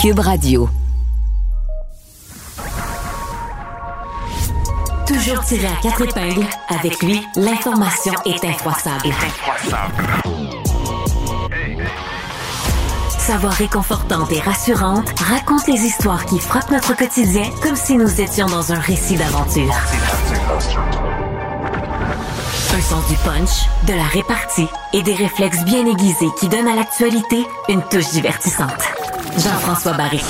Cube Radio. Toujours tiré à quatre épingles, avec lui, l'information est incroissable. Sa voix réconfortante et rassurante raconte les histoires qui frappent notre quotidien comme si nous étions dans un récit d'aventure. Un sens du punch, de la répartie et des réflexes bien aiguisés qui donnent à l'actualité une touche divertissante. Jean-François Barry.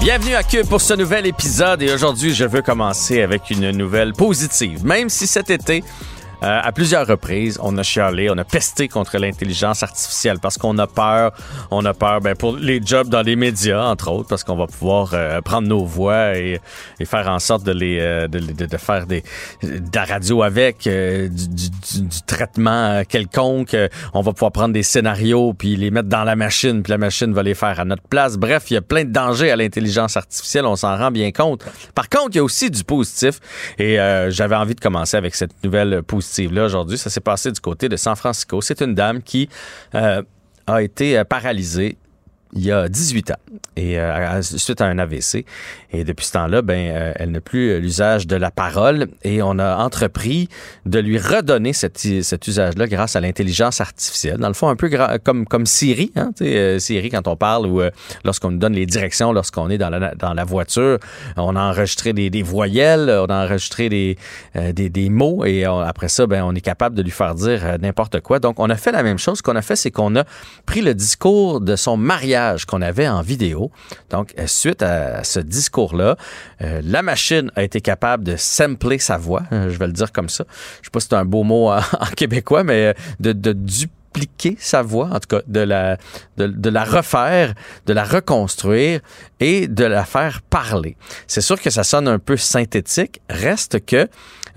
Bienvenue à Cube pour ce nouvel épisode et aujourd'hui je veux commencer avec une nouvelle positive. Même si cet été, euh, à plusieurs reprises, on a chialé, on a pesté contre l'intelligence artificielle parce qu'on a peur. On a peur ben, pour les jobs dans les médias, entre autres, parce qu'on va pouvoir euh, prendre nos voix et, et, faire en sorte de les euh, de, de, de, faire des, de la radio avec, du, du, du, traitement quelconque. On va pouvoir prendre des scénarios puis les mettre dans la machine, puis la machine va les faire à notre place. Bref, il y a plein de dangers à l'intelligence artificielle, on s'en rend bien compte. Par contre, il y a aussi du positif et j'avais envie de commencer avec cette nouvelle positive là aujourd'hui. Ça s'est passé du côté de San Francisco. C'est une dame qui euh, a été paralysée il y a 18 ans. Et euh, suite à un AVC et depuis ce temps-là ben euh, elle n'a plus l'usage de la parole. Et on a entrepris de lui redonner cet, cet usage-là grâce à l'intelligence artificielle. Dans le fond un peu comme comme Siri hein, euh, Siri quand on parle ou lorsqu'on nous donne les directions lorsqu'on est dans la dans la voiture on a enregistré des, des voyelles on a enregistré des des, des, mots et après ça ben on est capable de lui faire dire n'importe quoi. Donc on a fait la même chose qu'on a fait c'est qu'on a pris le discours de son mariage qu'on avait en vidéo. Donc, euh, suite à ce discours-là, euh, la machine a été capable de sampler sa voix, euh, je vais le dire comme ça. Je sais pas si c'est un beau mot en, québécois, mais de, dupliquer sa voix, en tout cas de, la refaire, de la reconstruire et de la faire parler. C'est sûr que ça sonne un peu synthétique, reste que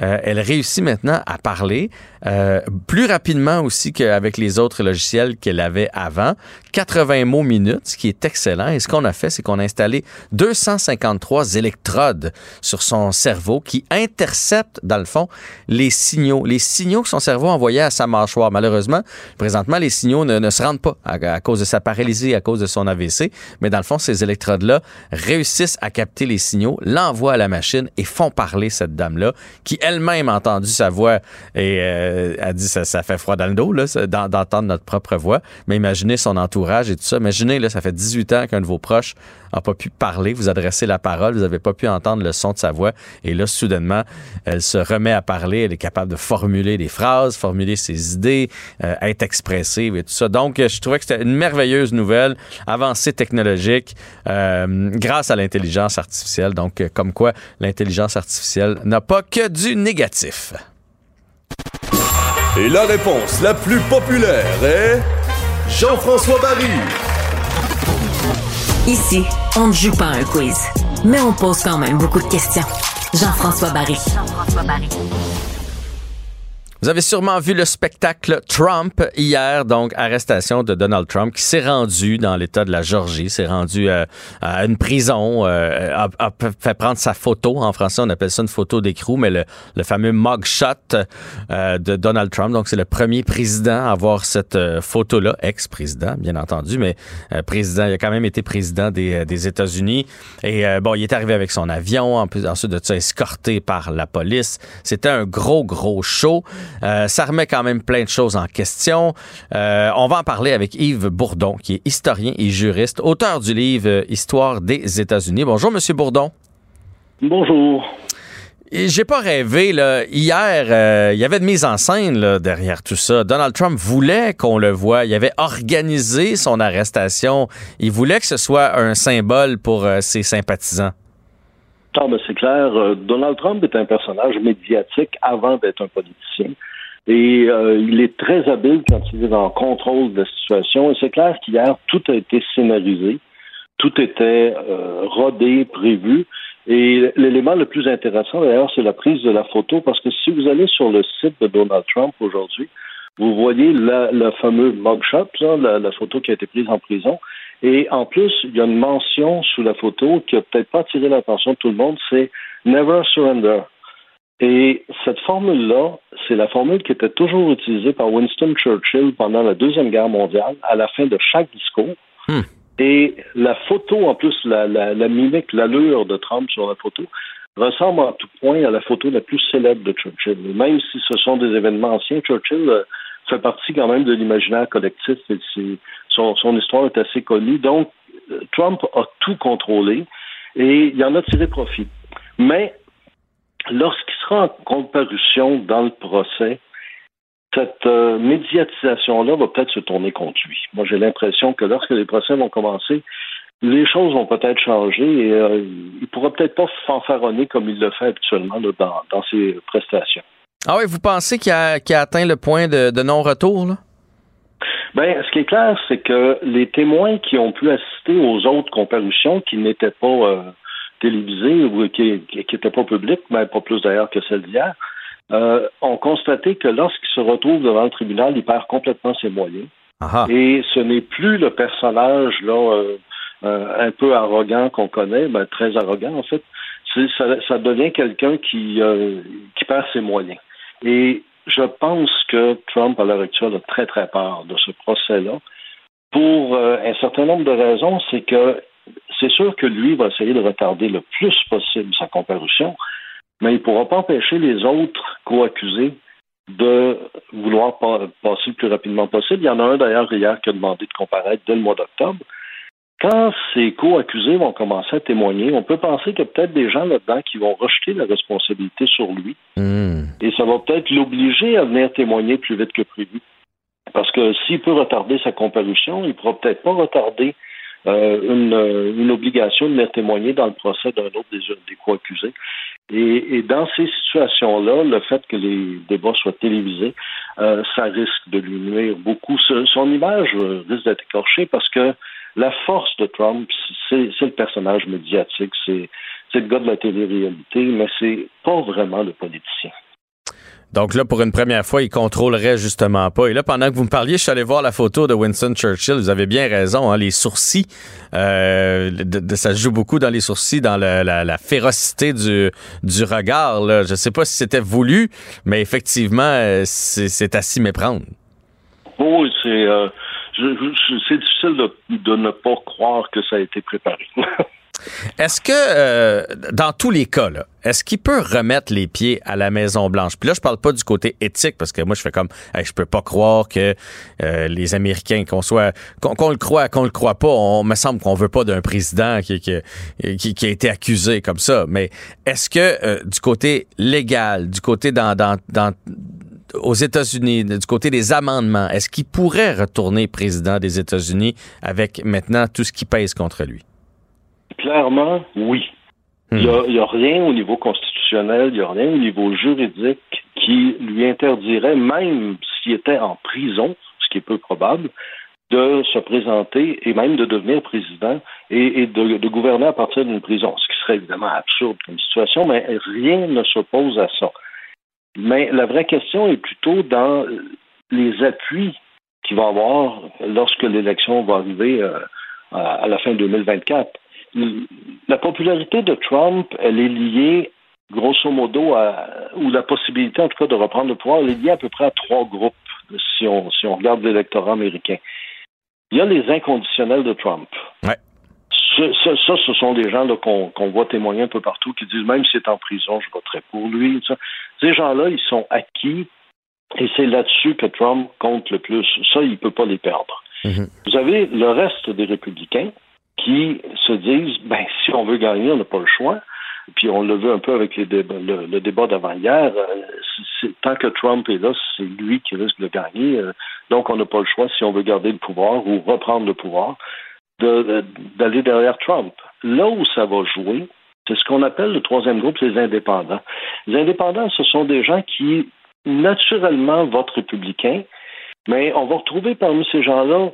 euh, elle réussit maintenant à parler euh, plus rapidement aussi qu'avec les autres logiciels qu'elle avait avant. 80 mots minutes, ce qui est excellent. Et ce qu'on a fait, c'est qu'on a installé 253 électrodes sur son cerveau qui interceptent, dans le fond, les signaux. Les signaux que son cerveau envoyait à sa mâchoire. Malheureusement, présentement, les signaux ne, se rendent pas à, à, cause de sa paralysie, à cause de son AVC. Mais dans le fond, ces électrodes-là réussissent à capter les signaux, l'envoient à la machine et font parler cette dame-là qui, elle-même entendu sa voix et euh, a dit ça, fait froid dans le dos d'entendre notre propre voix. Mais imaginez son entourage et tout ça. Imaginez, là, ça fait 18 ans qu'un de vos proches n'a pas pu parler, vous adresser la parole, vous n'avez pas pu entendre le son de sa voix. Et là, soudainement, elle se remet à parler, elle est capable de formuler des phrases, formuler ses idées, euh, être expressive et tout ça. Donc, je trouvais que c'était une merveilleuse nouvelle, avancée technologique, euh, grâce à l'intelligence artificielle. Donc, comme quoi l'intelligence artificielle n'a pas que du négatif. Et la réponse la plus populaire est Jean-François Barry. Ici, on ne joue pas un quiz, mais on pose quand même beaucoup de questions. Jean-François Barry. Jean-François Barry. Vous avez sûrement vu le spectacle Trump hier, donc arrestation de Donald Trump qui s'est rendu dans l'État de la Georgie, s'est rendu euh, à une prison, euh, a, fait prendre sa photo. En français, on appelle ça une photo d'écrou, mais le, fameux mugshot euh, de Donald Trump. Donc, c'est le premier président à avoir cette euh, photo-là, ex-président, bien entendu, mais président, il a quand même été président des, des États-Unis. Et bon, il est arrivé avec son avion, en plus, ensuite de ça, escorté par la police. C'était un gros, gros show. Euh, ça remet quand même plein de choses en question. Euh, on va en parler avec Yves Bourdon, qui est historien et juriste, auteur du livre Histoire des États-Unis. Bonjour, Monsieur Bourdon. Bonjour. J'ai pas rêvé là. Hier, euh, il y avait de mise en scène là, derrière tout ça. Donald Trump voulait qu'on le voie. Il avait organisé son arrestation. Il voulait que ce soit un symbole pour euh, ses sympathisants. Ben c'est clair. Donald Trump est un personnage médiatique avant d'être un politicien. Et euh, il est très habile quand il est en contrôle de la situation. Et c'est clair qu'hier, tout a été scénarisé, tout était euh, rodé, prévu. Et l'élément le plus intéressant, d'ailleurs, c'est la prise de la photo, parce que si vous allez sur le site de Donald Trump aujourd'hui, vous voyez le fameux mugshot, là, la, photo qui a été prise en prison. Et en plus, il y a une mention sous la photo qui a peut-être pas attiré l'attention de tout le monde, c'est Never Surrender. Et cette formule-là, c'est la formule qui était toujours utilisée par Winston Churchill pendant la Deuxième Guerre mondiale, à la fin de chaque discours. Hmm. Et la photo, en plus, la, la, la mimique, l'allure de Trump sur la photo, ressemble en tout point à la photo la plus célèbre de Churchill. Même si ce sont des événements anciens, Churchill fait partie quand même de l'imaginaire collectif. Et son, histoire est assez connue. Donc, Trump a tout contrôlé et il en a tiré profit. Mais lorsqu'il sera en comparution dans le procès, cette euh, médiatisation-là va peut-être se tourner contre lui. Moi, j'ai l'impression que lorsque les procès vont commencer, les choses vont peut-être changer et euh, il pourra peut-être pas fanfaronner comme il le fait habituellement dans, ses prestations. Ah oui, vous pensez qu'il a, atteint le point de, non-retour, là? Ben, ce qui est clair, c'est que les témoins qui ont pu assister aux autres comparutions qui n'étaient pas euh, télévisées ou qui n'étaient pas publiques, mais pas plus d'ailleurs que celle d'hier, euh, ont constaté que lorsqu'il se retrouve devant le tribunal, il perd complètement ses moyens. Et ce n'est plus le personnage là euh, euh, un peu arrogant qu'on connaît, ben, très arrogant en fait. Ça, ça, devient quelqu'un qui, qui perd ses moyens. Et je pense que Trump, à l'heure actuelle, a très, très peur de ce procès-là. Pour un certain nombre de raisons, c'est que c'est sûr que lui va essayer de retarder le plus possible sa comparution, mais il ne pourra pas empêcher les autres co-accusés de vouloir passer le plus rapidement possible. Il y en a un d'ailleurs hier qui a demandé de comparaître dès le mois d'octobre. Quand ces co-accusés vont commencer à témoigner, on peut penser qu'il y a peut-être des gens là-dedans qui vont rejeter la responsabilité sur lui. Hmm. Et ça va peut-être l'obliger à venir témoigner plus vite que prévu. Parce que s'il peut retarder sa comparution, il ne pourra peut-être pas retarder euh, une, une, obligation de venir témoigner dans le procès d'un autre des, des co-accusés. Et, dans ces situations-là, le fait que les débats soient télévisés, euh, ça risque de lui nuire beaucoup. Son image euh, risque d'être écorchée parce que la force de Trump, c'est le personnage médiatique, c'est le gars de la télé-réalité, mais c'est pas vraiment le politicien. Donc là, pour une première fois, il contrôlerait justement pas. Et là, pendant que vous me parliez, je suis allé voir la photo de Winston Churchill. Vous avez bien raison, hein, les sourcils, euh, de, ça joue beaucoup dans les sourcils, dans la, férocité du, du regard. Là. Je sais pas si c'était voulu, mais effectivement, euh, c'est à s'y méprendre. Oui, c'est euh, c'est difficile de, de ne pas croire que ça a été préparé. Est-ce que, euh, dans tous les cas, est-ce qu'il peut remettre les pieds à la Maison Blanche Puis là, je parle pas du côté éthique parce que moi, je fais comme, hey, je peux pas croire que euh, les Américains, qu'on soit, qu'on le croit, qu'on le croit pas, on me semble qu'on veut pas d'un président qui, qui, qui, a été accusé comme ça. Mais est-ce que euh, du côté légal, du côté dans, dans, dans aux États-Unis, du côté des amendements, est-ce qu'il pourrait retourner président des États-Unis avec maintenant tout ce qui pèse contre lui? Clairement, oui. Il n'y a, rien au niveau constitutionnel, il n'y a rien au niveau juridique qui lui interdirait, même s'il était en prison, ce qui est peu probable, de se présenter et même de devenir président et, de, gouverner à partir d'une prison, ce qui serait évidemment absurde comme situation, mais rien ne s'oppose à ça. Mais la vraie question est plutôt dans les appuis qu'il va avoir lorsque l'élection va arriver euh, à la fin 2024 la popularité de Trump, elle est liée grosso modo à, ou la possibilité en tout cas de reprendre le pouvoir, elle est liée à peu près à trois groupes si on, si on regarde l'électorat américain. Il y a les inconditionnels de Trump. Ça, ce sont des gens qu'on voit témoigner un peu partout qui disent même s'il est en prison, je voterai pour lui. Ces gens-là, ils sont acquis et c'est là-dessus que Trump compte le plus. Ça, il ne peut pas les perdre. Mm-hmm. Vous avez le reste des républicains qui se disent ben si on veut gagner, on n'a pas le choix. Puis on le veut un peu avec les le, débat d'avant-hier. Euh, tant que Trump est là, c'est lui qui risque de gagner. Euh, donc on n'a pas le choix, si on veut garder le pouvoir ou reprendre le pouvoir, d'aller derrière Trump. Là où ça va jouer, c'est ce qu'on appelle le troisième groupe, les indépendants. Les indépendants, ce sont des gens qui, naturellement, votent républicains, mais on va retrouver parmi ces gens-là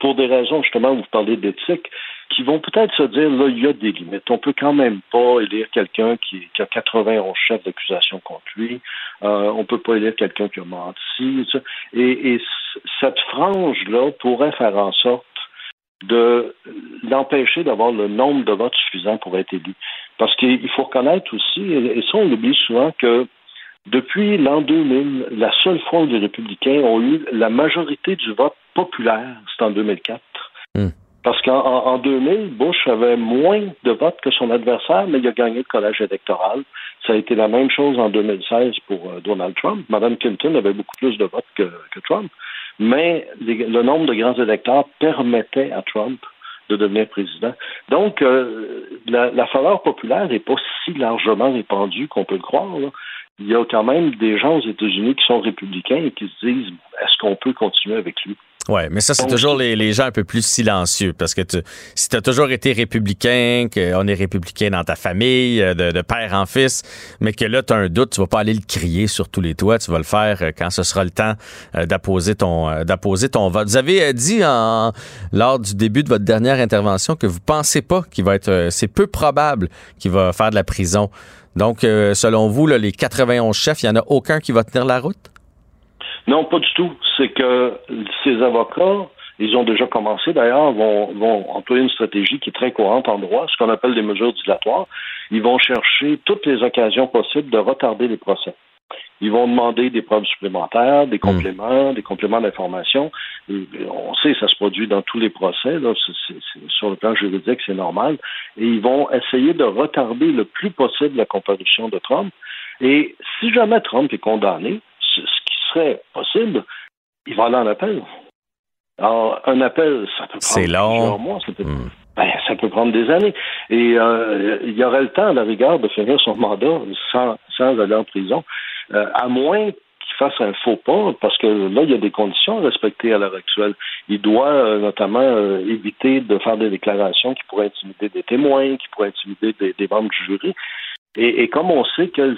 pour des raisons, justement, vous parlez d'éthique, qui vont peut-être se dire, là, il y a des limites. On peut quand même pas élire quelqu'un qui, qui, a 91 chefs d'accusation contre lui. Euh, on peut pas élire quelqu'un qui a menti. Et, et cette frange-là pourrait faire en sorte de l'empêcher d'avoir le nombre de votes suffisant pour être élu. Parce qu'il faut reconnaître aussi, et ça on oublie souvent, que depuis l'an 2000, la seule fois où les républicains ont eu la majorité du vote populaire, c'est en 2004. Hmm. Parce qu'en 2000, Bush avait moins de votes que son adversaire, mais il a gagné le collège électoral. Ça a été la même chose en 2016 pour euh, Donald Trump. Madame Clinton avait beaucoup plus de votes que, Trump, mais le nombre de grands électeurs permettait à Trump de devenir président. Donc, euh, la, la, faveur populaire n'est pas si largement répandue qu'on peut le croire. Il y a quand même des gens aux États-Unis qui sont républicains et qui se disent est-ce qu'on peut continuer avec lui? Oui, mais ça, c'est toujours les, les, gens un peu plus silencieux parce que tu, si tu as toujours été républicain, qu'on est républicain dans ta famille, euh, de, de père en fils, mais que là, tu as un doute, tu vas pas aller le crier sur tous les toits, tu vas le faire euh, quand ce sera le temps euh, d'apposer ton, d'apposer ton vote. Vous avez dit en, lors du début de votre dernière intervention que vous pensez pas qu'il va être, c'est peu probable qu'il va faire de la prison. Donc, selon vous, là, les 91 chefs, il y en a aucun qui va tenir la route? Non, pas du tout. C'est que ces avocats, ils ont déjà commencé d'ailleurs, vont, vont employer une stratégie qui est très courante en droit, ce qu'on appelle des mesures dilatoires. Ils vont chercher toutes les occasions possibles de retarder les procès. Ils vont demander des preuves supplémentaires, des hmm. compléments, des compléments d'information. On sait, ça se produit dans tous les procès. Là, sur le plan juridique, c'est normal. Et ils vont essayer de retarder le plus possible la comparution de Trump. Et si jamais Trump est condamné, serait possible, il va aller en appel. Alors, un appel, ça peut prendre plusieurs mois, ça peut, hmm. ben, ça peut prendre des années. Et euh, il y aurait le temps, à la rigueur, de finir son mandat sans, sans aller en prison, euh, à moins qu'il fasse un faux pas, parce que là, il y a des conditions à respecter à l'heure actuelle. Il doit euh, notamment éviter de faire des déclarations qui pourraient intimider des témoins, qui pourraient intimider des, membres du jury. Et, et, comme on sait que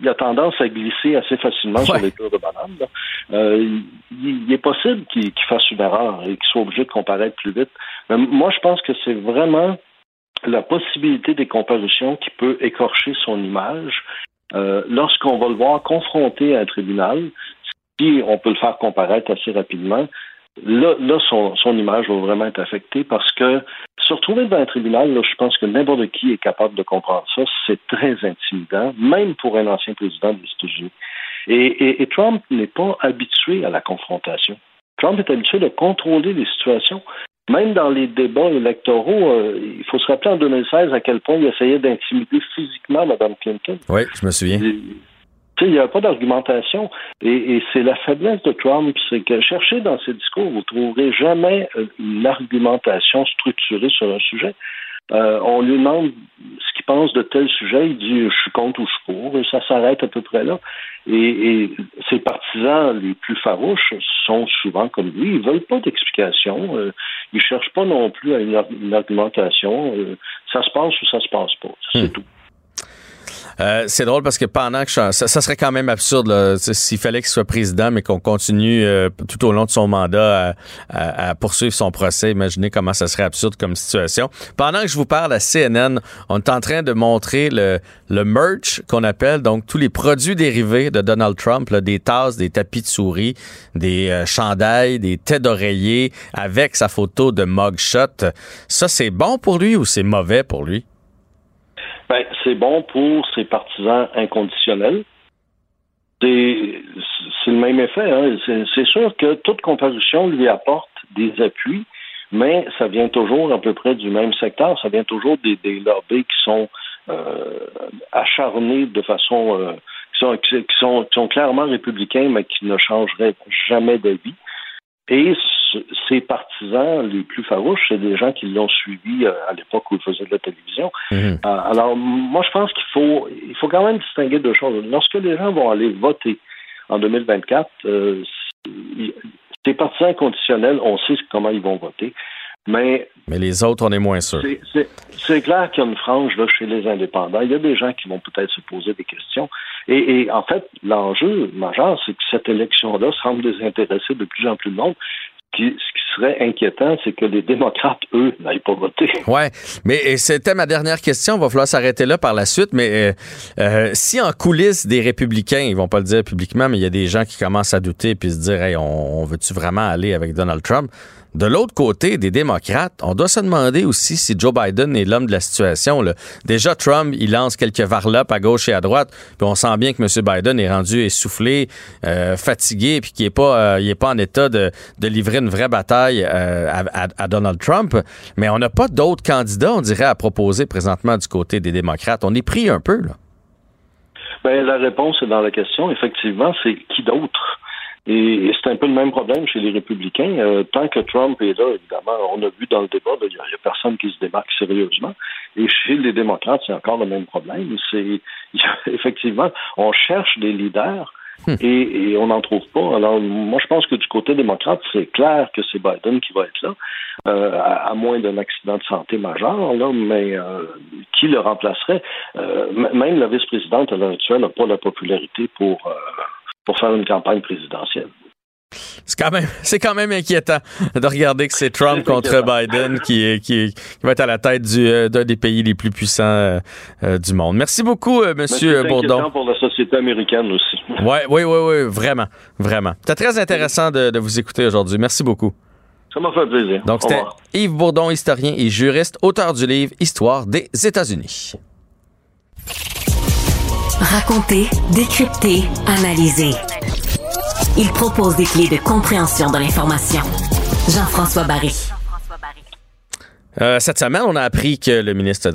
il a tendance à glisser assez facilement sur les tours de banane. Euh, il, est possible qu'il fasse une erreur et qu'il soit obligé de comparaître plus vite. Mais moi, je pense que c'est vraiment la possibilité des comparutions qui peut écorcher son image euh, lorsqu'on va le voir confronté à un tribunal. Si on peut le faire comparaître assez rapidement, là, là son, son, image va vraiment être affectée parce que se retrouver devant un tribunal, là, je pense que n'importe qui est capable de comprendre ça. C'est très intimidant, même pour un ancien président des États-Unis. Et, et, Trump n'est pas habitué à la confrontation. Trump est habitué à contrôler les situations. Même dans les débats électoraux, euh, il faut se rappeler en 2016 à quel point il essayait d'intimider physiquement Mme Clinton. Oui, je me souviens il n'y a pas d'argumentation. Et, c'est la faiblesse de Trump, c'est que chercher dans ses discours, vous ne trouverez jamais euh, une argumentation structurée sur un sujet. Euh, on lui demande ce qu'il pense de tel sujet, il dit je suis contre ou je suis pour, et ça s'arrête à peu près là. Et, ses partisans les plus farouches sont souvent comme lui, ils veulent pas d'explication, euh, ils cherchent pas non plus à une, argumentation, ça se passe ou ça se passe pas, c'est hmm. tout. Euh, c'est drôle parce que pendant que ça, serait quand même absurde s'il fallait qu'il soit président, mais qu'on continue euh, tout au long de son mandat à, poursuivre son procès. Imaginez comment ça serait absurde comme situation. Pendant que je vous parle à CNN, on est en train de montrer le, le merch qu'on appelle donc tous les produits dérivés de Donald Trump, des tasses, des tapis de souris, des euh, chandails, des têtes d'oreiller avec sa photo de mugshot. Ça, c'est bon pour lui ou c'est mauvais pour lui? Ben, c'est bon pour ses partisans inconditionnels. C'est le même effet. Hein. C'est sûr que toute comparution lui apporte des appuis, mais ça vient toujours à peu près du même secteur. Ça vient toujours des, des lobbies qui sont euh, acharnés de façon euh, qui, sont, clairement républicains, mais qui ne changeraient jamais d'avis. Et ses partisans les plus farouches, c'est des gens qui l'ont suivi euh, à l'époque où il faisait de la télévision. Mhm. Euh, alors, moi, je pense qu'il faut, il faut quand même distinguer deux choses. Lorsque les gens vont aller voter en 2024, euh, ces partisans conditionnels, on sait comment ils vont voter. Mais, mais les autres, on est moins sûr. C'est clair qu'il y a une frange là, chez les indépendants. Il y a des gens qui vont peut-être se poser des questions. Et, et en fait, l'enjeu majeur, c'est que cette élection-là semble désintéresser de plus en plus de monde ce qui serait inquiétant, c'est que les démocrates, eux, n'aillent pas voter. Ouais, mais c'était ma dernière question. Il va falloir s'arrêter là par la suite. Mais euh, euh, si en coulisses des républicains, ils vont pas le dire publiquement, mais il y a des gens qui commencent à douter puis se dire, hey, on, veut-tu vraiment aller avec Donald Trump? De l'autre côté des démocrates, on doit se demander aussi si Joe Biden est l'homme de la situation. Déjà, Trump, il lance quelques varlopes à gauche et à droite, puis on sent bien que M. Biden est rendu essoufflé, euh, fatigué, puis qu'il n'est pas, euh, pas en état de, livrer une vraie bataille euh, à, Donald Trump. Mais on n'a pas d'autres candidats, on dirait, à proposer présentement du côté des démocrates. On est pris un peu, là. Ben, la réponse est dans la question. Effectivement, c'est qui d'autre? Et, c'est un peu le même problème chez les républicains. Euh, tant que Trump est là, évidemment, on a vu dans le débat, il n'y a, personne qui se démarque sérieusement. Et chez les démocrates, c'est encore le même problème. C'est effectivement, on cherche des leaders. Hmm. Et, on n'en trouve pas. Alors, moi, je pense que du côté démocrate, c'est clair que c'est Biden qui va être là, euh, à, moins d'un accident de santé majeur, là, mais euh, qui le remplacerait? même la vice-présidente à l'heure actuelle n'a pas la popularité pour pour faire une campagne présidentielle. C'est quand même, c'est quand même inquiétant de regarder que c'est Trump contre Biden qui, est, qui, va être à la tête du, euh, d'un des pays les plus puissants euh, euh, du monde. Merci beaucoup, Monsieur Bourdon. pour la société américaine aussi. Ouais, oui, oui, oui, vraiment, vraiment. C'était très intéressant de, de vous écouter aujourd'hui. Merci beaucoup. Ça m'a fait plaisir. Donc, c'était Yves Bourdon, historien et juriste, auteur du livre Histoire des États-Unis. Raconter, décrypter, analyser. Il propose des clés de compréhension de l'information. Jean-François Barry. Euh, cette semaine, on a appris que le ministre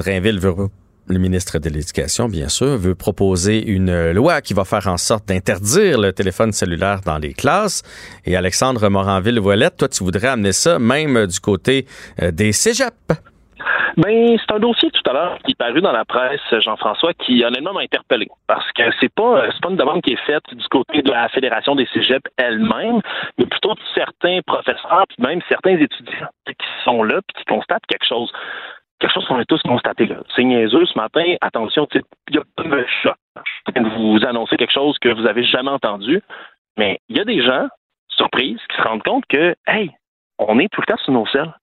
de l'Éducation, bien sûr, veut proposer une loi qui va faire en sorte d'interdire le téléphone cellulaire dans les classes. Et Alexandre Moranville-Voilette, toi, tu voudrais amener ça même du côté euh, des cégeps. Ben, c'est un dossier tout à l'heure qui est paru dans la presse, Jean-François, qui honnêtement m'a interpellé. Parce que c'est pas, c'est pas une demande qui est faite du côté de la Fédération des Cégeps elle-même, mais plutôt de certains professeurs, puis même certains étudiants qui sont là, puis qui constatent quelque chose. Quelque chose qu'on a tous constaté là. C'est niaiseux ce matin. Attention, il y a pas de choc. Vous annoncer quelque chose que vous avez jamais entendu. Mais il y a des gens, surprises, qui se rendent compte que, hey, on est tout le temps sur nos selles.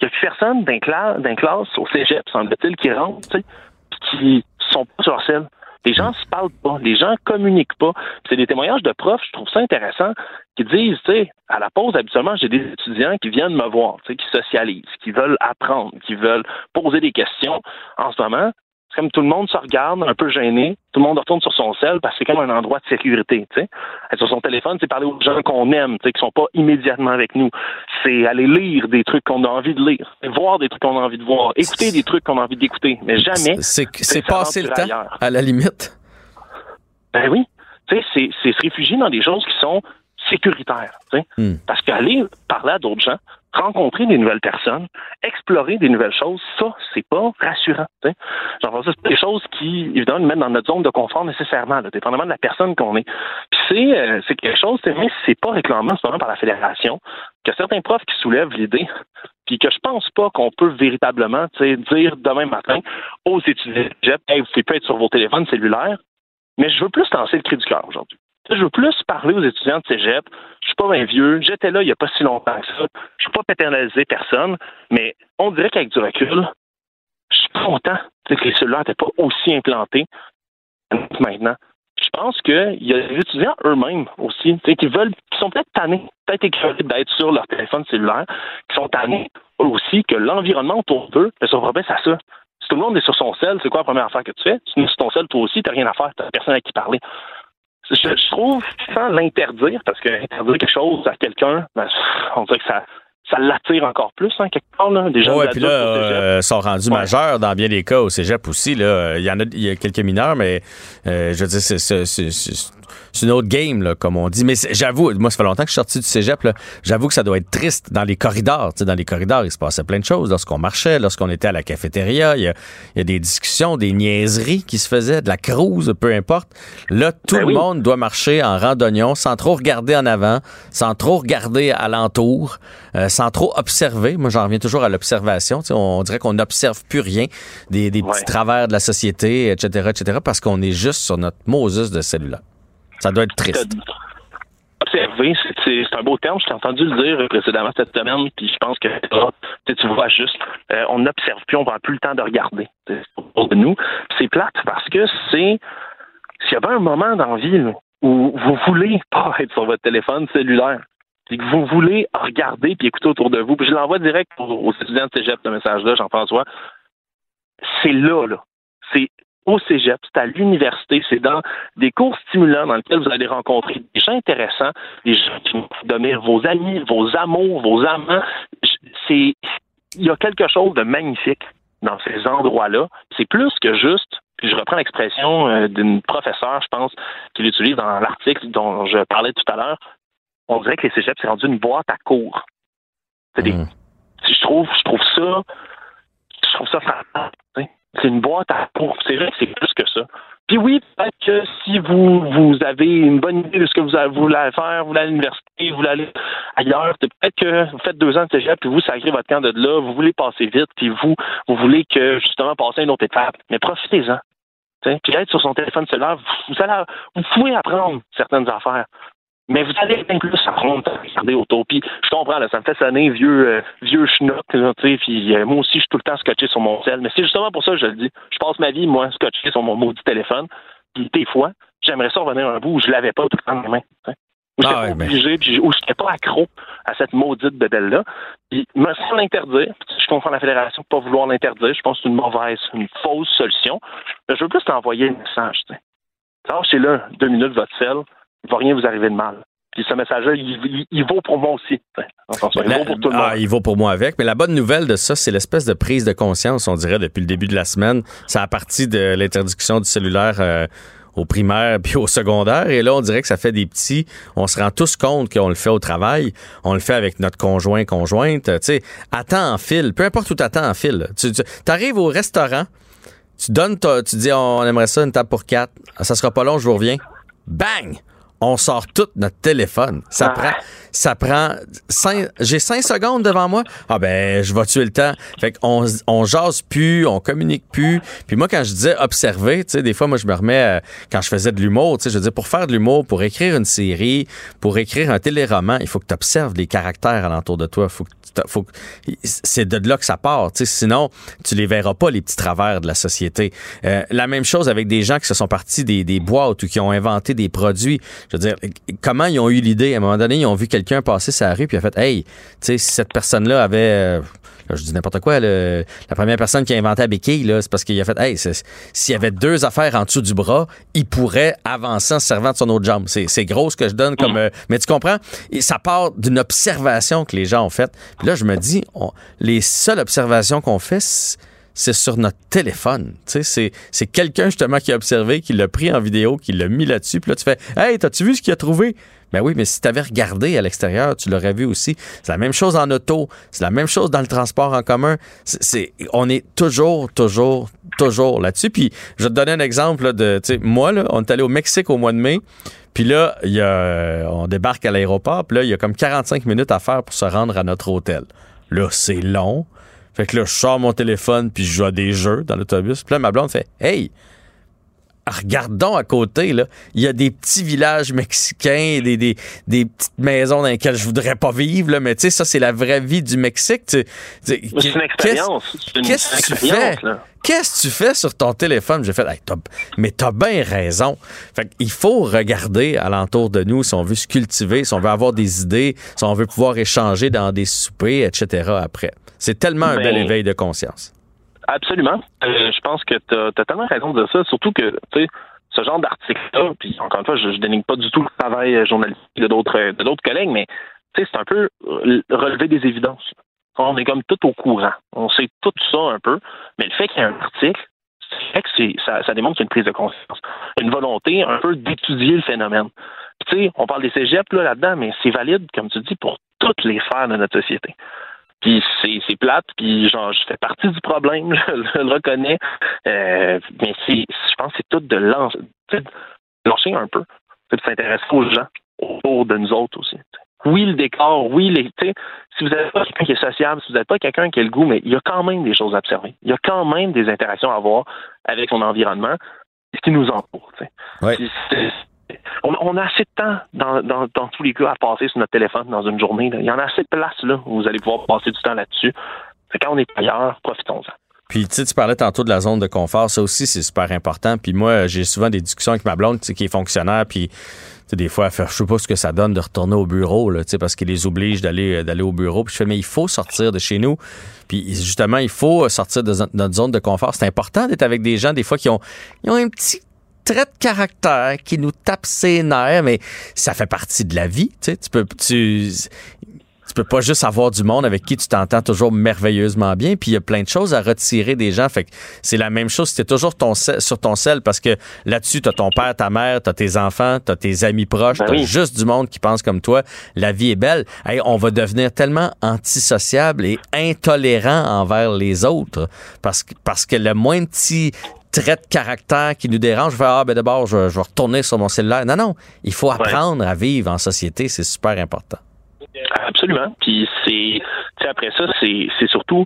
Il n'y a personne d'un classe, classe au cégep, semble-t-il, qui rentre, qui sont pas sur selle. Les gens se parlent pas, les gens communiquent pas. C'est des témoignages de profs, je trouve ça intéressant, qui disent, tu sais, à la pause, habituellement, j'ai des étudiants qui viennent me voir, tu sais, qui socialisent, qui veulent apprendre, qui veulent poser des questions. En ce moment, comme tout le monde se regarde, un peu gêné, tout le monde retourne sur son sel parce que c'est comme un endroit de sécurité. Tu sais. Être sur son téléphone, c'est parler aux gens qu'on aime, tu sais, qui sont pas immédiatement avec nous. C'est aller lire des trucs qu'on a envie de lire, voir des trucs qu'on a envie de voir, écouter des trucs qu'on a envie d'écouter, mais jamais. C'est passer le temps, à la limite. Ben oui. Tu sais, c'est se réfugier dans des choses qui sont sécuritaires. Tu sais. Hmm. Parce qu'aller parler à d'autres gens, rencontrer des nouvelles personnes, explorer des nouvelles choses, ça, c'est pas rassurant. Genre, ça, c'est des choses qui, évidemment, nous mettent dans notre zone de confort nécessairement, dépendamment de la personne qu'on est. Puis c'est, euh, c'est quelque chose, mais c'est pas réclamé en par la fédération, que certains profs qui soulèvent l'idée, puis que je pense pas qu'on peut véritablement dire demain matin aux étudiants, hey, vous pouvez pas être sur vos téléphones cellulaires, mais je veux plus lancer le cri du cœur aujourd'hui. Je veux plus parler aux étudiants de cégep. Je suis pas un vieux. J'étais là il n'y a pas si longtemps que ça. Je suis pas paternalisé personne, mais on dirait qu'avec du recul, je suis content que les cellulaires n'étaient pas aussi implantés maintenant. Je pense qu'il y a des étudiants eux-mêmes aussi, qui veulent, qui sont peut-être tannés, peut-être écœurés d'être sur leur téléphone cellulaire, qui sont tannés aussi que l'environnement autour d'eux ne se propesse à ça. Si tout le monde est sur son sel, c'est quoi la première affaire que tu fais? Tu es sur ton sel, toi aussi, tu n'as rien à faire, tu n'as personne à qui parler je, trouve, sans l'interdire, parce que interdire quelque chose à quelqu'un, ben, on dirait que ça, ça l'attire encore plus, hein, quelque part. Là, des gens puis là, euh, sont rendus majeurs dans bien des cas au cégep aussi. Là. Il, y en a, il y a quelques mineurs, mais euh, je veux dire, c'est, c'est une autre game, là, comme on dit. Mais j'avoue, moi, ça fait longtemps que je suis sorti du cégep. J'avoue que ça doit être triste dans les corridors. dans les corridors, il se passait plein de choses lorsqu'on marchait, lorsqu'on était à la cafétéria. Il y, a, des discussions, des niaiseries qui se faisaient, de la crouse, peu importe. Là, tout ben le monde doit marcher en randonnion sans trop regarder en avant, sans trop regarder alentour, euh, sans trop observer. Moi, j'en reviens toujours à l'observation. On, dirait qu'on n'observe plus rien des, petits travers de la société, etc., etc., parce qu'on est juste sur notre Moses de cellulaire. Ça doit être triste. Observer, c'est un beau terme. Je t'ai entendu le dire précédemment cette semaine, puis je pense que tu vois juste, euh, on n'observe plus, on prend plus le temps de regarder de nous. C'est plate parce que c'est s'il y avait un moment dans la vie où vous voulez pas être sur votre téléphone cellulaire, puis que vous voulez regarder puis écouter autour de vous, puis je l'envoie direct aux, étudiants de cégep, ce message-là, Jean-François, c'est là, là. C'est au cégep, c'est à l'université, c'est dans des cours stimulants dans lesquels vous allez rencontrer des gens intéressants, des gens qui vont vous donner vos amis, vos amours, vos amants. C'est, il y a quelque chose de magnifique dans ces endroits-là. C'est plus que juste puis je reprends l'expression euh, d'une professeure, je pense, qui l'utilise dans l'article dont je parlais tout à l'heure. On dirait que les cégeps, c'est rendu une boîte à cours. Mmh. Je trouve, je trouve ça, je trouve ça C'est une boîte à cours. C'est vrai que c'est plus que ça. Puis oui, peut-être que si vous, vous avez une bonne idée de ce que vous, voulez faire, vous voulez à l'université, vous voulez aller ailleurs, peut-être que vous faites deux ans de cégep, puis vous sacrez votre camp de là, vous voulez passer vite, puis vous, vous voulez que justement passer une autre étape. Mais profitez-en. Puis être sur son téléphone cellulaire, vous, allez, vous pouvez apprendre certaines affaires. Mais vous allez bien plus à regarder autour. Puis je comprends, là, ça me fait sonner vieux, euh, vieux schnock, tu sais, puis euh, moi aussi, je suis tout le temps scotché sur mon cell. Mais c'est justement pour ça que je le dis. Je passe ma vie, moi, scotché sur mon maudit téléphone. Puis des fois, j'aimerais ça revenir un bout où je l'avais pas tout le temps dans les mains. Où je ah pas obligé, puis où je n'étais pas accro à cette maudite bébelle-là. Puis, me sans l'interdire, je comprends la fédération de pas vouloir l'interdire, je pense que c'est une mauvaise, une fausse solution. Mais je veux plus t'envoyer un message, tu sais. c'est là, deux minutes, votre sel, il va rien vous arriver de mal. Puis ce message-là, il, vaut pour moi aussi. il vaut pour tout le monde. Ah, il vaut pour moi avec. Mais la bonne nouvelle de ça, c'est l'espèce de prise de conscience, on dirait, depuis le début de la semaine. Ça a parti de l'interdiction du cellulaire euh, au primaire puis au secondaire. Et là, on dirait que ça fait des petits. On se rend tous compte qu'on le fait au travail. On le fait avec notre conjoint, conjointe. Tu sais, attends en fil. Peu importe où tu attends en fil. Tu, tu arrives au restaurant, tu donnes, tu dis, on aimerait ça, une table pour quatre. Ça sera pas long, je vous reviens. Bang! On sort tout notre téléphone. Ça prend, ça prend cinq, j'ai cinq secondes devant moi. Ah ben, je vais tuer le temps. Fait qu'on on jase plus, on communique plus. Puis moi, quand je disais observer, tu sais, des fois, moi, je me remets, euh, quand je faisais de l'humour, tu sais, je dis pour faire de l'humour, pour écrire une série, pour écrire un téléroman, il faut que tu observes les caractères alentour de toi. Faut que faut c'est de là que ça part. sais sinon, tu les verras pas, les petits travers de la société. Euh, la même chose avec des gens qui se sont partis des, des boîtes ou qui ont inventé des produits. Je veux dire, comment ils ont eu l'idée? À un moment donné, ils ont vu quelqu'un passer sa rue puis a fait Hey, tu sais, si cette personne-là avait. Euh, je dis n'importe quoi, la première personne qui a inventé la béquille, c'est parce qu'il a fait Hey, s'il y avait deux affaires en dessous du bras, il pourrait avancer en se servant de son autre jambe. C'est gros ce que je donne comme. Mm. Euh, mais tu comprends? Et ça part d'une observation que les gens ont faite. Puis là, je me dis, les seules observations qu'on fait, c'est sur notre téléphone. C'est, c'est quelqu'un justement qui a observé, qui l'a pris en vidéo, qui l'a mis là-dessus. Puis là, tu fais Hey, t'as-tu vu ce qu'il a trouvé? Ben oui, mais si tu avais regardé à l'extérieur, tu l'aurais vu aussi. C'est la même chose en auto, c'est la même chose dans le transport en commun. On est toujours, toujours, toujours là-dessus. Puis je vais te donner un exemple de, tu sais, moi, on est allé au Mexique au mois de mai. Puis là, a, on débarque à l'aéroport. Puis là, il y a comme 45 minutes à faire pour se rendre à notre hôtel. Là, c'est long. Fait que là, je sors mon téléphone puis je joue à des jeux dans l'autobus. Puis là, ma blonde fait Hey, regardons à côté, là, il y a des petits villages mexicains, des, des, des petites maisons dans lesquelles je voudrais pas vivre, là, mais tu sais, ça, c'est la vraie vie du Mexique. c'est une expérience. Qu'est-ce que tu fais? Qu'est-ce que tu fais sur ton téléphone? J'ai fait, hey, mais t'as bien raison. Fait il faut regarder alentour de nous si on veut se cultiver, si on veut avoir des idées, si on veut pouvoir échanger dans des soupers, etc. après. C'est tellement un bel ben, éveil de conscience. Absolument. Euh, je pense que tu as, tellement raison de ça, surtout que, tu sais, ce genre d'article-là, puis encore une fois, je, ne dénigre pas du tout le travail journalistique de d'autres de d'autres collègues, mais tu sais, c'est un peu relever des évidences. On est comme tout au courant. On sait tout ça un peu, mais le fait qu'il y ait un article, c'est que ça, ça démontre qu'il y a une prise de conscience, une volonté un peu d'étudier le phénomène. Tu sais, on parle des cégeps là, là-dedans, mais c'est valide, comme tu dis, pour toutes les sphères de notre société. Puis c'est plate, puis genre je fais partie du problème, je, le reconnais. Euh, mais c'est je pense que c'est tout de lancer, lancer un peu, de s'intéresser aux gens autour de nous autres aussi. Oui, le décor, oui, les, si vous n'êtes pas quelqu'un qui est sociable, si vous n'êtes pas quelqu'un qui a le goût, mais il y a quand même des choses à observer. Il y a quand même des interactions à avoir avec son environnement, ce qui nous entoure. Ouais on, a assez de temps dans, tous les cas à passer sur notre téléphone dans une journée. Il y en a assez de place là où vous allez pouvoir passer du temps là-dessus. Quand on est ailleurs, profitons-en. Puis, tu parlais tantôt de la zone de confort. Ça aussi, c'est super important. Puis moi, j'ai souvent des discussions avec ma blonde, qui est fonctionnaire. Puis, des fois, je sais pas ce que ça donne de retourner au bureau, parce qu'il les oblige d'aller, d'aller au bureau. Puis je fais, mais il faut sortir de chez nous. Puis justement, il faut sortir de notre zone de confort. C'est important d'être avec des gens, des fois, qui ont, ont un petit trait de caractère qui nous tape ses nerfs, mais ça fait partie de la vie. Tu sais, tu peux, tu, tu peux pas juste avoir du monde avec qui tu t'entends toujours merveilleusement bien, puis il y a plein de choses à retirer des gens. Fait que c'est la même chose si t'es toujours ton sur ton sel, parce que là-dessus, t'as ton père, ta mère, t'as tes enfants, t'as tes amis proches, Ben t'as oui. juste du monde qui pense comme toi. La vie est belle. Hey, on va devenir tellement antisociable et intolérant envers les autres, parce que, parce que le moins petit trait de caractère qui nous dérange, je vais ah ben d'abord je, je vais retourner sur mon cellulaire. Non non, il faut apprendre à vivre en société, c'est super important. Absolument. Puis c'est, après ça, c'est, surtout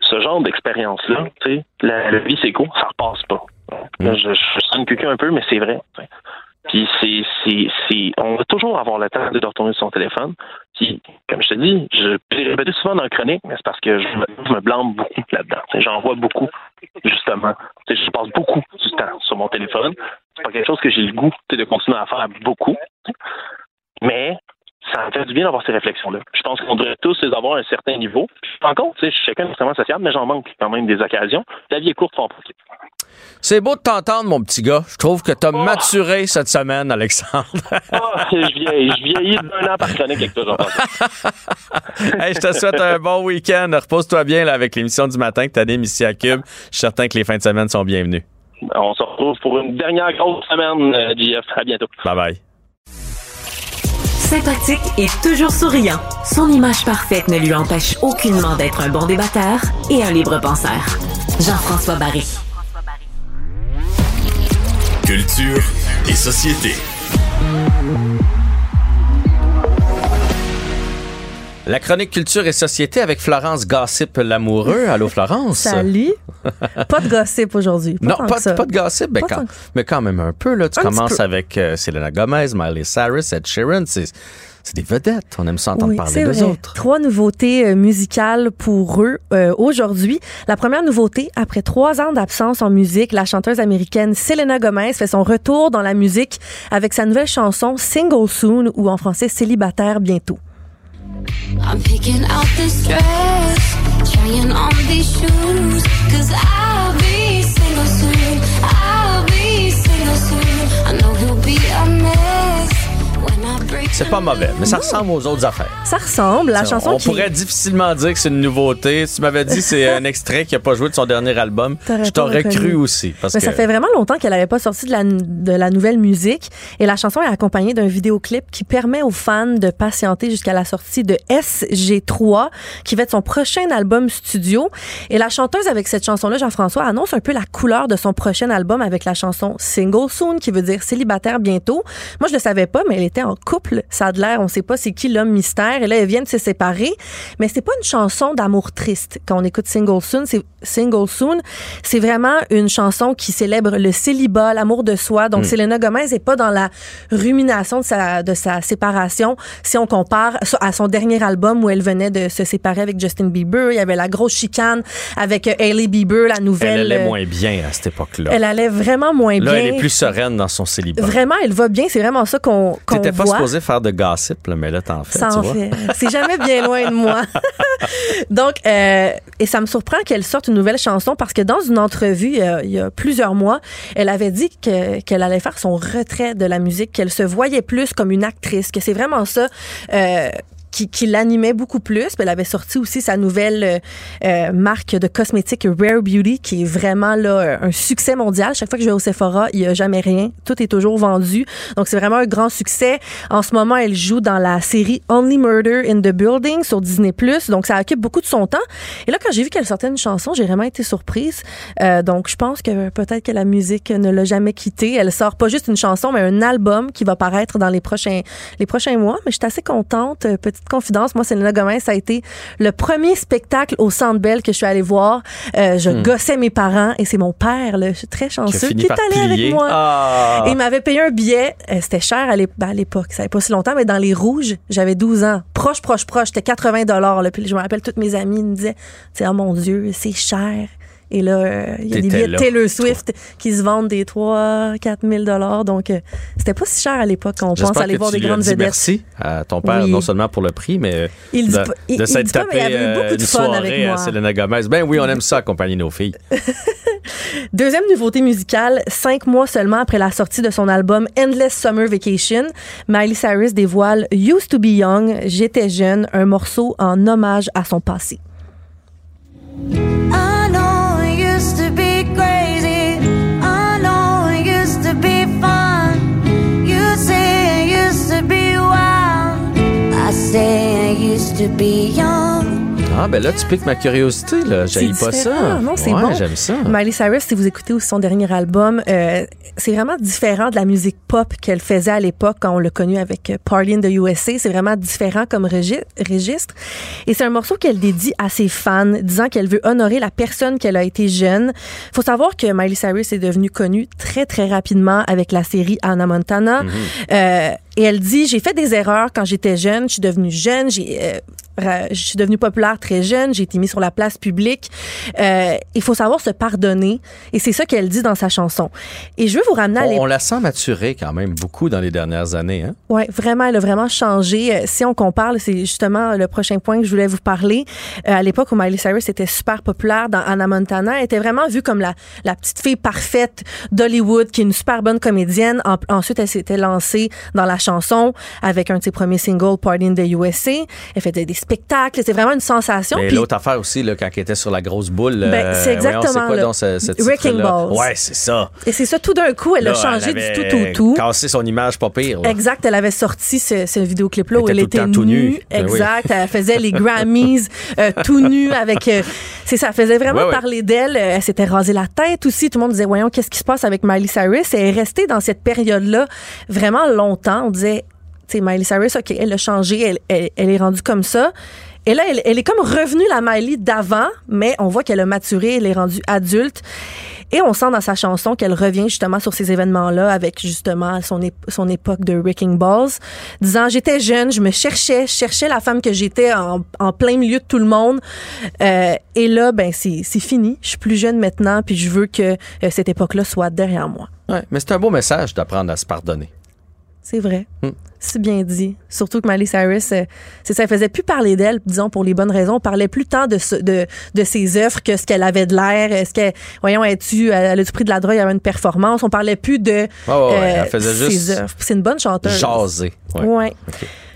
ce genre d'expérience-là. Tu sais, la, la vie c'est court, ça repasse pas. Là, je, je sonne quelqu'un un peu, mais c'est vrai. Puis c'est, on va toujours avoir le temps de retourner sur son téléphone. Comme je te dis, je l'ai répété souvent dans le chronique, mais c'est parce que je me, blâme beaucoup là-dedans. J'en vois beaucoup, justement. Je passe beaucoup du temps sur mon téléphone. C'est pas quelque chose que j'ai le goût de continuer à faire beaucoup. Mais ça me fait du bien d'avoir ces réflexions-là. Je pense qu'on devrait tous les avoir à un certain niveau. Tu sais, je suis quelqu'un d'extrêmement sociable, mais j'en manque quand même des occasions. La vie est courte, en profiter. C'est beau de t'entendre, mon petit gars. Je trouve que t'as maturé cette semaine, Alexandre. Ah, je vieillis, je vieillis d'un an par chronique avec toi, hey, je te souhaite un bon week-end. Repose-toi bien là, avec l'émission du matin que t'animes ici à Cube. Je suis certain que les fins de semaine sont bienvenues. On se retrouve pour une dernière grosse semaine, euh, JF. À bientôt. Bye bye. Sympathique et toujours souriant, son image parfaite ne lui empêche aucunement d'être un bon débatteur et un libre penseur. Jean-François Barry. Culture et société. La chronique culture et société avec Florence Gossip l'amoureux. Allô Florence? Salut. pas de gossip aujourd'hui. Non, tant pas, que ça. pas de gossip, mais Pas quand, tant que- mais quand même un peu. Là. Tu Un commences avec euh, Selena Gomez, Miley Cyrus, Ed Sheeran. C'est c'est des vedettes. On aime ça entendre Oui, parler d'eux autres. Trois nouveautés euh, musicales pour eux euh, aujourd'hui. La première nouveauté, après trois ans d'absence en musique, la chanteuse américaine Selena Gomez fait son retour dans la musique avec sa nouvelle chanson Single Soon ou en français Célibataire bientôt. I'm picking out this dress, trying on these shoes, cause I'll be C'est pas mauvais, mais ça ressemble aux autres affaires. Ça ressemble, la chanson on qui pourrait difficilement dire que c'est une nouveauté. Si tu m'avais dit c'est un extrait qui n'a pas joué de son dernier album, je t'aurais cru aussi. Parce Mais que ça fait vraiment longtemps qu'elle n'avait pas sorti de la, de la nouvelle musique. Et la chanson est accompagnée d'un vidéoclip qui permet aux fans de patienter jusqu'à la sortie de SG3, qui va être son prochain album studio. Et la chanteuse avec cette chanson-là, Jean-François, annonce un peu la couleur de son prochain album avec la chanson Single Soon, qui veut dire célibataire bientôt. Moi, je le savais pas, mais elle était en couple. Ça a de l'air, on sait pas c'est qui l'homme mystère. Et là, elles viennent se séparer. Mais c'est pas une chanson d'amour triste. Quand on écoute Single Soon, c'est Single Soon, c'est vraiment une chanson qui célèbre le célibat, l'amour de soi. Donc, Selena Gomez est pas dans la rumination de sa, de sa séparation. Si on compare à son dernier album où elle venait de se séparer avec Justin Bieber, il y avait la grosse chicane avec euh, Hailey Bieber, la nouvelle. elle allait euh, moins bien à cette époque-là. Elle allait vraiment moins Là, bien. elle est plus sereine dans son célibat. Vraiment, elle va bien. C'est vraiment ça qu'on qu'on T'étais pas voit. supposé faire de gossip, là, mais là, t'en fais, Ça en fait. C'est jamais bien loin de moi. Donc, euh, et ça me surprend qu'elle sorte nouvelle chanson parce que dans une entrevue il y a, plusieurs mois, elle avait dit que- qu'elle allait faire son retrait de la musique, qu'elle se voyait plus comme une actrice, que c'est vraiment ça. euh, qui, qui l'animait beaucoup plus. Elle avait sorti aussi sa nouvelle euh, euh, marque de cosmétiques Rare Beauty, qui est vraiment là un succès mondial. Chaque fois que je vais au Sephora, il n'y a jamais rien. Tout est toujours vendu. Donc c'est vraiment un grand succès. En ce moment, elle joue dans la série Only Murder in the Building sur Disney+. Donc ça occupe beaucoup de son temps. Et là, quand j'ai vu qu'elle sortait une chanson, j'ai vraiment été surprise. Euh, donc je pense que peut-être que la musique ne l'a jamais quittée. Elle sort pas juste une chanson, mais un album qui va paraître dans les prochains les prochains mois. Mais je suis assez contente. Euh, Petite confidence, moi, Selena Gomez, ça a été le premier spectacle au Centre Bell que je suis allée voir. Euh, je gossais mes parents et c'est mon père, là, je suis très Hmm. Chanceux, qui est allé plier. avec moi. Ah! Et il m'avait payé un billet. Euh, C'était cher à l'ép- à l'époque. Ça n'avait pas si longtemps, mais dans les rouges, j'avais 12 ans. Proche, proche, proche. C'était 80 dollars. Puis je me rappelle, toutes mes amies me disaient, oh mon Dieu, c'est cher. Et là, euh, il y a des billets de Taylor Swift qui se vendent des 3 4 000 dollars. Donc, euh, c'était pas si cher à l'époque quand on pense aller voir des grandes vedettes. merci à ton père, non seulement pour le prix, mais Il dit de, pas- il- de s'être tapé euh, une soirée avec à. Selena Gomez. Ben oui, on aime ça accompagner nos filles. Deuxième nouveauté musicale, cinq mois seulement après la sortie de son album Endless Summer Vacation, Miley Cyrus dévoile Used to be Young, J'étais jeune, un morceau en hommage à son passé. Be young. Ah, ben là, tu piques ma curiosité, là. J'aille pas ça. Non, c'est ouais, bon. j'aime ça. Miley Cyrus, si vous écoutez aussi son dernier album, euh, c'est vraiment différent de la musique pop qu'elle faisait à l'époque quand on l'a connue avec euh, Party in the USA. C'est vraiment différent comme regi- registre. Et c'est un morceau qu'elle dédie à ses fans, disant qu'elle veut honorer la personne qu'elle a été jeune. faut savoir que Miley Cyrus est devenue connue très, très rapidement avec la série Anna Montana. Euh, et elle dit, j'ai fait des erreurs quand j'étais jeune, je suis devenue jeune, j'ai... euh, je suis devenue populaire très jeune, j'ai été mise sur la place publique. Euh, il faut savoir se pardonner. Et c'est ça qu'elle dit dans sa chanson. Et je veux vous ramener à On, l'époque. on la sent maturer quand même beaucoup dans les dernières années. Hein? Oui, vraiment, elle a vraiment changé. Euh, Si on compare, c'est justement le prochain point que je voulais vous parler. Euh, à l'époque où Miley Cyrus était super populaire dans Anna Montana, elle était vraiment vue comme la, la petite fille parfaite d'Hollywood, qui est une super bonne comédienne. En- ensuite, elle s'était lancée dans la chanson avec un de ses premiers singles, Party in the USA. Elle faisait des spectacles. C'était vraiment une sensation. Mais Puis- l'autre affaire aussi, là, quand elle était sur la grosse boule. Ben, euh, c'est exactement C'est quoi là. donc ce, ce Wrecking? Balls. Ouais, c'est ça. Et c'est ça, tout d'un coup, elle a changé elle du tout au tout. Cassé son image pas pire. là. Exact, elle avait sorti ce, ce vidéoclip-là où Elle était tout nue. Ben oui. exact, elle faisait les Grammys euh, tout nue avec... euh, c'est ça, elle faisait vraiment Ouais, ouais. parler d'elle. Elle s'était rasé la tête aussi. Tout le monde disait, voyons, qu'est-ce qui se passe avec Miley Cyrus? Elle est restée dans cette période-là vraiment longtemps. On disait, sais, Miley Cyrus, OK, elle a changé, elle, est rendue comme ça. Et là, elle, est comme revenue la Miley d'avant, mais on voit qu'elle a maturé, elle est rendue adulte. Et on sent dans sa chanson qu'elle revient justement sur ces événements-là avec justement son, ép- son époque de Wrecking Balls, disant j'étais jeune, je me cherchais, je cherchais la femme que j'étais en, plein milieu de tout le monde. Euh, et là, ben c'est c'est fini. Je suis plus jeune maintenant, puis je veux que euh, cette époque-là soit derrière moi. Ouais, mais c'est un beau message d'apprendre à se pardonner. C'est vrai. Hmm. C'est bien dit. Surtout que Miley Cyrus, euh, c'est ça, elle faisait plus parler d'elle, disons pour les bonnes raisons. On parlait plus tant de, ce- de, de ses œuvres que ce qu'elle avait de l'air. Est-ce qu'elle, voyons, es-tu, elle a-tu pris de la drogue, avait une performance. On parlait plus de ouais, euh, elle faisait ses juste œuvres. C'est une bonne chanteuse. jaser. Ouais. Ouais.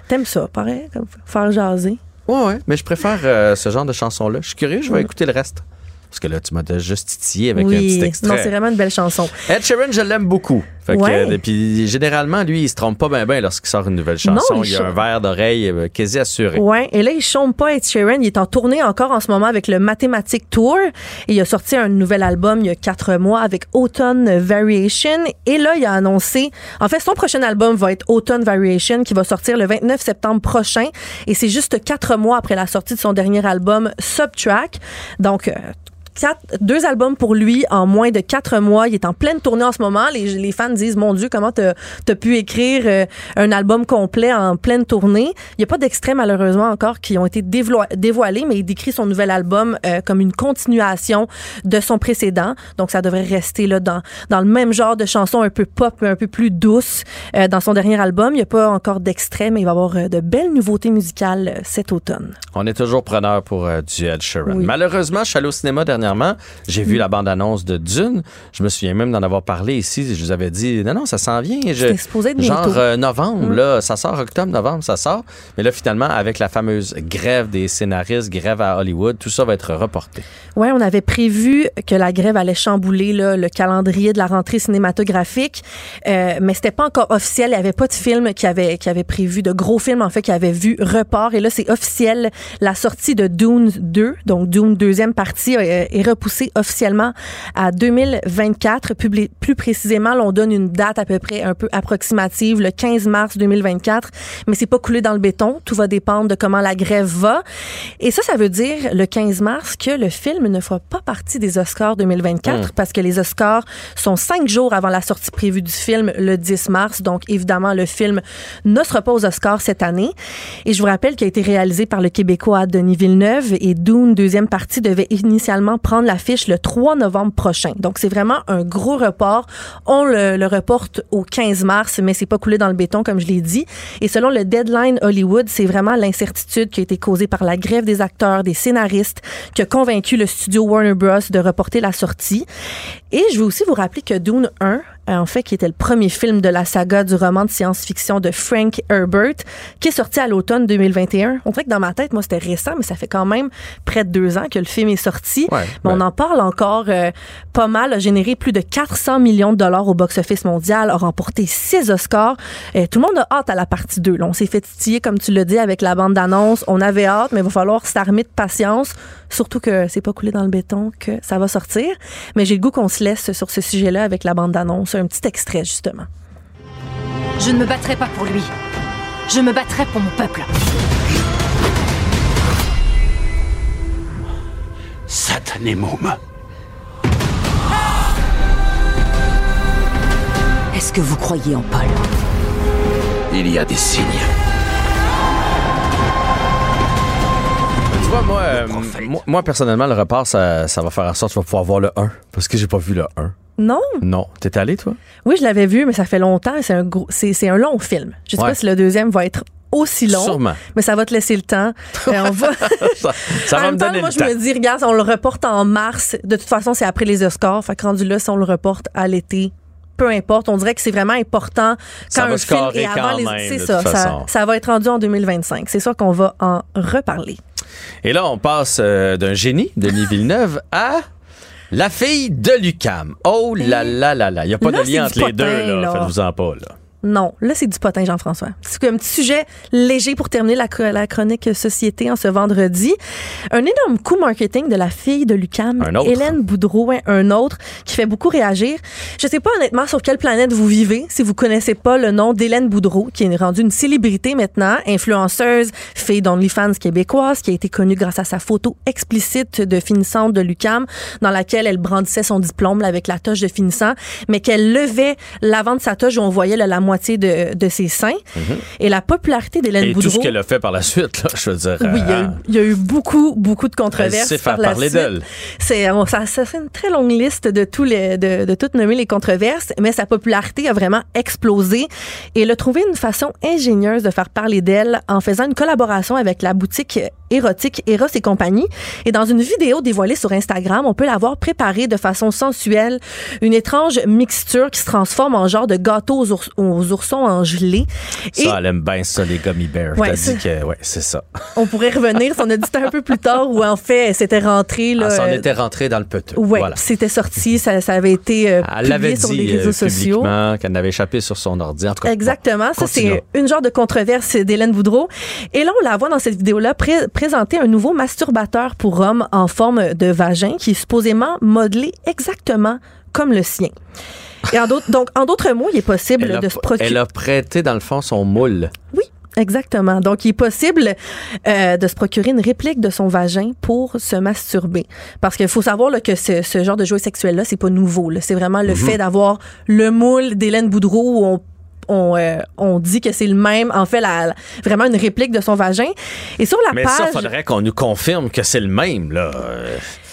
T'aimes ça, pareil, comme faire jaser. ouais, ouais, mais je préfère euh, ce genre de chanson-là. Je suis curieux, je vais écouter le reste. Parce que là, tu m'as déjà juste titillé avec un petit oui, extrait. non, c'est vraiment une belle chanson. Ed Sheeran, je l'aime beaucoup. Fait que, Ouais. euh, puis généralement, lui, il se trompe pas bien ben lorsqu'il sort une nouvelle chanson. Non, il il, a un verre d'oreille euh, quasi assuré. Ouais, et là, il chôme pas Ed Sheeran. Il est en tournée encore en ce moment avec le Mathematic Tour. Et il a sorti un nouvel album il y a quatre mois avec Autumn Variation. Et là, il a annoncé, en fait, son prochain album va être Autumn Variation qui va sortir le 29 septembre prochain. Et c'est juste quatre mois après la sortie de son dernier album Subtrack. Donc, euh, Quatre, deux albums pour lui en moins de quatre mois. Il est en pleine tournée en ce moment. Les, les fans disent, mon Dieu, comment t'as as pu écrire euh, un album complet en pleine tournée. Il n'y a pas d'extraits, malheureusement, encore qui ont été dévoi- dévoilés, mais il décrit son nouvel album euh, comme une continuation de son précédent. Donc, ça devrait rester là dans, dans le même genre de chansons un peu pop, mais un peu plus douce. Euh, dans son dernier album, il n'y a pas encore d'extraits, mais il va y avoir de belles nouveautés musicales cet automne. On est toujours preneur pour du Ed Sheeran. Oui. Malheureusement, je suis allé au cinéma dernièrement. J'ai vu la bande-annonce de Dune. Je me souviens même d'en avoir parlé ici. Je vous avais dit, non, non, ça s'en vient. Je- supposé être genre euh, novembre, là, ça sort octobre, novembre, ça sort. Mais là, finalement, avec la fameuse grève des scénaristes, grève à Hollywood, tout ça va être reporté. Ouais, on avait prévu que la grève allait chambouler là, le calendrier de la rentrée cinématographique, euh, mais c'était pas encore officiel. Il y avait pas de film qui avait qui avait prévu de gros films en fait qui avait vu report. Et là, c'est officiel. La sortie de Dune 2, donc Dune deuxième partie, euh, est repoussée officiellement à 2024. Plus, plus précisément, là, on donne une date à peu près un peu approximative, le 15 mars 2024. Mais c'est pas coulé dans le béton. Tout va dépendre de comment la grève va. Et ça, ça veut dire le 15 mars que le film ne fera pas partie des Oscars 2024 parce que les Oscars sont cinq jours avant la sortie prévue du film le 10 mars. Donc, évidemment, le film ne sera pas aux Oscars cette année. Et je vous rappelle qu'il a été réalisé par le Québécois Denis Villeneuve et Dune, deuxième partie, devait initialement prendre l'affiche le 3 novembre prochain. Donc, c'est vraiment un gros report. On le, le reporte au 15 mars, mais c'est pas coulé dans le béton, comme je l'ai dit. Et selon le Deadline Hollywood, c'est vraiment l'incertitude qui a été causée par la grève des acteurs, des scénaristes, qui a convaincu le studio Warner Bros. de reporter la sortie. Et je veux aussi vous rappeler que Dune 1, euh, en fait, qui était le premier film de la saga du roman de science-fiction de Frank Herbert, qui est sorti à l'automne 2021. On dirait que dans ma tête, moi, c'était récent, mais ça fait quand même près de deux ans que le film est sorti. Ouais, mais on en parle encore euh, pas mal, a généré plus de 400 millions de dollars au box-office mondial, a remporté six Oscars. Euh, tout le monde a hâte à la partie 2. Là. On s'est fait titiller, comme tu l'as dit, avec la bande d'annonce. On avait hâte, mais il va falloir s'armer de patience, surtout que c'est pas coulé dans le béton que ça va sortir. Mais j'ai le goût qu'on se laisse sur ce sujet-là avec la bande d'annonce. Un petit extrait, justement. Je ne me battrai pas pour lui. Je me battrai pour mon peuple. Satané môme. Est-ce que vous croyez en Paul? Il y a des signes. Tu vois, moi, euh, moi, moi, personnellement, le report, ça, ça va faire en sorte que tu vas pouvoir voir le 1. Parce que j'ai pas vu le 1. Non? Non. T'es allé, toi? Oui, je l'avais vu, mais ça fait longtemps. C'est un, gros, c'est, c'est un long film. Je sais Ouais. pas si le deuxième va être aussi long. Sûrement. Mais ça va te laisser le temps. Euh, on va... ça ça en va même me temps, donner moi, le je temps. me dis, regarde, on le reporte en mars. De toute façon, c'est après les Oscars. Fait que rendu là, si on le reporte à l'été, peu importe. On dirait que c'est vraiment important Ça quand va un film est avant les. même, c'est ça, ça. Ça va être rendu en 2025. C'est sûr qu'on va en reparler. Et là, on passe euh, d'un génie, Denis Villeneuve, à la fille de Lucam. Oh là là là là. Il n'y a pas Là, de lien entre les potin, deux, là. là. Faites-vous-en pas, là. Non, là, c'est du potin, Jean-François. C'est un petit sujet léger pour terminer la, la chronique société en ce vendredi. Un énorme coup marketing de la fille de Lucam. Hélène Boudreau, ouais, un autre, qui fait beaucoup réagir. Je sais pas honnêtement sur quelle planète vous vivez si vous connaissez pas le nom d'Hélène Boudreau, qui est rendue une célébrité maintenant, influenceuse, fille d'OnlyFans québécoise, qui a été connue grâce à sa photo explicite de finissante de Lucam, dans laquelle elle brandissait son diplôme là, avec la toche de finissant, mais qu'elle levait l'avant de sa toche où on voyait là, la moitié de, de ses seins. Et la popularité d'Hélène Mhm. Et Boudreau. tout ce qu'elle a fait par la suite, là, je veux dire. Oui, il y, a eu, il y a eu beaucoup, beaucoup de controverses. Elle par la parler d'elle. C'est, ça, ça une très longue liste de tous les, de, de toutes nommer les controverses, mais sa popularité a vraiment explosé et elle a trouvé une façon ingénieuse de faire parler d'elle en faisant une collaboration avec la boutique érotique Eros et compagnie. Et dans une vidéo dévoilée sur Instagram, on peut la voir préparer de façon sensuelle une étrange mixture qui se transforme en genre de gâteau aux, ours- aux oursons en gelée. Et- Ça, elle aime bien ça, les gummy bears. Ouais, T'as ça- dit que, ouais, c'est ça. on pourrait revenir, on a dit ça un peu plus tard, où en fait, elle s'était rentrée. Là, Elle s'en euh, était rentrée dans le peteux. Ouais, Voilà. c'était sorti, ça, ça avait été euh, Elle publié sur les réseaux euh, sociaux. publiquement qu'elle n'avait échappé sur son ordi. En tout cas, Exactement. bon, ça, c'est une genre de controverse d'Hélène Boudreau. Et là, on la voit dans cette vidéo-là pré- présenter un nouveau masturbateur pour hommes en forme de vagin qui est supposément modelé exactement comme le sien. Et en d'autres, donc, en d'autres mots, il est possible Elle a, de se procurer. elle a prêté, dans le fond, son moule. Oui, exactement. Donc, il est possible euh, de se procurer une réplique de son vagin pour se masturber. Parce qu'il faut savoir là, que ce, ce genre de jouet sexuel-là, c'est pas nouveau. C'est vraiment Mhm. le fait d'avoir le moule d'Hélène Boudreau où on on, euh, on dit que c'est le même, en fait, la, la- vraiment une réplique de son vagin. Et sur la Mais page, ça, faudrait qu'on nous confirme que c'est le même, là.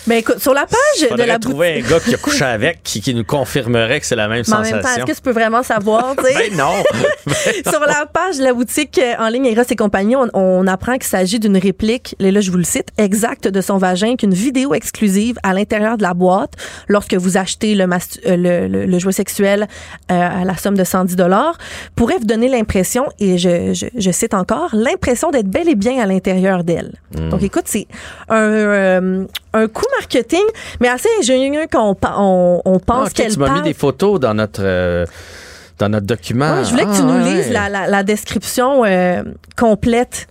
Ben écoute, sur la page de la trouver boutique, un gars qui a couché avec qui, qui nous confirmerait que c'est la même mais en même temps, est-ce sensation. que tu peux vraiment savoir, tu sais? Ben non. Sur la page de la boutique euh, en ligne Eros et compagnie, on, on apprend qu'il s'agit d'une réplique, et là je vous le cite, exacte de son vagin, avec une vidéo exclusive à l'intérieur de la boîte lorsque vous achetez le, mastu- euh, le, le- le jouet sexuel euh, à la somme de 110 dollars, pourrait vous donner l'impression, et je, je, je cite encore, l'impression d'être bel et bien à l'intérieur d'elle. Donc écoute, c'est un, euh, un coup marketing, mais assez ingénieux qu'on on, on Ah, pense ok, qu'elle tu m'as mis des photos dans notre, euh, dans notre document. Ouais, je voulais que tu Ah, nous ouais. lises la, la- la description euh, complète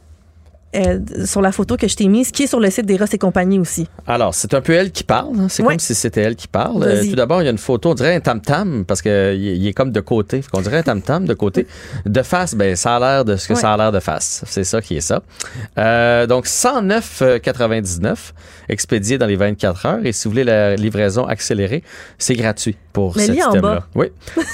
euh, sur la photo que je t'ai mise, qui est sur le site d'Eros et compagnie aussi. Alors, c'est un peu elle qui parle. hein. C'est Ouais. comme si c'était elle qui parle. Euh, tout d'abord, il y a une photo, on dirait un tam-tam, parce qu'il il est comme de côté. On dirait un tam-tam de côté. De face, ben, ça a l'air de ce que Ouais. ça a l'air de face. C'est ça qui est ça. Euh, donc, 109,99 expédié dans les 24 heures. Et si vous voulez la livraison accélérée, c'est gratuit pour Mais cet item-là. Oui.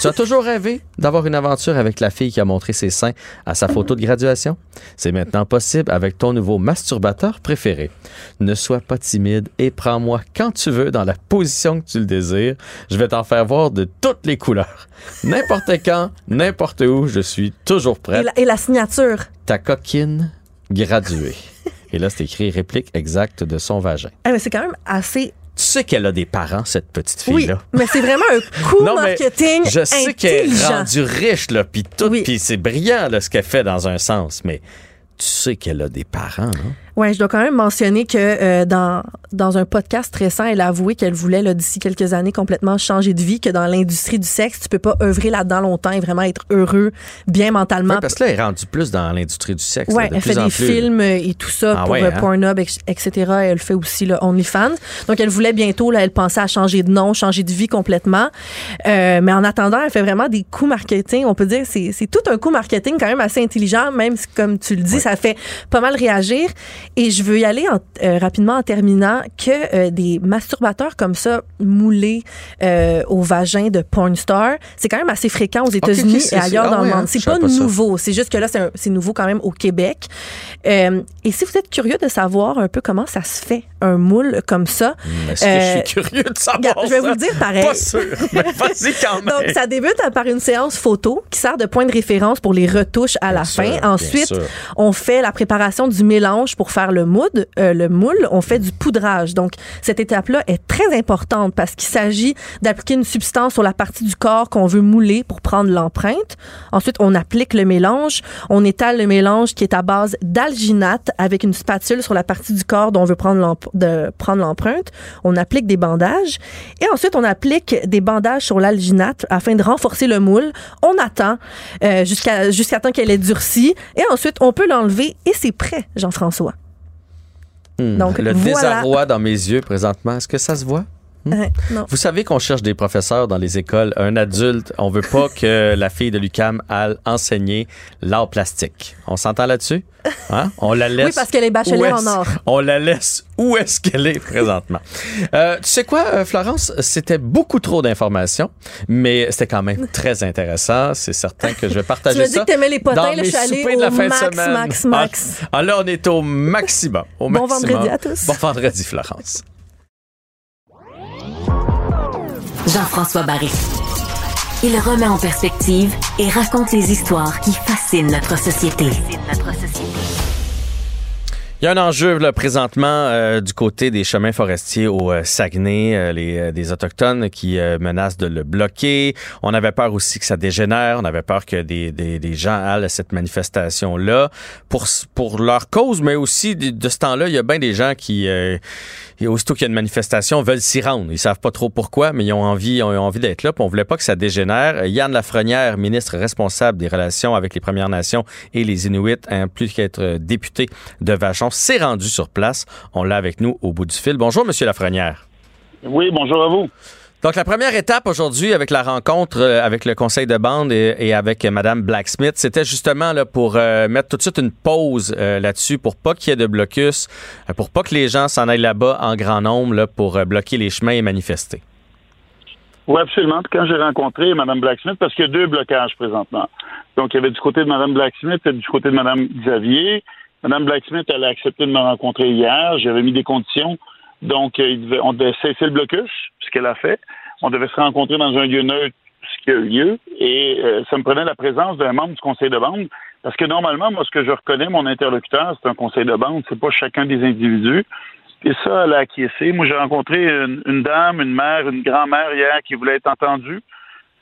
tu as toujours rêvé d'avoir une aventure avec la fille qui a montré ses seins à sa photo de graduation? C'est maintenant possible avec ton nouveau masturbateur préféré. Ne sois pas timide et prends-moi quand tu veux dans la position que tu le désires. Je vais t'en faire voir de toutes les couleurs. N'importe quand, n'importe où, je suis toujours Et prêt. la, et la signature. Ta coquine graduée. Et là, c'est écrit réplique exacte de son vagin. Eh, mais c'est quand même assez. Tu sais qu'elle a des parents, cette petite Oui, fille-là. mais c'est vraiment un coup Non, mais marketing Je sais qu'elle est rendue riche, là, puis tout, Oui. puis c'est brillant, là, ce qu'elle fait dans un sens, mais tu sais qu'elle a des parents, hein? Ouais, je dois quand même mentionner que euh, dans dans un podcast récent, elle a avoué qu'elle voulait là, d'ici quelques années complètement changer de vie, que dans l'industrie du sexe, tu peux pas œuvrer là-dedans longtemps et vraiment être heureux, bien mentalement. Ouais, parce que là, elle est rendue plus dans l'industrie du sexe. De elle plus fait en des plus. films et tout ça Ah pour ouais, euh, hein? Pornhub, etc. Elle fait aussi le OnlyFans. Donc, elle voulait bientôt, là, elle pensait à changer de nom, changer de vie complètement. Euh, mais en attendant, elle fait vraiment des coups marketing. On peut dire c'est c'est tout un coup marketing quand même assez intelligent, même si, comme tu le dis, ça fait pas mal réagir. Et je veux y aller en- euh, rapidement en terminant que euh, des masturbateurs comme ça, moulés euh, au vagin de porn star, c'est quand même assez fréquent aux États-Unis et ailleurs c'est- dans ah le monde. hein? C'est pas pas nouveau. C'est juste que là, c'est nouveau quand même au Québec. Euh, et si vous êtes curieux de savoir un peu comment ça se fait, un moule comme ça, Hmm, Est-ce que Euh, je suis curieux de savoir je vais ça? vous le dire pareil. Pas sûr, mais vas-y quand même. donc, ça débute par une séance photo qui sert de point de référence pour les retouches à la sûr, fin. Ensuite, on fait la préparation du mélange pour faire le mood, euh, le moule. On fait du poudrage. Donc, cette étape-là est très importante parce qu'il s'agit d'appliquer une substance sur la partie du corps qu'on veut mouler pour prendre l'empreinte. Ensuite, on applique le mélange. On étale le mélange qui est à base d'alginate avec une spatule sur la partie du corps dont on veut prendre l'emp- de prendre l'empreinte. On applique des bandages et ensuite on applique des bandages sur l'alginate afin de renforcer le moule. On attend euh, jusqu'à jusqu'à temps qu'elle ait durci et ensuite on peut l'enlever et c'est prêt, Jean-François. Hmm, donc, le voilà. désarroi dans mes yeux présentement, est-ce que ça se voit? Non. Vous savez qu'on cherche des professeurs dans les écoles, un adulte. On veut pas que la fille de l'UCAM aille enseigner l'art plastique. On s'entend là-dessus? Hein? On la laisse. Oui, parce qu'elle est bachelière en art. On la laisse où est-ce qu'elle est présentement? Euh, tu sais quoi, euh, Florence? C'était beaucoup trop d'informations, mais c'était quand même très intéressant. C'est certain que je vais partager Tu m'as ça. dit que t'aimais les potins, dans là, mes soupers de la fin max, de semaine. max, max. Ah, ah, là, on est au maximum. Au Bon maximum. vendredi à tous. Bon vendredi, Florence. Jean-François Barry. Il remet en perspective et raconte les histoires qui fascinent notre société. Il y a un enjeu là, présentement euh, du côté des chemins forestiers au euh, Saguenay, euh, les, des Autochtones qui menacent de le bloquer. On avait peur aussi que ça dégénère. On avait peur que des, des, des gens allent à cette manifestation-là pour, pour leur cause, mais aussi de, de ce temps-là, il y a bien des gens qui, et aussitôt qu'il y a une manifestation, veulent s'y rendre. Ils savent pas trop pourquoi, mais ils ont envie, ont envie d'être là. Puis on voulait pas que ça dégénère. Yann Lafrenière, ministre responsable des relations avec les Premières Nations et les Inuits, hein, plus qu'être euh, député de Vachon, s'est rendu sur place. On l'a avec nous au bout du fil. Bonjour, Monsieur Lafrenière. Oui, bonjour à vous. Donc, la première étape aujourd'hui avec la rencontre euh, avec le conseil de bande et, avec euh, Mme Blacksmith, c'était justement là, pour euh, mettre tout de suite une pause là-dessus pour pas qu'il y ait de blocus, pour pas que les gens s'en aillent là-bas en grand nombre là, pour bloquer les chemins et manifester. Oui, absolument. Quand j'ai rencontré Mme Blacksmith, parce qu'il y a deux blocages présentement. Donc, il y avait du côté de Mme Blacksmith et du côté de Mme Xavier. Mme Blacksmith, elle a accepté de me rencontrer hier. J'avais mis des conditions. Donc, euh, on devait cesser le blocus, ce qu'elle a fait. On devait se rencontrer dans un lieu neutre, ce qui a eu lieu. Et euh, ça me prenait la présence d'un membre du conseil de bande. Parce que normalement, moi, ce que je reconnais, mon interlocuteur, c'est un conseil de bande. C'est pas chacun des individus. Et ça, elle a acquiescé. Moi, j'ai rencontré une, dame, une mère, une grand-mère hier qui voulait être entendue.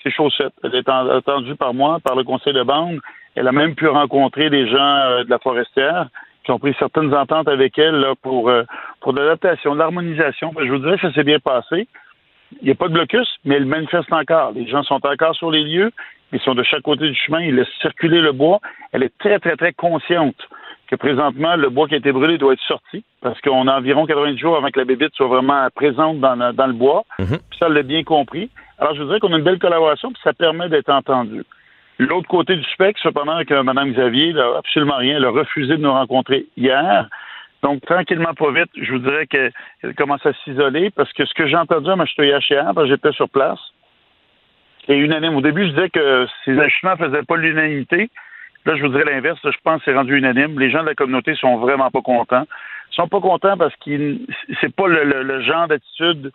C'est faite. Elle est en- entendue par moi, par le conseil de bande. Elle a même pu rencontrer des gens euh, de la forestière qui ont pris certaines ententes avec elle là, pour, euh, pour de l'adaptation, de l'harmonisation. Ben, Je vous dirais que ça s'est bien passé. Il n'y a pas de blocus, mais elle manifeste encore. Les gens sont encore sur les lieux. Ils sont de chaque côté du chemin. Ils laissent circuler le bois. Elle est très, très, très consciente que présentement, le bois qui a été brûlé doit être sorti parce qu'on a environ 90 jours avant que la bébite soit vraiment présente dans le, dans le bois. Mhm. Puis ça, elle l'a bien compris. Alors, je vous dirais qu'on a une belle collaboration puis ça permet d'être entendu. L'autre côté du spectre, cependant, que Mme Xavier n'a absolument rien. Elle a refusé de nous rencontrer hier. Donc, tranquillement, pas vite, je vous dirais qu'elle commence à s'isoler parce que ce que j'ai entendu à Machetoyache hier, parce que j'étais sur place, est unanime. Au début, je disais que ces ajustements ne faisaient pas l'unanimité. Là, je vous dirais l'inverse. Je pense que c'est rendu unanime. Les gens de la communauté sont vraiment pas contents. Ils sont pas contents parce que c'est pas le genre d'attitude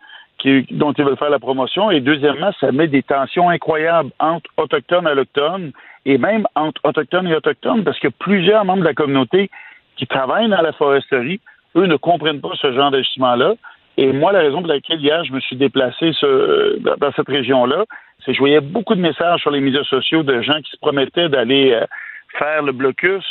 dont ils veulent faire la promotion. Et deuxièmement, ça met des tensions incroyables entre autochtones et allochtones et même entre autochtones et autochtones parce que plusieurs membres de la communauté qui travaillent dans la foresterie, eux ne comprennent pas ce genre d'ajustement-là. Et moi, la raison pour laquelle hier je me suis déplacé dans cette région-là, c'est que je voyais beaucoup de messages sur les médias sociaux de gens qui se promettaient d'aller euh, faire le blocus.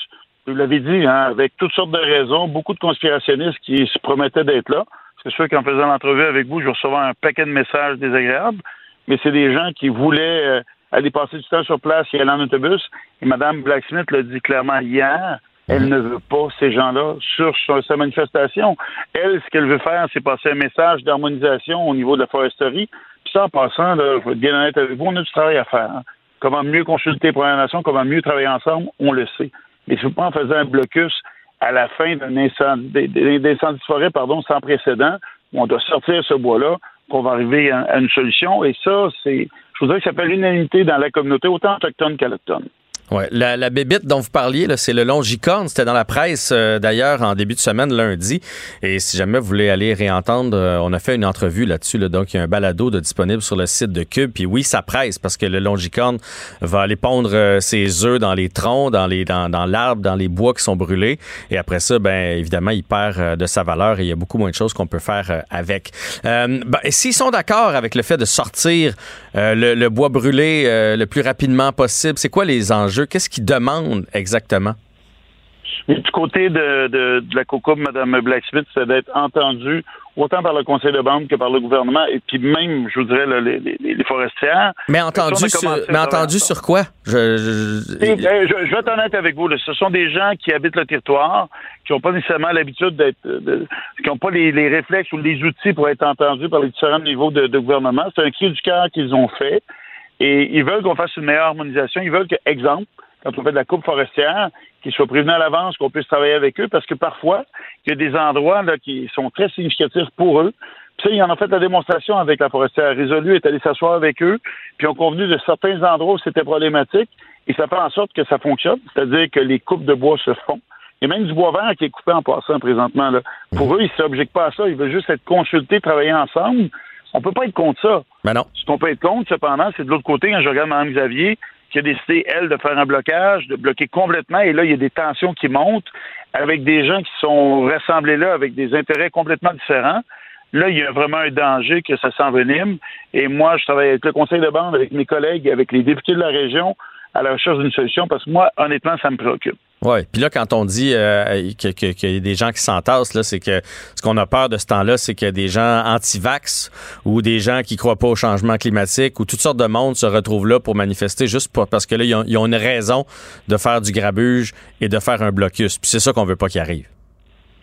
Vous l'avez dit, hein, avec toutes sortes de raisons, beaucoup de conspirationnistes qui se promettaient d'être là. C'est sûr qu'en faisant l'entrevue avec vous, je recevais un paquet de messages désagréables, mais c'est des gens qui voulaient euh, aller passer du temps sur place et aller en autobus. Et Mme Blacksmith l'a dit clairement hier, elle ne veut pas ces gens-là sur, sa manifestation. Elle, ce qu'elle veut faire, c'est passer un message d'harmonisation au niveau de la foresterie. Puis ça, en passant, je vais être bien honnête avec vous, on a du travail à faire. Hein. Comment mieux consulter Première Nation, comment mieux travailler ensemble, on le sait. Mais c'est pas en faisant un blocus à la fin d'un incendie, de forêt pardon, sans précédent, où on doit sortir ce bois-là, qu'on va arriver à, une solution. Et ça, c'est, je voudrais que ça s'appelle l'unanimité dans la communauté, autant autochtone qu'allochtone. Ouais, la, la bébite dont vous parliez, c'est le Longicorne. C'était dans la presse euh, d'ailleurs en début de semaine lundi. Et si jamais vous voulez aller réentendre, euh, on a fait une entrevue là-dessus. donc il y a un balado de disponible sur le site de Cube. Puis oui, ça presse parce que le Longicorne va aller pondre euh, ses œufs dans les troncs, dans les dans, dans l'arbre, dans les bois qui sont brûlés. Et après ça, ben évidemment, il perd de sa valeur et il y a beaucoup moins de choses qu'on peut faire avec. Ben, s'ils sont d'accord avec le fait de sortir le, le, bois brûlé le plus rapidement possible, c'est quoi les enjeux? Qu'est-ce qu'ils demandent exactement? du côté de, de, de la COCOB, Mme Blacksmith, c'est d'être entendu autant par le conseil de bande que par le gouvernement et puis même, je vous dirais, les, les, forestières. Mais entendu, sur, mais entendu sur quoi? Je, je... Ben, je, vais être honnête avec vous. Ce sont des gens qui habitent le territoire, qui n'ont pas nécessairement l'habitude d'être, qui n'ont pas les, les, réflexes ou les outils pour être entendus par les différents niveaux de, de gouvernement. C'est un cri du cœur qu'ils ont fait. Et ils veulent qu'on fasse une meilleure harmonisation. Ils veulent que, exemple, quand on fait de la coupe forestière, qu'ils soient prévenus à l'avance, qu'on puisse travailler avec eux, parce que parfois, il y a des endroits là, qui sont très significatifs pour eux. Puis ça, ils en ont fait la démonstration avec la forestière. Résolu est allé s'asseoir avec eux, puis ont convenu de certains endroits où c'était problématique, et ça fait en sorte que ça fonctionne, c'est-à-dire que les coupes de bois se font. Et même du bois vert qui est coupé en passant présentement. Là. Pour eux, ils ne s'objectent pas à ça. Ils veulent juste être consultés, travailler ensemble. On peut pas être contre ça. Mais ben non. Ce qu'on peut être contre, cependant, c'est de l'autre côté, quand je regarde Mme Xavier, qui a décidé, elle, de faire un blocage, de bloquer complètement, et là, il y a des tensions qui montent avec des gens qui sont rassemblés là avec des intérêts complètement différents. Là, il y a vraiment un danger que ça s'envenime. Et moi, je travaille avec le conseil de bande, avec mes collègues, avec les députés de la région, à la recherche d'une solution, parce que moi, honnêtement, ça me préoccupe. Oui, puis là, quand on dit euh, qu'il y a des gens qui s'entassent, là, c'est que ce qu'on a peur de ce temps-là, c'est a des gens anti-vax ou des gens qui croient pas au changement climatique ou toutes sortes de monde se retrouvent là pour manifester juste parce que là, ils ont, une raison de faire du grabuge et de faire un blocus. Puis c'est ça qu'on veut pas qu'il arrive.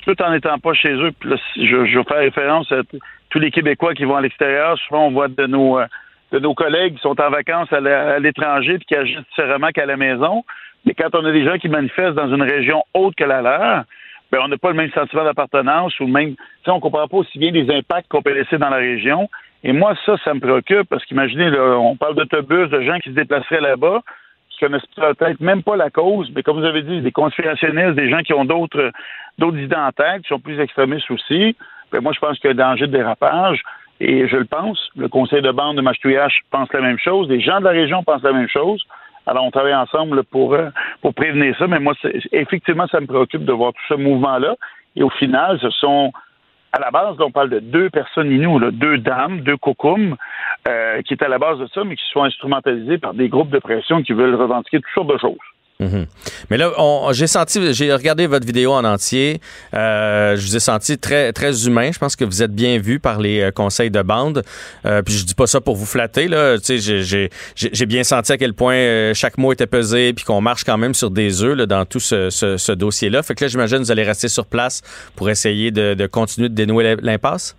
Tout en n'étant pas chez eux, puis là, je, je fais référence à tous les Québécois qui vont à l'extérieur. Souvent, on voit de nos, euh, de nos collègues qui sont en vacances à l'étranger puis qui agissent différemment qu'à la maison. Mais quand on a des gens qui manifestent dans une région autre que la leur, ben, on n'a pas le même sentiment d'appartenance ou même, on comprend pas aussi bien les impacts qu'on peut laisser dans la région. Et moi, ça, ça me préoccupe parce qu'imaginez, on parle d'autobus, de gens qui se déplaceraient là-bas, qui connaissent peut-être même pas la cause, mais comme vous avez dit, des conspirationnistes, des gens qui ont d'autres d'autres idées en tête, qui sont plus extrémistes aussi. Ben, moi, je pense qu'il y a un danger de dérapage. Et je le pense. Le conseil de bande de Machitouillache pense la même chose. Les gens de la région pensent la même chose. Alors, on travaille ensemble pour, euh, pour prévenir ça, mais moi, effectivement, ça me préoccupe de voir tout ce mouvement-là. Et au final, ce sont, à la base, on parle de deux personnes inoues, deux dames, deux cocums, euh, qui est à la base de ça, mais qui sont instrumentalisées par des groupes de pression qui veulent revendiquer toutes sortes de choses. Mhm. Mais là, j'ai senti, j'ai regardé votre vidéo en entier. Euh, je vous ai senti très, très humain. Je pense que vous êtes bien vu par les euh, conseils de bande. Euh, puis je dis pas ça pour vous flatter. Là, j'ai bien senti à quel point chaque mot était pesé, puis qu'on marche quand même sur des œufs dans tout ce, dossier-là. Fait que là, j'imagine que vous allez rester sur place pour essayer de, continuer de dénouer l'impasse?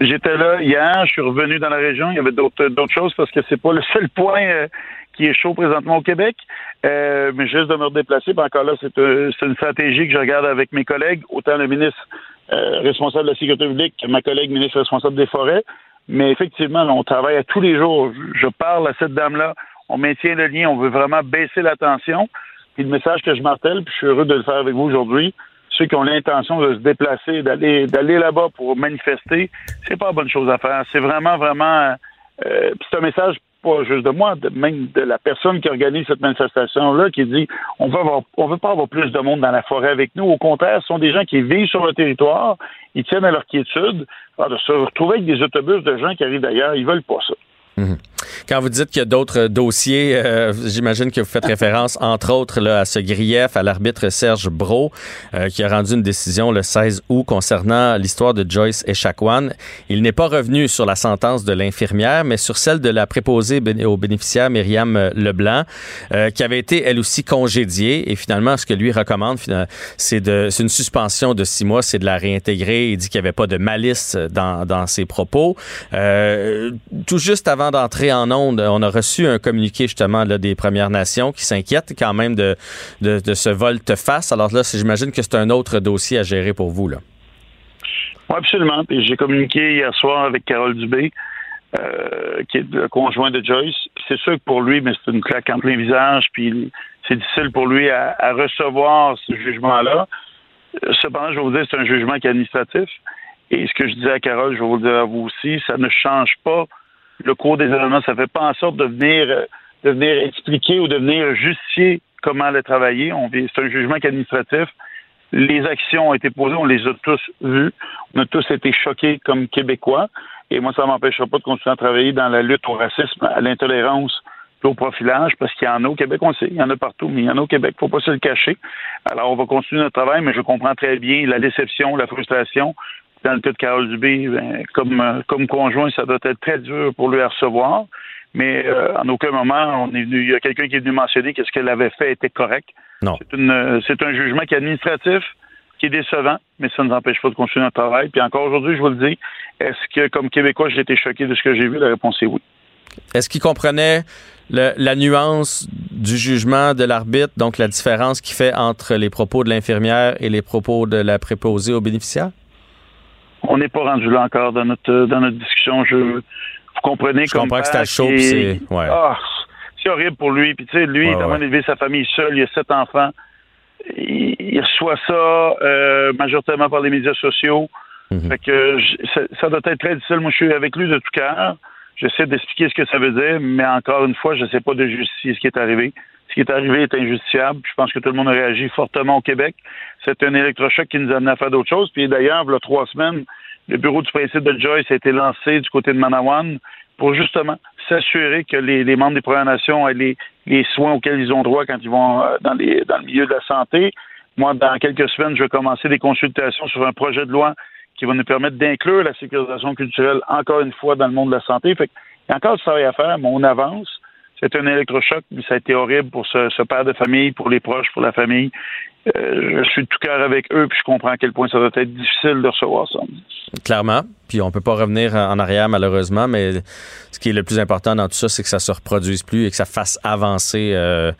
J'étais là hier, je suis revenu dans la région. Il y avait d'autres choses parce que c'est pas le seul point qui est chaud présentement au Québec. Euh, mais juste de me redéplacer, encore là, euh, c'est une stratégie que je regarde avec mes collègues, autant le ministre euh, responsable de la sécurité publique que ma collègue ministre responsable des forêts. Mais effectivement, on travaille à tous les jours. Je parle à cette dame-là. On maintient le lien. On veut vraiment baisser la tension. Puis le message que je martèle, puis je suis heureux de le faire avec vous aujourd'hui, ceux qui ont l'intention de se déplacer, d'aller d'aller là-bas pour manifester, c'est pas la bonne chose à faire. C'est vraiment, vraiment. Euh, c'est un message pas juste de moi, de, même de la personne qui organise cette manifestation-là, qui dit on veut avoir, on veut pas avoir plus de monde dans la forêt avec nous. Au contraire, ce sont des gens qui vivent sur le territoire, ils tiennent à leur quiétude. Alors, de se retrouver avec des autobus de gens qui arrivent d'ailleurs, ils veulent pas ça. Mhm. Quand vous dites qu'il y a d'autres dossiers, euh, j'imagine que vous faites référence, entre autres, là, à ce grief à l'arbitre Serge Bro, euh, qui a rendu une décision le 16 août concernant l'histoire de Joyce Echaquan. Il n'est pas revenu sur la sentence de l'infirmière, mais sur celle de la préposée aux bénéficiaires Myriam Leblanc, euh, qui avait été, elle aussi, congédiée. Et finalement, ce que lui recommande, c'est de, c'est une suspension de six mois, c'est de la réintégrer. Il dit qu'il n'y avait pas de malice dans, dans ses propos. tout juste avant d'entrer en onde, on a reçu un communiqué justement des Premières Nations qui s'inquiètent quand même de, de, ce volte-face. Alors là, j'imagine que c'est un autre dossier à gérer pour vous. Oui, absolument. J'ai communiqué hier soir avec Carole Dubé, euh, qui est le conjoint de Joyce. c'est sûr que pour lui, mais c'est une claque en plein visage, puis c'est difficile pour lui à, recevoir ce jugement-là. Cependant, je vais vous dire, c'est un jugement qui est administratif. Et ce que je disais à Carole, je vais vous le dire à vous aussi, ça ne change pas le cours des événements. Ça ne fait pas en sorte de venir, euh, de venir expliquer ou de venir justifier comment le travailler. C'est un jugement administratif. Les actions ont été posées, on les a tous vues. On a tous été choqués comme Québécois. Et moi, ça ne m'empêchera pas de continuer à travailler dans la lutte au racisme, à l'intolérance, au profilage, parce qu'il y en a au Québec, on sait, il y en a partout, mais il y en a au Québec, il ne faut pas se le cacher. Alors, on va continuer notre travail, mais je comprends très bien la déception, la frustration, dans le cas de Carole Dubé, ben, comme, euh, comme conjoint, ça doit être très dur pour lui à recevoir. Mais euh, en aucun moment, on est venu, il y a quelqu'un qui est venu mentionner que ce qu'elle avait fait était correct. Non. C'est, une, c'est un jugement qui est administratif, qui est décevant, mais ça ne nous empêche pas de continuer notre travail. Puis encore aujourd'hui, je vous le dis, est-ce que comme Québécois, j'ai été choqué de ce que j'ai vu? La réponse est oui. Est-ce qu'il comprenait la nuance du jugement de l'arbitre, donc la différence qu'il fait entre les propos de l'infirmière et les propos de la préposée aux bénéficiaires? On n'est pas rendu là encore dans notre dans notre discussion. Je, vous comprenez je comprends que c'est chaud, c'est ouais. Ah, c'est horrible pour lui. Puis tu sais, lui, il a élevé sa famille seul. Il a sept enfants. Il, reçoit ça euh, majoritairement par les médias sociaux. Mhm. Fait que ça, doit être très difficile. Moi, je suis avec lui de tout cœur. J'essaie d'expliquer ce que ça veut dire, mais encore une fois, je ne sais pas de justifier ce qui est arrivé. Ce qui est arrivé est injustifiable. Je pense que tout le monde a réagi fortement au Québec. C'est un électrochoc qui nous a amené à faire d'autres choses. Puis d'ailleurs, il y a trois semaines, le bureau du principe de Joyce a été lancé du côté de Manawan pour justement s'assurer que les, membres des Premières Nations aient les, soins auxquels ils ont droit quand ils vont euh, dans, dans le milieu de la santé. Moi, dans quelques semaines, je vais commencer des consultations sur un projet de loi qui va nous permettre d'inclure la sécurisation culturelle encore une fois dans le monde de la santé. Fait il y a encore du travail à faire, mais on avance. C'est un électrochoc, mais ça a été horrible pour ce, père de famille, pour les proches, pour la famille. Euh, je suis de tout cœur avec eux, puis je comprends à quel point ça doit être difficile de recevoir ça. Clairement. Puis on peut pas revenir en arrière, malheureusement, mais ce qui est le plus important dans tout ça, c'est que ça se reproduise plus et que ça fasse avancer euh,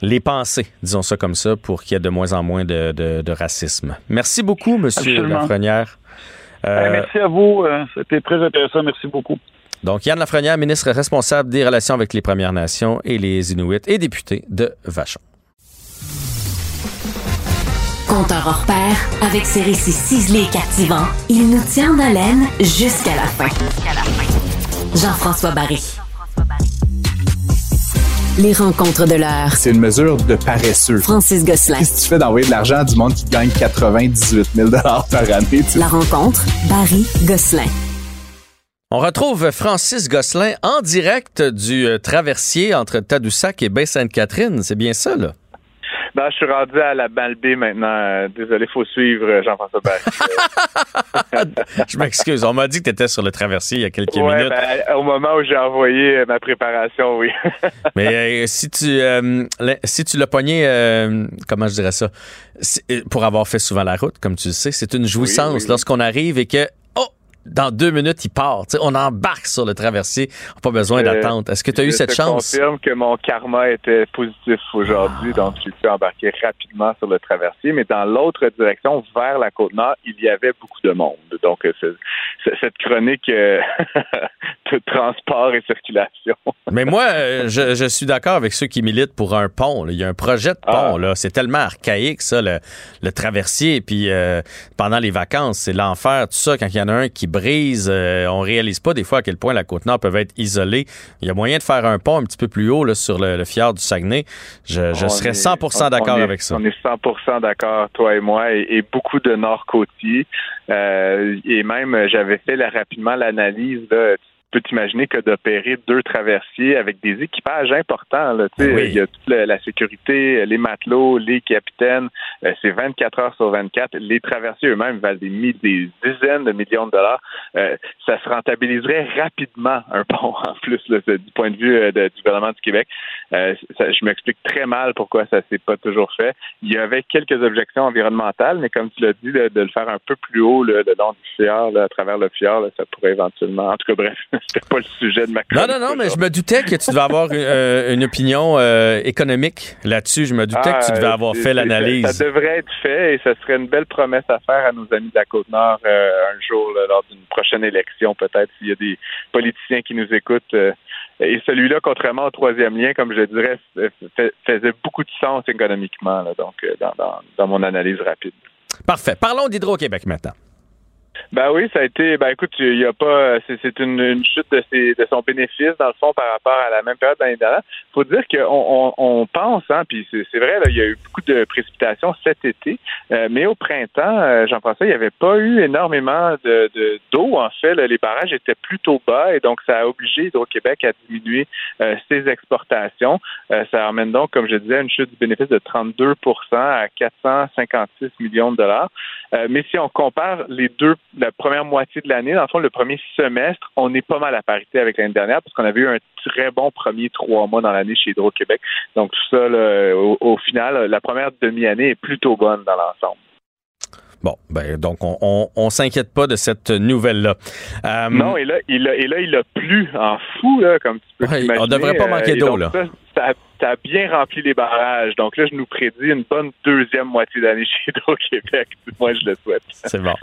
les pensées, disons ça comme ça, pour qu'il y ait de moins en moins de, racisme. Merci beaucoup, Monsieur Lafrenière. Euh, merci à vous. C'était très intéressant. Merci beaucoup. Donc, Yann Lafrenière, ministre responsable des relations avec les Premières Nations et les Inuits et député de Vachon. Conteur hors pair, avec ses récits ciselés et captivants, il nous tient en haleine jusqu'à la fin. Jean-François Barry. Les rencontres de l'heure. C'est une mesure de paresseux. Francis Gosselin. Qu'est-ce que tu fais d'envoyer de l'argent à du monde qui gagne 98 000 par année? La rencontre, Barry Gosselin. On retrouve Francis Gosselin en direct du euh, traversier entre Tadoussac et Baie-Sainte-Catherine. C'est bien ça, là? Ben, je suis rendu à la Malbaie maintenant. Euh, désolé, faut suivre euh, Jean-François je m'excuse. On m'a dit que tu étais sur le traversier il y a quelques minutes. Ben, au moment où j'ai envoyé ma préparation, oui. Mais si tu si tu l'as pogné, comment je dirais ça, pour avoir fait souvent la route, comme tu le sais, c'est une jouissance lorsqu'on arrive et que dans deux minutes, il part. On embarque sur le traversier. On n'a pas besoin Euh, d'attente. Est-ce que tu as eu je cette te chance? confirme que mon karma était positif aujourd'hui, donc j'ai pu embarquer rapidement sur le traversier. Mais dans l'autre direction, vers la côte nord, il y avait beaucoup de monde. Donc euh, cette chronique euh, de transport et circulation. Mais moi, je, je suis d'accord avec ceux qui militent pour un pont. là. Il y a un projet de pont. Ah. là. C'est tellement archaïque, ça, le, le traversier. Puis euh, pendant les vacances, c'est l'enfer, tout ça. Quand il y en a un qui brise, euh, on réalise pas des fois à quel point la côte nord peut être isolée. Il y a moyen de faire un pont un petit peu plus haut là, sur le, le fjord du Saguenay. Je, serais est- 100 on- d'accord on est- avec ça. On est 100% d'accord, toi et moi, et, et beaucoup de Nord-Côtiers. Euh, et même, j'avais fait là, rapidement l'analyse. là. Tu peux t'imaginer que d'opérer deux traversiers avec des équipages importants. Là, tu sais, Oui. Il y a toute la, la sécurité, les matelots, les capitaines. euh, c'est 24 heures sur 24. Les traversiers eux-mêmes valent des, des dizaines de millions de dollars. Euh, ça se rentabiliserait rapidement un pont en plus là, du point de vue euh, de- du gouvernement du Québec. Euh, ça- je m'explique très mal pourquoi ça s'est pas toujours fait. Il y avait quelques objections environnementales, mais comme tu l'as dit, de le faire un peu plus haut là, le long du fjord, là, à travers le fjord, là, ça pourrait éventuellement. En tout cas, bref, c'était pas le sujet de ma Non, chronique non, non, mais je me doutais que tu devais avoir une, euh, une opinion euh, économique là-dessus. Je me doutais que tu devais Ah, avoir fait l'analyse. Ça, ça devrait être fait et ce serait une belle promesse à faire à nos amis de la Côte-Nord euh, un jour là, lors d'une prochaine élection, peut-être, s'il y a des politiciens qui nous écoutent. euh, et celui-là, contrairement au troisième lien, comme je dirais, fait- faisait beaucoup de sens économiquement, là, donc euh, dans, dans, dans mon analyse rapide. Parfait. Parlons d'Hydro-Québec maintenant. Ben oui, ça a été. Ben écoute, il y a pas. C'est une, une chute de, ses, de son bénéfice dans le fond par rapport à la même période l'année dernière. Faut dire qu'on on, on pense, hein, puis c'est vrai, là, il y a eu beaucoup de précipitations cet été, euh, mais au printemps, euh, Jean-François, il n'y avait pas eu énormément de de- d'eau. en fait, là. les barrages étaient plutôt bas et donc ça a obligé Hydro-Québec à diminuer euh, ses exportations. Euh, ça amène donc, comme je disais, une chute du bénéfice de 32% à 456 millions de dollars. Euh, mais si on compare les deux, la première moitié de l'année, dans le fond, le premier semestre, on est pas mal à parité avec l'année dernière parce qu'on avait eu un très bon premier trois mois dans l'année chez Hydro-Québec. Donc tout ça, là, au, au final, la première demi-année est plutôt bonne dans l'ensemble. Bon, ben donc on, on, on s'inquiète pas de cette nouvelle-là. Euh, Non, et là, il a, et là, il a plu en fou, là, comme tu peux Ouais, on devrait pas manquer et d'eau, là. Ça, ça, ça a bien rempli les barrages. Donc là, je nous prédis une bonne deuxième moitié d'année chez Hydro-Québec. Moi, je le souhaite. C'est bon.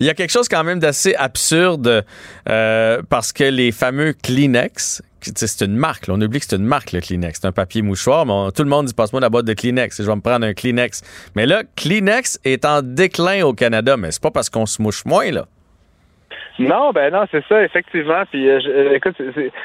Il y a quelque chose quand même d'assez absurde euh, parce que les fameux Kleenex, c'est une marque, on oublie que c'est une marque le Kleenex, c'est un papier mouchoir, mais tout le monde dit passe-moi la boîte de Kleenex je vais me prendre un Kleenex. Mais là, Kleenex est en déclin au Canada, mais c'est pas parce qu'on se mouche moins là. Non, ben non, c'est ça, effectivement. Puis, euh, je- euh, écoute,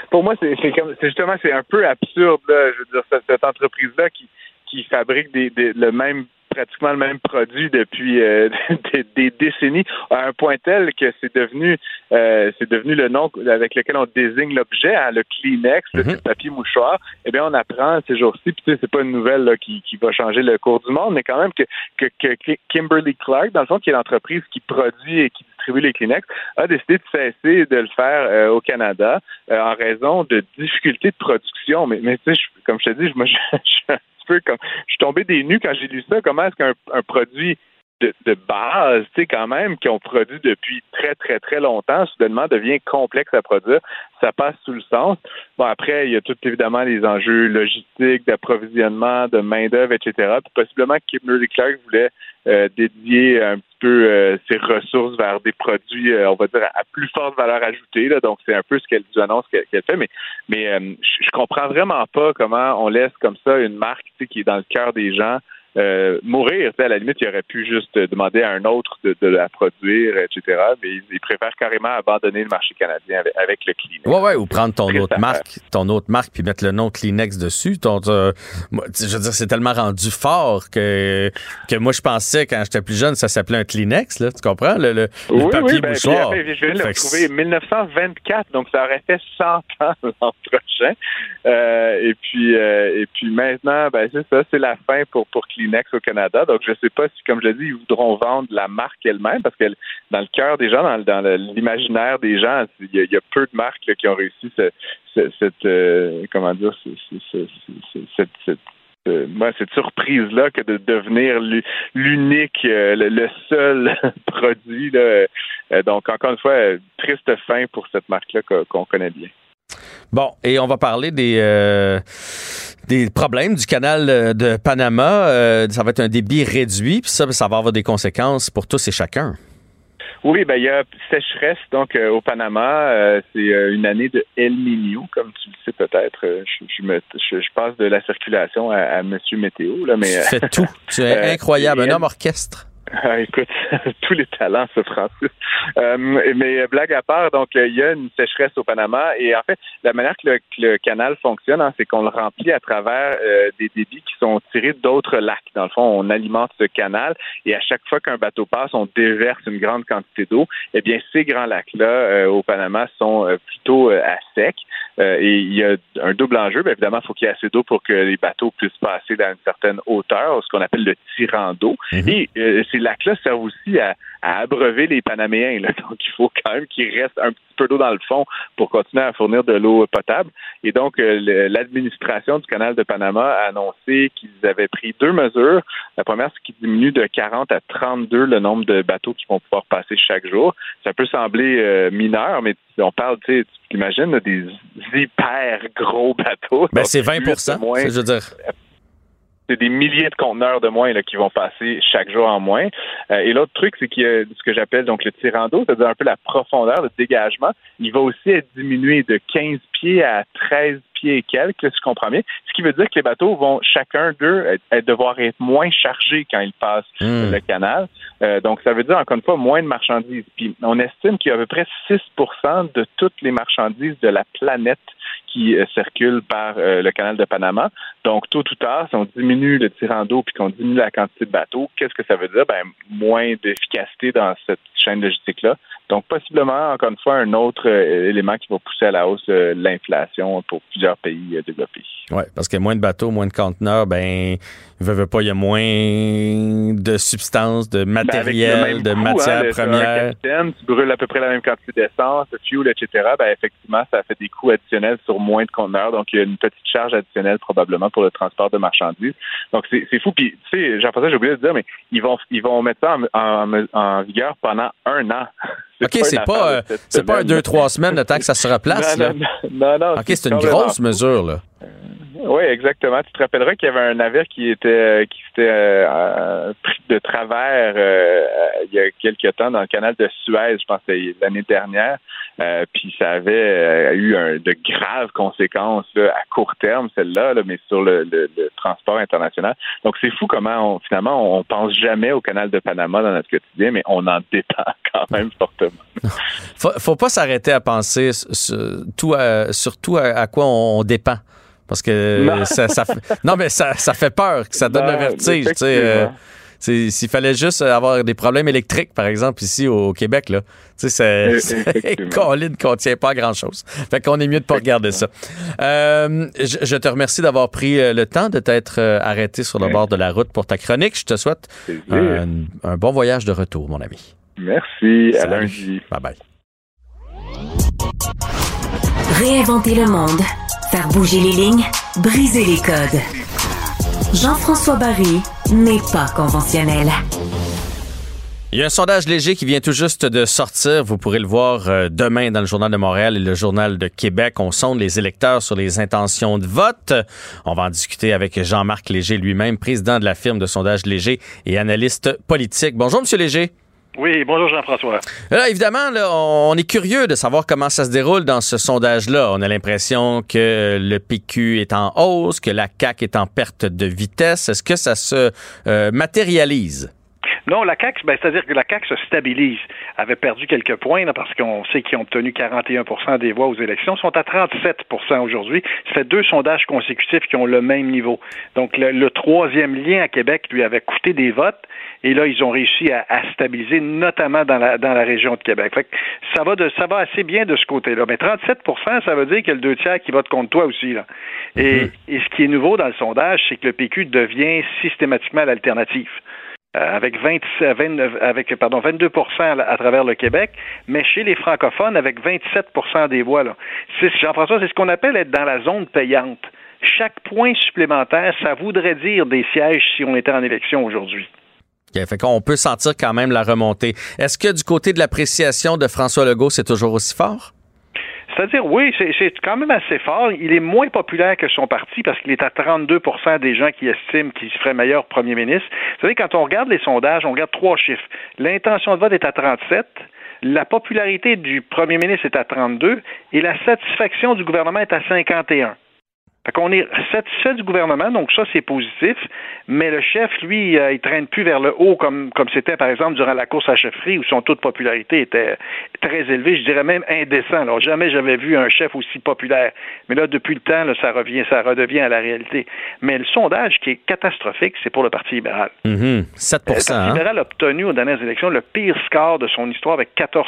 pour moi, c'est c'est comme, c'est justement, c'est un peu absurde, là. Je veux dire, cette, cette entreprise-là qui, qui fabrique des, des- le même pratiquement le même produit depuis euh, des, des décennies à un point tel que c'est devenu euh, c'est devenu le nom avec lequel on désigne l'objet, hein, le Kleenex, le Mhm. papier mouchoir. Eh bien, on apprend ces jours-ci, puis tu sais, c'est pas une nouvelle là, qui, qui va changer le cours du monde, mais quand même que, que, que Kimberly Clark, dans le fond, qui est l'entreprise qui produit et qui les Kleenex, a décidé de cesser de le faire euh, au Canada euh, en raison de difficultés de production. Mais, tu sais, je- comme je te dis, moi, je, je comme, je suis tombé des nues quand j'ai lu ça. Comment est-ce qu'un un produit de, de base, tu sais, quand même, qui ont produit depuis très, très, très longtemps, soudainement devient complexe à produire. Ça passe sous le sens. Bon, après, il y a tout évidemment les enjeux logistiques, d'approvisionnement, de main-d'œuvre, etc. Puis possiblement Kimberly Clark voulait euh, dédier un petit peu euh, ses ressources vers des produits, euh, on va dire, à plus forte valeur ajoutée. Là. Donc, c'est un peu ce qu'elle nous annonce qu'elle fait. Mais, mais euh, je, je comprends vraiment pas comment on laisse comme ça une marque tu sais, qui est dans le cœur des gens euh, mourir. À la limite, il aurait pu juste demander à un autre de, de la produire, etc. Mais il, il préfère carrément abandonner le marché canadien avec, avec le Kleenex. Ouais, ouais, ou prendre ton autre marque, ton autre marque, puis mettre le nom Kleenex dessus. Ton, euh, je veux dire, c'est tellement rendu fort que, que moi, je pensais, quand j'étais plus jeune, ça s'appelait un Kleenex, là. Tu comprends? Le, le, le papier oui, ben, puis mouchoir. après, je viens de le retrouver 1924, donc ça aurait fait 100 ans l'an prochain. Euh, et puis euh, et puis maintenant, ben c'est ça, c'est la fin pour pour Kleenex au Canada. Donc je sais pas si, comme je l'ai dit, ils voudront vendre la marque elle-même parce que dans le cœur des gens, dans, l'imaginaire des gens, il y, a, peu de marques qui ont réussi ce- ce- cette euh, comment dire ce- ce- ce- ce- cette, cette euh, moi, cette surprise-là que de devenir l'u- l'unique, euh, le, seul produit. Donc, encore une fois, triste fin pour cette marque-là qu'on connaît bien. Bon, et on va parler des, des problèmes du canal euh, de Panama. Euh, ça va être un débit réduit, puis ça, ça va avoir des conséquences pour tous et chacun. Oui, ben il y a sécheresse donc euh, au Panama. Euh, c'est euh, une année de El Niño, comme tu le sais peut-être. Je, je, me, je, je passe de la circulation à, à Monsieur Météo là, mais Tu fais tout. Tu es incroyable, un homme orchestre. Ah, écoute, tous les talents, ce Francis. Euh, mais euh, blague à part, donc euh, il y a une sécheresse au Panama et en fait, la manière que le, que le canal fonctionne, hein, c'est qu'on le remplit à travers euh, des débits qui sont tirés d'autres lacs. Dans le fond, on alimente ce canal et à chaque fois qu'un bateau passe, on déverse une grande quantité d'eau. Eh bien, ces grands lacs-là euh, au Panama sont euh, plutôt euh, à sec Euh, et il y a un double enjeu. Bien évidemment, il faut qu'il y ait assez d'eau pour que les bateaux puissent passer dans une certaine hauteur, ce qu'on appelle le tirant d'eau. Et euh, ces lacs-là servent aussi à, à abreuver les Panaméens. Là. Donc, il faut quand même qu'il reste un petit peu d'eau dans le fond pour continuer à fournir de l'eau potable. Et donc, euh, l'administration du canal de Panama a annoncé qu'ils avaient pris deux mesures. La première, c'est qu'ils diminuent de 40 à 32 le nombre de bateaux qui vont pouvoir passer chaque jour. Ça peut sembler euh, mineur, mais on parle, tu sais, tu t'imagines, des hyper gros bateaux. Ben, c'est 20 huit de moins. Je veux dire, C'est des milliers de conteneurs de moins qui vont passer chaque jour en moins. Euh, et l'autre truc, c'est qu'il y a ce que j'appelle donc le tirant d'eau, c'est-à-dire un peu la profondeur, le dégagement. Il va aussi être diminué de 15 pieds à 13 pieds et quelques, si je comprends bien. Ce qui veut dire que les bateaux vont chacun d'eux devoir être moins chargés quand ils passent Hmm. le canal. Euh, donc, ça veut dire, encore une fois, moins de marchandises. Puis, on estime qu'il y a à peu près 6% de toutes les marchandises de la planète qui euh, circulent par euh, le canal de Panama. Donc, tôt ou tard, si on diminue le tirant d'eau puis qu'on diminue la quantité de bateaux, qu'est-ce que ça veut dire? Ben, moins d'efficacité dans cette chaîne logistique-là. Donc, possiblement, encore une fois, un autre euh, élément qui va pousser à la hausse euh, l'inflation pour plusieurs pays euh, développés. ouais, parce qu'il y a moins de bateaux, moins de conteneurs, ben, veut, veut pas, il y a moins de substances, de Ben, matériel, même de coût, matières hein, premières. capitaine, tu brûles à peu près la même quantité d'essence, de fuel, etc. Ben, effectivement, ça fait des coûts additionnels sur moins de conteneurs. Donc, il y a une petite charge additionnelle probablement pour le transport de marchandises. Donc, c'est c'est fou. Puis, tu sais, Jean-François, j'ai oublié de dire, mais ils vont, ils vont mettre ça en, en- en vigueur pendant un an. OK, c'est pas, euh, de c'est pas un deux, trois semaines le temps que ça se replace. Non, là. non, non, non, OK, c'est une grosse mesure, là. Oui, exactement. Tu te rappelleras qu'il y avait un navire qui était qui s'était euh, euh, pris de travers euh, euh, il y a quelques temps dans le canal de Suez, je pense l'année dernière. Euh, puis ça avait euh, eu de graves conséquences à court terme, celle-là, là, mais sur le, transport international. Donc c'est fou comment on, finalement on pense jamais au canal de Panama dans notre quotidien, mais on en dépend quand même fortement. Faut, faut pas s'arrêter à penser s- s- tout surtout à, quoi on dépend. Parce que Non. ça, non, mais ça, ça fait peur, que ça donne Non, le vertige. euh, S'il fallait juste avoir des problèmes électriques, par exemple, ici au Québec, là, tu sais, c'est- colline contient pas grand-chose. Fait qu'on est mieux de pas regarder ça. Euh, je, je te remercie d'avoir pris euh, le temps de t'être arrêté sur le bord de la route pour ta chronique. Je te souhaite un, un bon voyage de retour, mon ami. Merci. À Salut. lundi. Bye bye. Réinventer le monde, faire bouger les lignes, briser les codes. Jean-François Barry n'est pas conventionnel. Il y a un sondage léger qui vient tout juste de sortir. Vous pourrez le voir euh, demain dans le Journal de Montréal et le Journal de Québec. On sonde les électeurs sur les intentions de vote. On va en discuter avec Jean-Marc Léger lui-même, président de la firme de sondage léger et analyste politique. Bonjour, Monsieur Léger. Oui, bonjour Jean-François. Là, évidemment, là, on est curieux de savoir comment ça se déroule dans ce sondage-là. On a l'impression que le PQ est en hausse, que la CAQ est en perte de vitesse. Est-ce que ça se euh, matérialise? Non, la CAQ, ben, c'est-à-dire que la CAQ se stabilise. avait perdu quelques points là, parce qu'on sait qu'ils ont obtenu 41% des voix aux élections, sont à 37% aujourd'hui. Ça fait deux sondages consécutifs qui ont le même niveau. Donc le, le troisième lien à Québec lui avait coûté des votes et là ils ont réussi à, à stabiliser, notamment dans la dans la région de Québec. Fait que ça va de ça va assez bien de ce côté-là. Mais 37% ça veut dire qu'il y a le deux tiers qui vote contre toi aussi là. Et, et ce qui est nouveau dans le sondage, c'est que le PQ devient systématiquement l'alternative. Euh, avec 20, 29, avec pardon 22 à, à travers le Québec, mais chez les francophones avec 27% des voix Jean-François, c'est ce qu'on appelle être dans la zone payante. chaque point supplémentaire, ça voudrait dire des sièges si on était en élection aujourd'hui. Okay, fait qu'on peut sentir quand même la remontée. Est-ce que du côté de l'appréciation de François Legault, c'est toujours aussi fort? C'est-à-dire, oui, c'est quand même assez fort. Il est moins populaire que son parti parce qu'il est à 32% des gens qui estiment qu'il serait meilleur premier ministre. Vous savez, quand on regarde les sondages, on regarde trois chiffres. L'intention de vote est à 37, la popularité du premier ministre est à 32 et la satisfaction du gouvernement est à 51. Fait qu'on est satisfait du gouvernement, donc ça, c'est positif. Mais le chef, lui, euh, il traîne plus vers le haut comme comme c'était, par exemple, durant la course à chefferie, où son taux de popularité était très élevé, je dirais même indécent. Alors, jamais j'avais vu un chef aussi populaire. Mais là, depuis le temps, là, ça revient, ça redevient à la réalité. Mais le sondage qui est catastrophique, c'est pour le Parti libéral. Mm 7 Le Parti hein? libéral a obtenu aux dernières élections le pire score de son histoire avec 14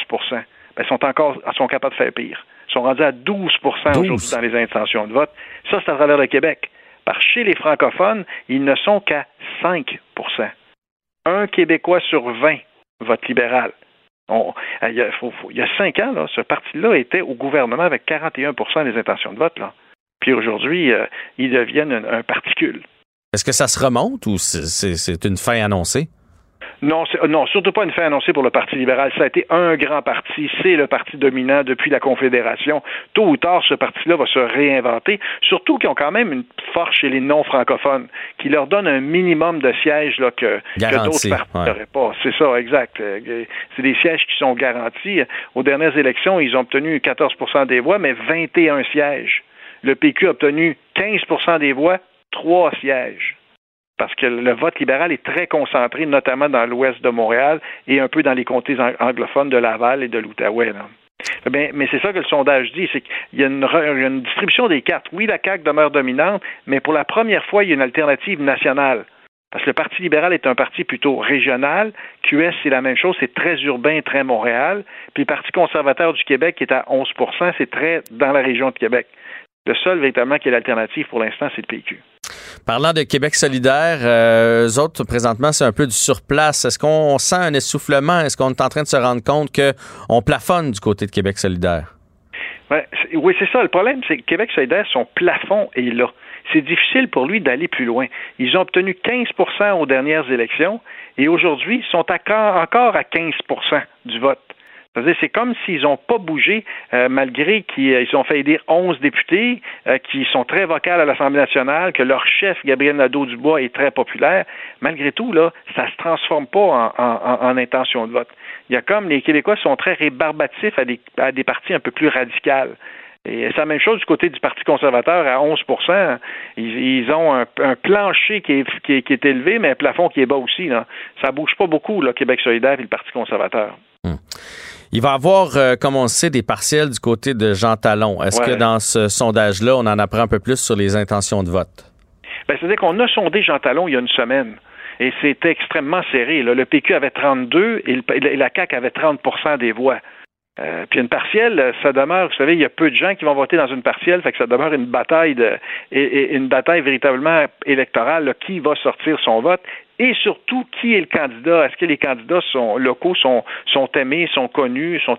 ben, ils sont encore sont capables de faire pire sont rendus à 12%, aujourd'hui dans les intentions de vote. Ça, c'est à travers le Québec. Par chez les francophones, ils ne sont qu'à 5% Un Québécois sur 20 vote libéral. il, y a, cinq ans, ce parti-là était au gouvernement avec 41% des intentions de vote. Là. Puis aujourd'hui, euh, ils deviennent un, un particule. Est-ce que ça se remonte ou c'est une fin annoncée? Non, non, surtout pas une fin annoncée pour le Parti libéral. Ça a été un grand parti. C'est le parti dominant depuis la Confédération. Tôt ou tard, ce parti-là va se réinventer. Surtout qu'ils ont quand même une force chez les non-francophones qui leur donne un minimum de sièges là, que, d'autres partis n'auraient pas. C'est ça, exact. Euh, c'est des sièges qui sont garantis. Aux dernières élections, ils ont obtenu 14% des voix, mais 21 sièges. Le PQ a obtenu 15% des voix, trois sièges parce que le vote libéral est très concentré, notamment dans l'ouest de Montréal et un peu dans les comtés anglophones de Laval et de l'Outaouais. mais c'est ça que le sondage dit, c'est qu'il y, a une, distribution des cartes. Oui, la CAQ demeure dominante, mais pour la première fois, il y a une alternative nationale. Parce que le Parti libéral est un parti plutôt régional. QS, c'est la même chose, c'est très urbain, très Montréal. Puis le Parti conservateur du Québec, qui est à 11% c'est très dans la région de Québec. Le seul véritablement qui est l'alternative pour l'instant, c'est le PQ. Parlant de Québec solidaire, euh, eux autres, présentement, c'est un peu du surplace. Est-ce qu'on sent un essoufflement? Est-ce qu'on est en train de se rendre compte qu'on plafonne du côté de Québec solidaire? oui, c'est ça. Le problème, c'est que Québec solidaire, son plafond est là. C'est difficile pour lui d'aller plus loin. Ils ont obtenu 15% aux dernières élections et aujourd'hui, ils sont encore à 15% du vote cest comme s'ils n'ont pas bougé, euh, malgré qu'ils euh, ont fait élire 11 députés euh, qui sont très vocales à l'Assemblée nationale, que leur chef, Gabriel Nadeau-Dubois, est très populaire. Malgré tout, là, ça se transforme pas en, intention de vote. Il y a comme les Québécois sont très rébarbatifs à des, partis un peu plus radicales. Et c'est la même chose du côté du Parti conservateur à 11 ils, ont un, plancher qui est, qui, est, élevé, mais un plafond qui est bas aussi. Là. Ça bouge pas beaucoup, là, Québec solidaire et le Parti conservateur. Hum. Il va y avoir, euh, comme on sait, des partiels du côté de Jean Talon. Est-ce que dans ce sondage-là, on en apprend un peu plus sur les intentions de vote? Ben, C'est-à-dire qu'on a sondé Jean Talon il y a une semaine. Et c'était extrêmement serré. Le PQ avait 32 et, la CAQ avait 30% des voix. Euh, puis une partielle, ça demeure, vous savez, il y a peu de gens qui vont voter dans une partielle, fait que ça demeure une bataille une bataille véritablement électorale, qui va sortir son vote et surtout qui est le candidat? Est-ce que les candidats sont locaux sont, sont aimés, sont connus, sont,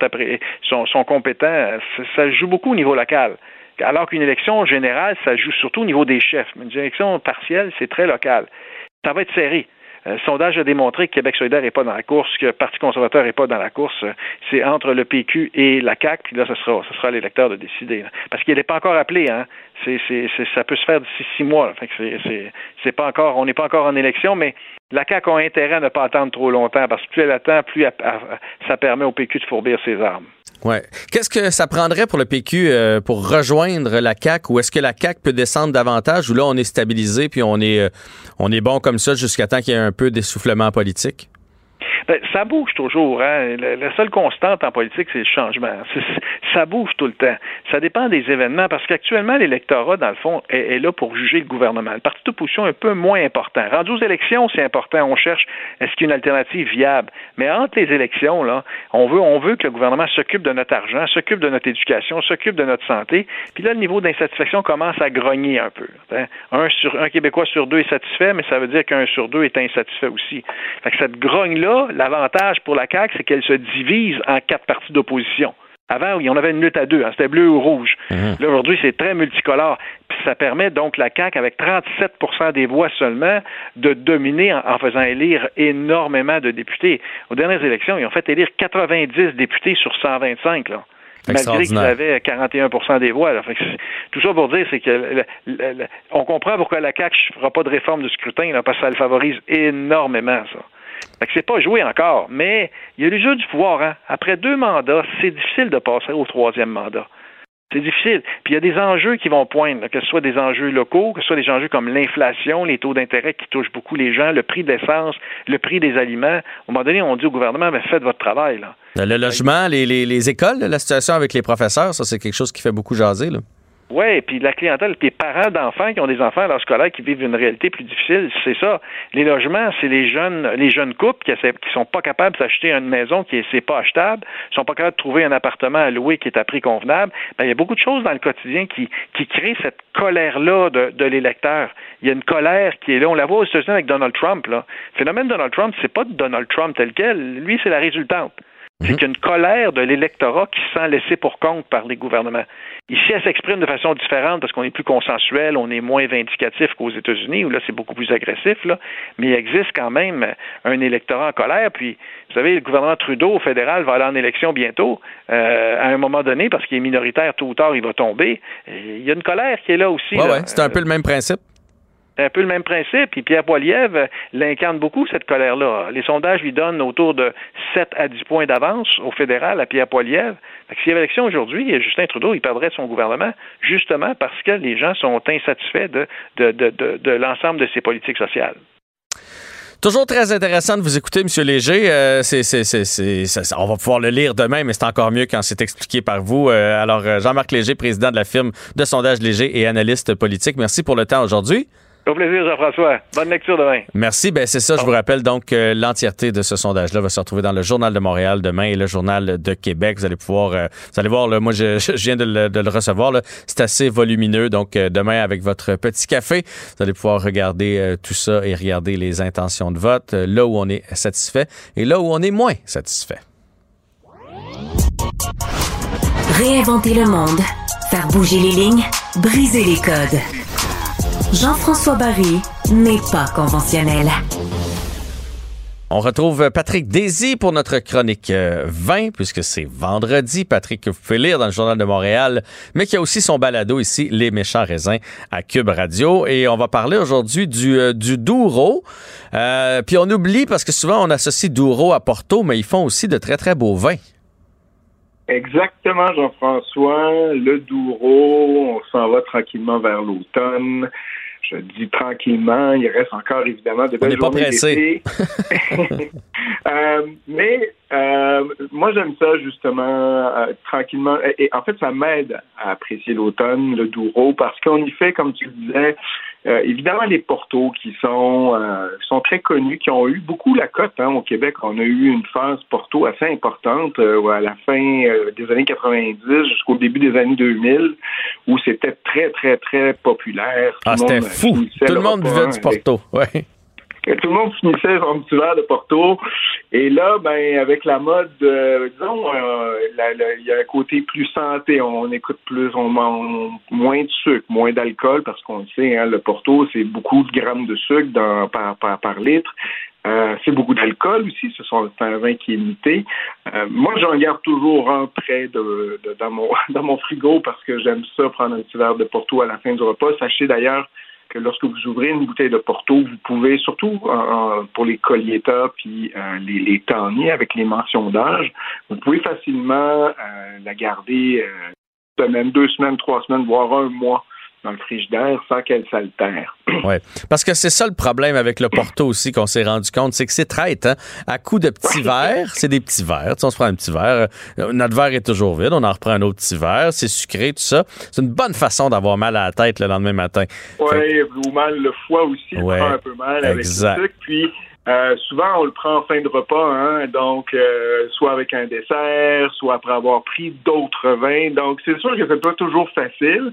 sont, sont compétents? Ça, joue beaucoup au niveau local. Alors qu'une élection générale, ça joue surtout au niveau des chefs. Mais une élection partielle, c'est très local. Ça va être serré. Euh, sondage a démontré que Québec solidaire n'est pas dans la course, que le Parti conservateur n'est pas dans la course. C'est entre le PQ et la CAQ, puis là, ce sera, ce sera l'électeur de décider. Parce qu'il n'est pas encore appelé, hein. C'est, c'est, ça peut se faire d'ici six mois. Fait que c'est, c'est, pas encore, on n'est pas encore en élection, mais la CAQ a intérêt à ne pas attendre trop longtemps, parce que plus elle attend, plus ça permet au PQ de fourbir ses armes. Ouais. Qu'est-ce que ça prendrait pour le PQ euh, pour rejoindre la CAQ ou est-ce que la CAQ peut descendre davantage? Ou là on est stabilisé puis on est euh, on est bon comme ça jusqu'à temps qu'il y ait un peu d'essoufflement politique? Ben, ça bouge toujours. Hein? La, seule constante en politique, c'est le changement. ça bouge tout le temps. Ça dépend des événements parce qu'actuellement, l'électorat, dans le fond, est, là pour juger le gouvernement. Le parti d'opposition est un peu moins important. Rendu aux élections, c'est important. On cherche est-ce qu'il y a une alternative viable? Mais entre les élections, là, on veut, on veut que le gouvernement s'occupe de notre argent, s'occupe de notre éducation, s'occupe de notre santé. Puis là, le niveau d'insatisfaction commence à grogner un peu. Hein. Un, sur, un Québécois sur deux est satisfait, mais ça veut dire qu'un sur deux est insatisfait aussi. Fait que cette grogne-là, l'avantage pour la CAQ, c'est qu'elle se divise en quatre partis d'opposition. Avant, on avait une lutte à deux, hein, c'était bleu ou rouge. Mhm. Là, aujourd'hui, c'est très multicolore. Puis ça permet donc la CAQ, avec 37% des voix seulement, de dominer en, en faisant élire énormément de députés. Aux dernières élections, ils ont fait élire 90 députés sur 125, là. Malgré qu'ils avaient 41 des voix. là. Fait que c'est- tout ça pour dire, c'est que le- le- le- on comprend pourquoi la CAQ ne fera pas de réforme du scrutin, là, parce que ça le favorise énormément, ça. Fait c'est pas joué encore, mais il y a le jeu du pouvoir. Hein. Après deux mandats, c'est difficile de passer au troisième mandat. C'est difficile. Puis il y a des enjeux qui vont poindre, que ce soit des enjeux locaux, que ce soit des enjeux comme l'inflation, les taux d'intérêt qui touchent beaucoup les gens, le prix de l'essence, le prix des aliments. À un moment donné, on dit au gouvernement, mais faites votre travail. Le logement, les, les- les écoles, la situation avec les professeurs, ça, c'est quelque chose qui fait beaucoup jaser. Oui, puis la clientèle, puis les parents d'enfants qui ont des enfants à l'âge scolaire qui vivent une réalité plus difficile, c'est ça. Les logements, c'est les jeunes, les jeunes couples qui, qui sont pas capables d'acheter une maison qui est, c'est pas achetable, sont pas capables de trouver un appartement à louer qui est à prix convenable. Ben, il y a beaucoup de choses dans le quotidien qui, qui créent cette colère-là de, de l'électeur. Il y a une colère qui est là. On la voit aux États-Unis avec Donald Trump. Là. Le phénomène Donald Trump, c'est pas de Donald Trump tel quel. Lui, c'est la résultante. C'est qu'il y a une colère de l'électorat qui se sent laissé pour compte par les gouvernements. Ici, elle s'exprime de façon différente parce qu'on est plus consensuel, on est moins vindicatif qu'aux États-Unis, où là, c'est beaucoup plus agressif, là. Mais il existe quand même un électorat en colère. Puis, vous savez, le gouvernement Trudeau au fédéral va aller en élection bientôt, euh, à un moment donné, parce qu'il est minoritaire, tôt ou tard, il va tomber. Et il y a une colère qui est là aussi. Ouais, là. ouais, c'est un peu le même principe. C'est un peu le même principe. Puis Pierre Poilievre euh, l'incarne beaucoup, cette colère-là. Les sondages lui donnent autour de 7 à 10 points d'avance au fédéral à Pierre Poilievre. S'il y avait élection aujourd'hui, Justin Trudeau, il perdrait son gouvernement, justement parce que les gens sont insatisfaits de, l'ensemble de ses politiques sociales. Toujours très intéressant de vous écouter, M. Léger. Euh, on va pouvoir le lire demain, mais c'est encore mieux quand c'est expliqué par vous. Euh, alors, Jean-Marc Léger, président de la firme de sondage Léger et analyste politique, merci pour le temps aujourd'hui. Au plaisir, Jean-François. Bonne lecture demain. Merci. Ben c'est ça. Je vous rappelle donc que l'entièreté de ce sondage-là va se retrouver dans le Journal de Montréal demain et le Journal de Québec. Vous allez pouvoir, euh, vous allez voir, là, moi je, je viens de le, de le recevoir. C'est assez volumineux. Donc euh, demain avec votre petit café, vous allez pouvoir regarder euh, tout ça et regarder les intentions de vote, euh, là où on est satisfait et là où on est moins satisfait. Réinventer le monde, faire bouger les lignes, briser les codes. Jean-François Barry n'est pas conventionnel. On retrouve Patrick Désy pour notre chronique euh, 20, puisque c'est vendredi. Patrick, que vous pouvez lire dans le Journal de Montréal, mais qui a aussi son balado ici, Les méchants raisins, à Cube Radio. Et on va parler aujourd'hui du, euh, du Douro. Euh, puis on oublie, parce que souvent on associe Douro à Porto, mais ils font aussi de très, très beaux vins. Exactement, Jean-François. Le Douro, on s'en va tranquillement vers l'automne. Je dis tranquillement, il reste encore évidemment de On belles n'est pas journées pressé. Euh, mais euh, moi j'aime ça justement euh, tranquillement. Et, et en fait, ça m'aide à apprécier l'automne, le Douro, parce qu'on y fait, comme tu le disais, euh, évidemment les Portos qui sont euh, sont très connus, qui ont eu beaucoup la cote hein, au Québec. On a eu une phase Porto assez importante euh, à la fin euh, des années 90 jusqu'au début des années 2000, où c'était très très très populaire. Tout Ah, c'était fou. Tout le monde buvait du Porto. Ouais. Tout le monde finissait son petit verre de Porto. Et là, ben, avec la mode, euh, disons, euh, il y a un côté plus santé. On écoute plus, on mange moins de sucre, moins d'alcool, parce qu'on le sait, hein, le Porto, c'est beaucoup de grammes de sucre par, litre. Euh, c'est beaucoup d'alcool aussi, ce sont un vin qui est limité. Euh, moi, j'en garde toujours un près de, de- dans, mon, dans mon frigo parce que j'aime ça, prendre un petit verre de Porto à la fin du repas. Sachez d'ailleurs que lorsque vous ouvrez une bouteille de Porto, vous pouvez, surtout euh, pour les collietta puis euh, les, les tanniers avec les mentions d'âge, vous pouvez facilement euh, la garder une semaine, deux semaines, trois semaines, voire un mois dans le frigidaire sans qu'elle s'altère. Ouais. Parce que c'est ça le problème avec le Porto aussi qu'on s'est rendu compte, c'est que c'est traite. Hein? À coup de petits verres, c'est des petits verres. Tu sais, on se prend un petit verre, euh, notre verre est toujours vide, on en reprend un autre petit verre, c'est sucré, tout ça. C'est une bonne façon d'avoir mal à la tête le lendemain matin. Oui, ou mal le foie aussi, Ouais, prend un peu mal avec exact. le sucre. Puis Euh, souvent, on le prend en fin de repas, hein, donc euh, soit avec un dessert, soit après avoir pris d'autres vins. Donc, c'est sûr que c'est pas toujours facile.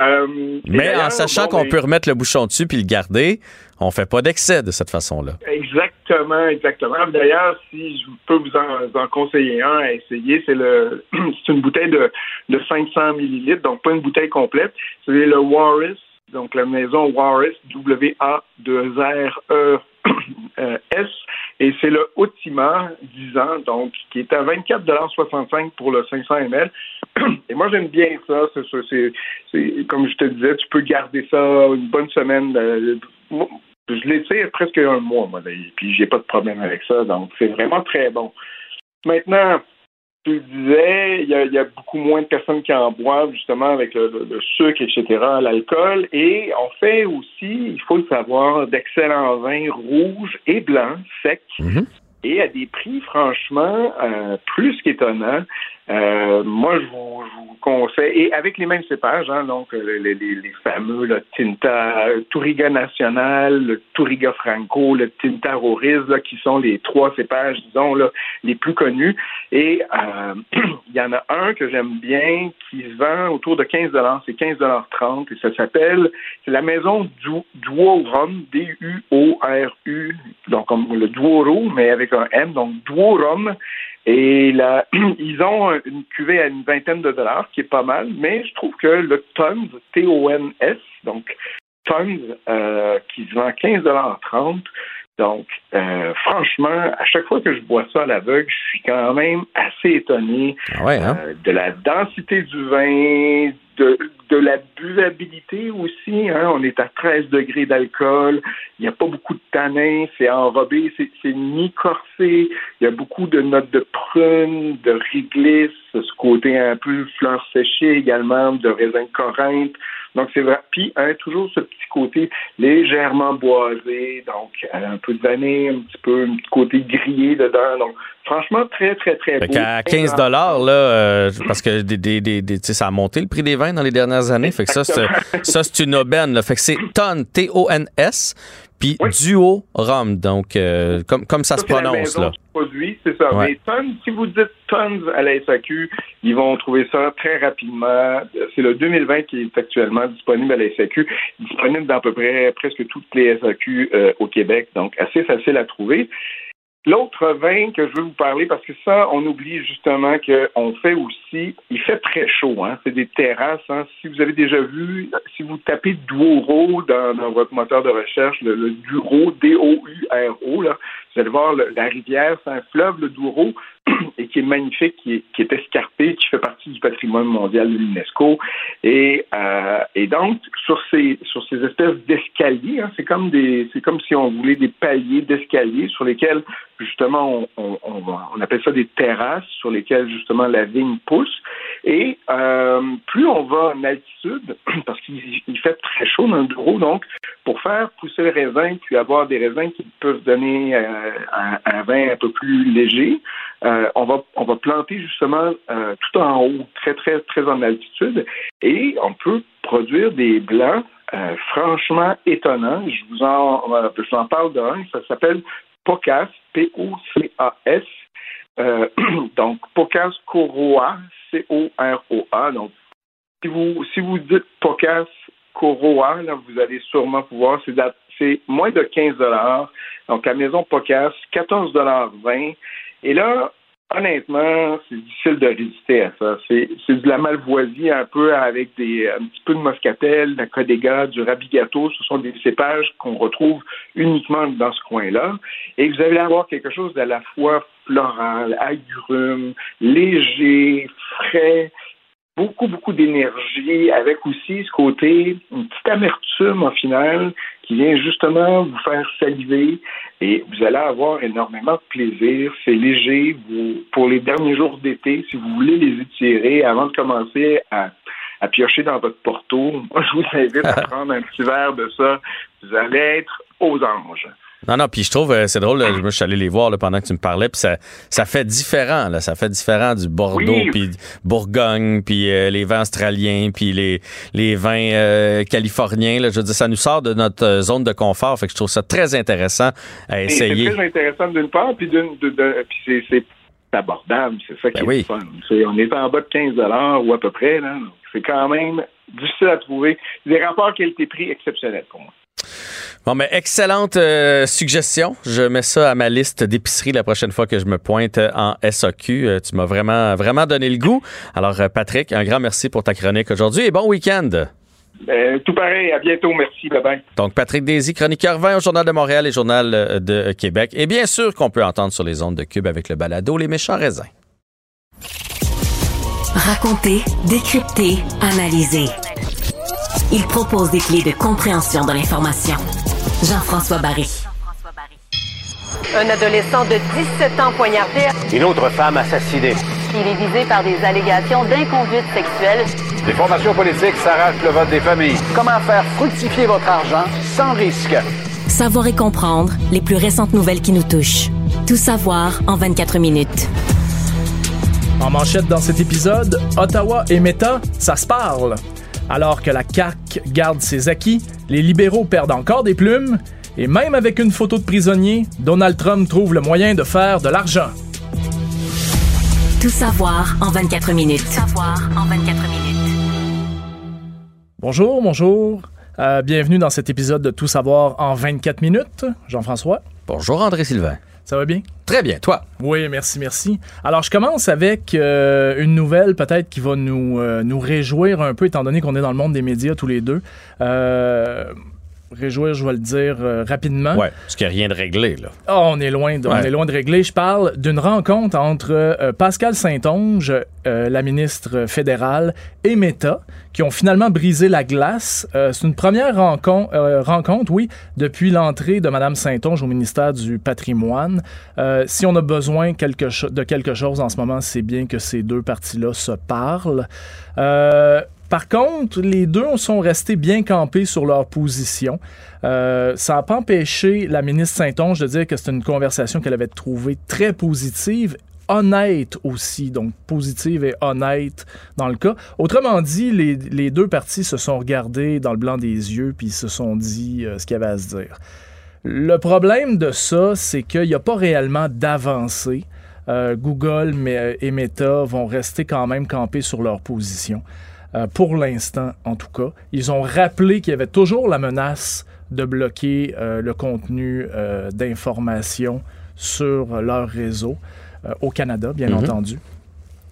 Euh, Mais en sachant qu'on ben, peut remettre le bouchon dessus puis le garder, on fait pas d'excès de cette façon-là. Exactement, exactement. D'ailleurs, si je peux vous en, vous en conseiller un à essayer, c'est le c'est une bouteille de, de 500 millilitres, donc pas une bouteille complète. C'est le Warris, donc la maison Warris, W-A-2-R-E. Euh, S et c'est le Ultima 10 ans, donc qui est à 24,65 pour le 500 ml. Et moi j'aime bien ça. C'est, comme je te disais, tu peux garder ça une bonne semaine. euh, je sais, presque un mois, moi, et puis j'ai pas de problème avec ça. Donc c'est vraiment très bon. Maintenant, tu le disais, il y, a, il y a beaucoup moins de personnes qui en boivent justement avec le, le- le sucre, etc., l'alcool. Et on fait aussi, il faut le savoir, d'excellents vins rouges et blancs, secs, et à des prix franchement euh, plus qu'étonnants. Euh, moi, je vous, je vous conseille, et avec les mêmes cépages, hein, donc euh, les, les- les fameux là, Tinta Touriga National, le Touriga Franco, le Tinta Roriz, là, qui sont les trois cépages, disons, là, les plus connus. Et euh, il y en a un que j'aime bien qui vend autour de 15 c'est 15,30 et ça s'appelle, c'est la maison du Duorum, D-U-O-R-U, donc comme le Duoro, mais avec un M, donc Duorum. Et là, ils ont une cuvée à une vingtaine de dollars, qui est pas mal, mais je trouve que le Tons, T-O-N-S, donc Tons, euh, qui se vend 15,30 donc, euh, franchement, à chaque fois que je bois ça à l'aveugle, je suis quand même assez étonné euh, de la densité du vin, de, de la buvabilité aussi. Hein. On est à 13 degrés d'alcool, il n'y a pas beaucoup de tanins, c'est enrobé, c'est c'est mi-corsé, il y a beaucoup de notes de prune, de réglisse, ce côté un peu fleur séchée également, de raisin de Corinthe. Donc, c'est vrai. Puis, hein, toujours ce petit côté légèrement boisé, donc euh, un peu de vanille, un petit peu, un petit côté grillé dedans. Donc, franchement, très, très, très Fait beau. qu'à 15 dollars là, euh, parce que des, des, des, des- tu sais, ça a monté le prix des vins dans les dernières années. Fait que ça, c'est, ça, c'est une aubaine. Là. Fait que c'est tonne, T-O-N-S, puis duo rhum. Donc, euh, comme, comme ça, se la prononce, maison là. du produit, c'est ça. Ouais. Mais Tons, si vous dites Tons à la SAQ, ils vont trouver ça très rapidement. C'est le 2020 qui est actuellement disponible à la SAQ, disponible dans à peu près presque toutes les SAQ euh, au Québec, donc assez facile à trouver. L'autre vin que je veux vous parler, parce que ça, on oublie justement qu'on fait aussi, il fait très chaud, hein, c'est des terrasses. Hein. Si vous avez déjà vu, si vous tapez Duoro dans, dans votre moteur de recherche, le, le Duro, D-O-U-R-O, vous allez voir la rivière, c'est un fleuve, le Douro, et qui est magnifique, qui est, escarpé, qui fait partie du patrimoine mondial de l'UNESCO. Et, euh, et donc, sur ces, sur ces espèces d'escaliers, hein, c'est comme des, c'est comme si on voulait des paliers d'escaliers sur lesquels, justement, on, on, on, appelle ça des terrasses sur lesquelles, justement, la vigne pousse. Et euh, plus on va en altitude, parce qu'il il fait très chaud dans le bureau, donc pour faire pousser le raisin, puis avoir des raisins qui peuvent donner euh, un, vin un peu plus léger, euh, on va on va planter justement euh, tout en haut, très très très en altitude, et on peut produire des blancs euh, franchement étonnants. Je vous en je vous en parle d'un, ça s'appelle Pocas, P-O-C-A-S. Donc, Pocas Coroa, C-O-R-O-A. Donc, si vous, si vous dites Pocas Coroa, là, vous allez sûrement pouvoir, c'est, c'est moins de 15 Donc, à Maison Pocas, 14 20 Et là, honnêtement, c'est difficile de résister à ça. C'est, de la malvoisie un peu avec des, un petit peu de moscatel, de la codega, du rabigato. Ce sont des cépages qu'on retrouve uniquement dans ce coin-là. Et vous allez avoir quelque chose d'à la fois floral, agrume, léger, frais, beaucoup, beaucoup d'énergie, avec aussi ce côté, une petite amertume au final, qui vient justement vous faire saliver et vous allez avoir énormément de plaisir. C'est léger. Vous, pour les derniers jours d'été, si vous voulez les étirer avant de commencer à, à piocher dans votre porto, moi, je vous invite à prendre un petit verre de ça. Vous allez être aux anges. Non, non, puis je trouve, euh, c'est drôle, là, je suis allé les voir là, pendant que tu me parlais, puis ça, ça fait différent, là, ça fait différent du Bordeaux, Oui. puis Bourgogne, puis euh, les vins australiens, puis les, les vins euh, californiens, là, je veux dire, ça nous sort de notre zone de confort, fait que je trouve ça très intéressant à Et C'est essayer. très intéressant d'une part, puis d'une, puis c'est, c'est abordable, c'est ça qui Ben est oui. fun. C'est- on est en bas de 15 ou à peu près, là. Donc, C'est quand même difficile à trouver. Des rapports qualité-prix exceptionnels pour moi. Bon, mais excellente euh, suggestion. Je mets ça à ma liste d'épicerie la prochaine fois que je me pointe en SAQ. Euh, tu m'as vraiment, vraiment donné le goût. Alors, euh, Patrick, un grand merci pour ta chronique aujourd'hui et bon week-end. Euh, tout pareil, à bientôt, merci, bye bye. Donc, Patrick Daisy, chroniqueur 20 au Journal de Montréal et Journal de Québec. Et bien sûr qu'on peut entendre sur les ondes de Cube avec le balado Les méchants raisins. Raconter, décrypter, analyser. Il propose des clés de compréhension de l'information. Jean-François Barry. Un adolescent de 17 ans poignardé. Une autre femme assassinée. Il est visé par des allégations d'inconduite sexuelle. Les formations politiques s'arrachent le vote des familles. Comment faire fructifier votre argent sans risque? Savoir et comprendre les plus récentes nouvelles qui nous touchent. Tout savoir en 24 minutes. En manchette dans cet épisode, Ottawa et Meta, ça se parle. Alors que la CAQ garde ses acquis, les libéraux perdent encore des plumes, et même avec une photo de prisonnier, Donald Trump trouve le moyen de faire de l'argent. Tout savoir en 24 minutes. Tout savoir en 24 minutes. Bonjour, bonjour. Euh, bienvenue dans cet épisode de Tout savoir en 24 minutes. Jean-François. Bonjour, André Sylvain. Ça va bien? Très bien, toi? Oui, merci, merci. Alors, je commence avec euh, une nouvelle peut-être qui va nous, euh, nous réjouir un peu, étant donné qu'on est dans le monde des médias tous les deux. Euh, réjouir, je vais le dire euh, rapidement. Ouais, parce qu'il n'y a rien de réglé, là. Ah, on est loin de, on Ouais. est loin de régler. Je parle d'une rencontre entre euh, Pascal Saint-Onge, euh, la ministre fédérale, et Meta, qui ont finalement brisé la glace. Euh, c'est une première rencon- rencontre, oui, depuis l'entrée de Mme Saint-Onge au ministère du Patrimoine. Si on a besoin quelque de quelque chose en ce moment, c'est bien que ces deux parties-là se parlent. Par contre, les deux sont restés bien campés sur leur position. Euh, ça n'a pas empêché la ministre Saint-Onge de dire que c'était une conversation qu'elle avait trouvée très positive honnête aussi, donc positive et honnête dans le cas. Autrement dit, les, deux parties se sont regardés dans le blanc des yeux puis se sont dit euh, ce qu'il y avait à se dire. Le problème de ça, c'est qu'il n'y a pas réellement d'avancée. Euh, Google et Meta vont rester quand même campés sur leur position. Euh, pour l'instant, en tout cas. Ils ont rappelé qu'il y avait toujours la menace de bloquer euh, le contenu euh, d'information sur leur réseau euh, au Canada, bien Mhm. entendu.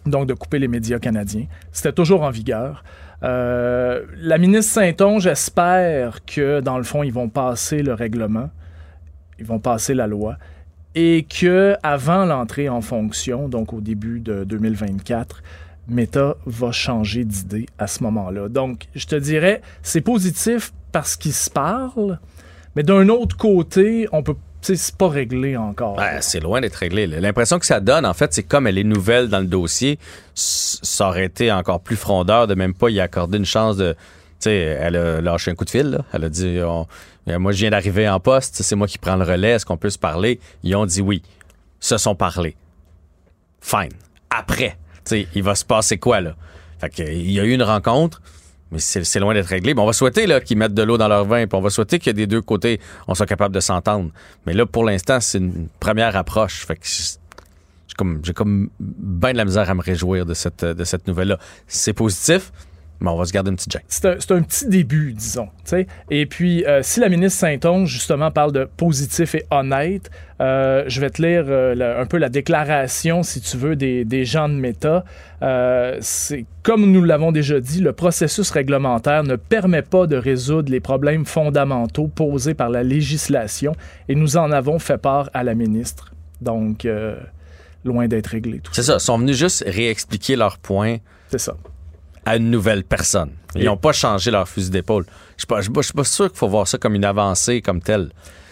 Donc, de couper les médias canadiens. C'était toujours en vigueur. La ministre Saint-Onge espère que, dans le fond, ils vont passer le règlement, ils vont passer la loi, et que avant l'entrée en fonction, donc au début de 2024, Meta va changer d'idée à ce moment-là. Donc, je te dirais, c'est positif parce qu'ils se parlent, mais d'un autre côté, on peut, c'est pas réglé encore. Ouais, c'est loin d'être réglé. L'impression que ça donne, en fait, c'est comme elle est nouvelle dans le dossier, ça aurait été encore plus frondeur de même pas y accorder une chance de. Tu sais, elle a lâché un coup de fil. Elle a dit euh, Moi, je viens d'arriver en poste, c'est moi qui prends le relais, est-ce qu'on peut se parler? Ils ont dit oui. Se sont parlé. Fine. Après, il va se passer quoi, là? Fait y a eu une rencontre. Mais c'est loin d'être réglé. Mais on va souhaiter qu'ils mettent de l'eau dans leur vin, puis on va souhaiter que des deux côtés, on soit capable de s'entendre. Mais là, pour l'instant, c'est une première approche. J'ai comme, comme bien de la misère à me réjouir de cette, de cette nouvelle-là. C'est positif, mais on va se garder une petite gêne. c'est un, petit début, disons. Et puis, euh, si la ministre Saint-Onge, justement, parle de positif et honnête, euh, je vais te lire euh, la- un peu la déclaration, si tu veux, des, des gens de Meta. Euh, c'est comme nous l'avons déjà dit, le processus réglementaire ne permet pas de résoudre les problèmes fondamentaux posés par la législation et nous en avons fait part à la ministre. Donc, loin d'être réglé. C'est ça. Ils sont venus juste réexpliquer leurs points. C'est ça. À une nouvelle personne. Ils n'ont pas changé leur fusil d'épaule. Je ne suis, pas- je suis pas sûr qu'il faut voir ça comme une avancée comme telle.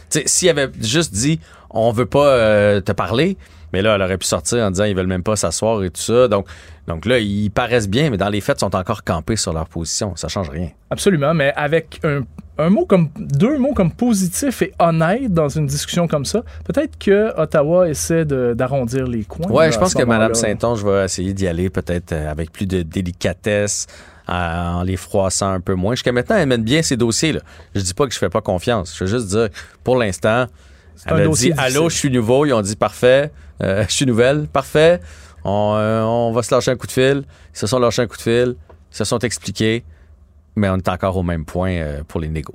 S'ils avaient juste dit on veut pas euh, te parler, mais là, elle aurait pu sortir en disant ils veulent même pas s'asseoir et tout ça. Donc, donc là, ils paraissent bien, mais dans les faits, ils sont encore campés sur leur position. Ça change rien. Absolument, mais avec un, un mot comme deux mots comme positif et honnête dans une discussion comme ça. Peut-être que Ottawa essaie d'arrondir les coins. Ouais, là, je pense que. Mme Saint-Onge va essayer d'y aller peut-être euh, avec plus de délicatesse, euh, en les froissant un peu moins. Jusqu'à maintenant, elle mène bien ses dossiers. Là. Je dis pas que je fais pas confiance. Je veux juste dire, pour l'instant, un elle a dit difficile. Allô, je suis nouveau. Ils ont dit Parfait, euh, je suis nouvelle, parfait. On, euh, on va se lâcher un coup de fil. Ils se sont lâchés un coup de fil. Ils se sont expliqués. Mais on est encore au même point euh, pour les négos.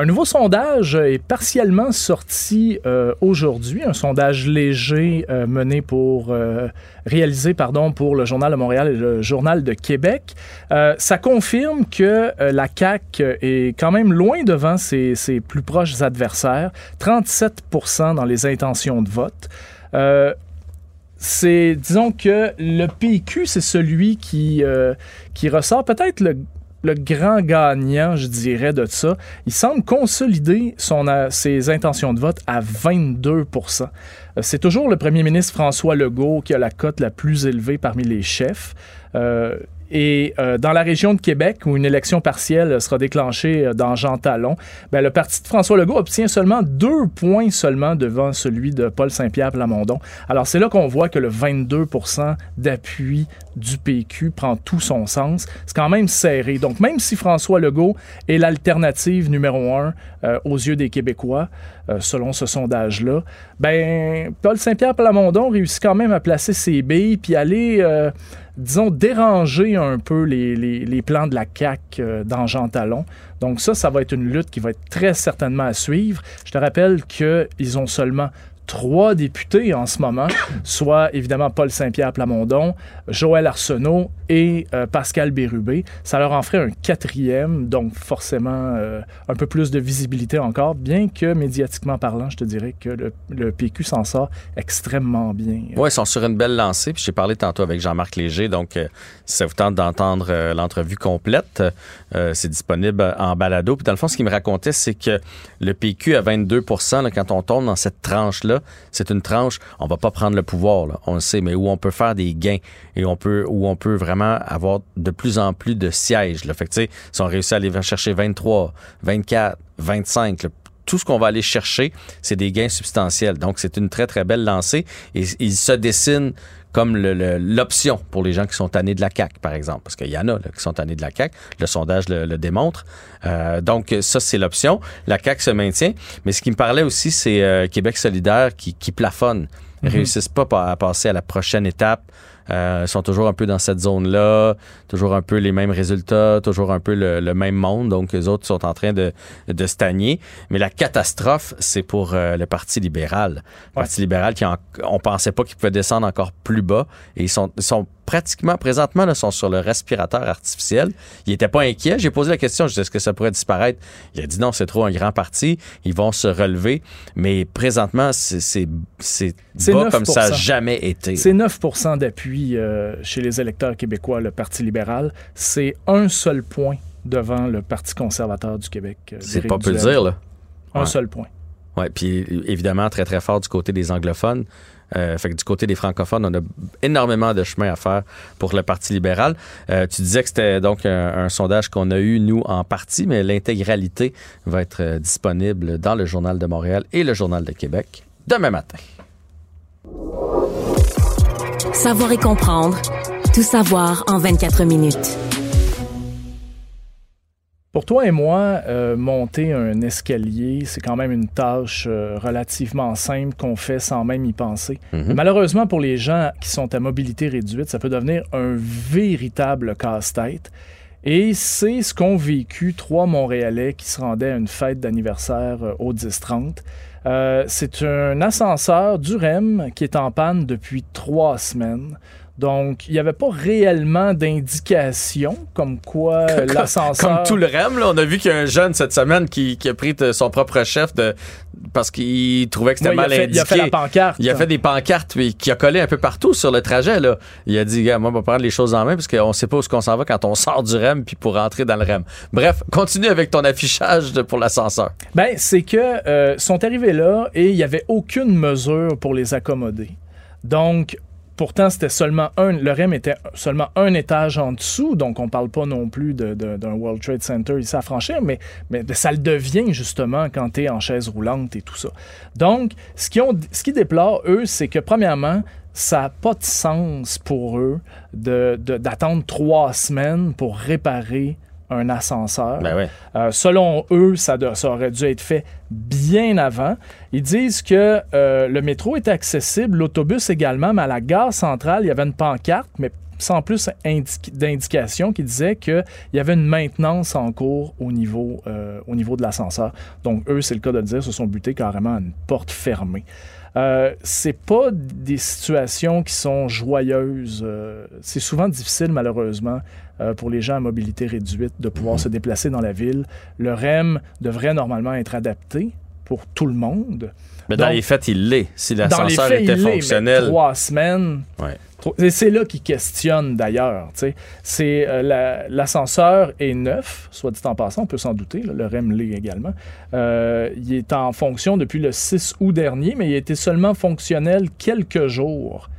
Un nouveau sondage est partiellement sorti euh, aujourd'hui, un sondage léger euh, mené pour euh, réalisé pardon pour le journal de Montréal et le journal de Québec. Euh, ça confirme que la CAC est quand même loin devant ses, plus proches adversaires, 37% dans les intentions de vote. C'est, disons que le PQ, c'est celui qui, qui ressort peut-être le, le grand gagnant, je dirais, de ça. Il semble consolider euh, ses intentions de vote à 22% Euh, C'est toujours le premier ministre François Legault qui a la cote la plus élevée parmi les chefs. Euh, et euh, dans la région de Québec, où une élection partielle sera déclenchée euh, dans Jean Talon, ben, le parti de François Legault obtient seulement deux points seulement devant celui de Paul Saint-Pierre Plamondon. Alors c'est là qu'on voit que le 22% d'appui du PQ prend tout son sens. C'est quand même serré. Donc même si François Legault est l'alternative numéro un euh, aux yeux des Québécois, selon ce sondage-là, ben Paul Saint-Pierre Plamondon réussit quand même à placer ses billes puis aller euh, disons, déranger un peu les, les- les plans de la CAQ euh, dans Jean Talon. Donc ça, ça va être une lutte qui va être très certainement à suivre. Je te rappelle qu'ils ont seulement trois députés en ce moment, soit évidemment Paul Saint-Pierre Plamondon, Joël Arsenault et euh, Pascal Bérubé. Ça leur en ferait un quatrième, donc forcément euh, un peu plus de visibilité encore, bien que médiatiquement parlant, je te dirais que le, PQ s'en sort extrêmement bien. Oui, ils sont sur une belle lancée. J'ai parlé tantôt avec Jean-Marc Léger. Donc, euh, ça vous tente d'entendre l'entrevue complète, c'est disponible en balado. Puis dans le fond, ce qu'il me racontait, c'est que le PQ à 22 là, quand on tombe dans cette tranche-là, c'est une tranche, on va pas prendre le pouvoir, on le sait, mais où on peut faire des gains on peut, où on peut vraiment avoir de plus en plus de sièges. Là. Fait que, tu sais, si on réussit à aller chercher 23, 24, 25, là, tout ce qu'on va aller chercher, c'est des gains substantiels. Donc, c'est une très, très belle lancée. Et il se dessine comme le- le- l'option pour les gens qui sont tannés de la CAQ, par exemple. Parce qu'il y en a là, qui sont tannés de la CAQ. Le sondage le, le démontre. Euh, donc, ça, c'est l'option. La CAQ se maintient. Mais ce qui me parlait aussi, c'est euh, Québec solidaire qui, qui plafonne. Mhm. réussissent pas pa- à passer à la prochaine étape. Euh, ils sont toujours un peu dans cette zone-là, toujours un peu les mêmes résultats, toujours un peu le, le même monde. Donc, les autres sont en train de, de stagner. Mais la catastrophe, c'est pour euh, le Parti libéral. Le Parti libéral qui, en- on pensait pas qu'il pouvait descendre encore plus bas. Et ils sont, ils sont pratiquement, présentement, là, sont sur le respirateur artificiel. Il était pas inquiet. J'ai posé la question, je disais, est-ce que ça pourrait disparaître? Il a dit non, c'est trop un grand parti. Ils vont se relever. Mais présentement, c'est bas 9 comme ça n'a jamais été. C'est 9 d'appui euh, chez les électeurs québécois, le Parti libéral. C'est un seul point devant le Parti conservateur du Québec. euh, C'est pas peu dire, là. Un Ouais. seul point. Oui, puis évidemment, très, très fort du côté des anglophones. Euh, fait que du côté des francophones, on a énormément de chemin à faire pour le Parti libéral. Euh, tu disais que c'était donc un, un sondage qu'on a eu, nous, en partie, mais l'intégralité va être disponible dans le Journal de Montréal et le Journal de Québec demain matin. Savoir et comprendre. Tout savoir en 24 minutes. Pour toi et moi, euh, monter un escalier, c'est quand même une tâche euh, relativement simple qu'on fait sans même y penser. Mhm. Malheureusement, pour les gens qui sont à mobilité réduite, ça peut devenir un véritable casse-tête. Et c'est ce qu'ont vécu trois Montréalais qui se rendaient à une fête d'anniversaire euh, au 10-30. Euh, c'est un ascenseur du REM qui est en panne depuis trois semaines. Donc, il n'y avait pas réellement d'indication comme quoi l'ascenseur... Comme tout le REM, là, on a vu qu'il y a un jeune cette semaine qui, qui a pris son propre chef de, parce qu'il trouvait que c'était Ouais, il mal fait- indiqué. il a fait la pancarte. Il a fait des pancartes puis qui a collé un peu partout sur le trajet. Là. Il a dit, gars, moi, on va prendre les choses en main parce qu'on sait pas où qu'on s'en va quand on sort du REM puis pour rentrer dans le REM. Bref, continue avec ton affichage de- pour l'ascenseur. Ben, c'est que euh, sont arrivés là et il n'y avait aucune mesure pour les accommoder. Donc, pourtant, c'était seulement un. Le REM était seulement un étage en dessous, donc on parle pas non plus d'un World Trade Center ici à franchir, mais, mais ça le devient justement quand tu es en chaise roulante et tout ça. Donc, ce qu'ils déplorent, eux, c'est que premièrement, ça n'a pas de sens pour eux de- de- d'attendre trois semaines pour réparer un ascenseur. Ben. Euh, selon eux, ça, de- ça aurait dû être fait bien avant. Ils disent que euh, le métro est accessible, l'autobus également, mais à la gare centrale, il y avait une pancarte, mais sans plus indique- d'indication qui disait qu'il y avait une maintenance en cours au niveau, euh, au niveau de l'ascenseur. Donc, eux, c'est le cas de le dire, se sont butés carrément à une porte fermée. Euh, c'est pas des situations qui sont joyeuses. euh, c'est souvent difficile, malheureusement, euh, pour les gens à mobilité réduite de pouvoir se déplacer dans la ville. Le REM devrait normalement être adapté pour tout le monde. Mais dans Donc, les faits, il l'est. Si l'ascenseur était il l'est, mais fonctionnel. Trois semaines. Ouais. Et c'est là qu'ils questionnent d'ailleurs. C'est euh, la- l'ascenseur est neuf, soit dit en passant, on peut s'en douter. là, le REM l'est également. Euh, il est en fonction depuis le 6 août dernier, mais il a été seulement fonctionnel quelques jours.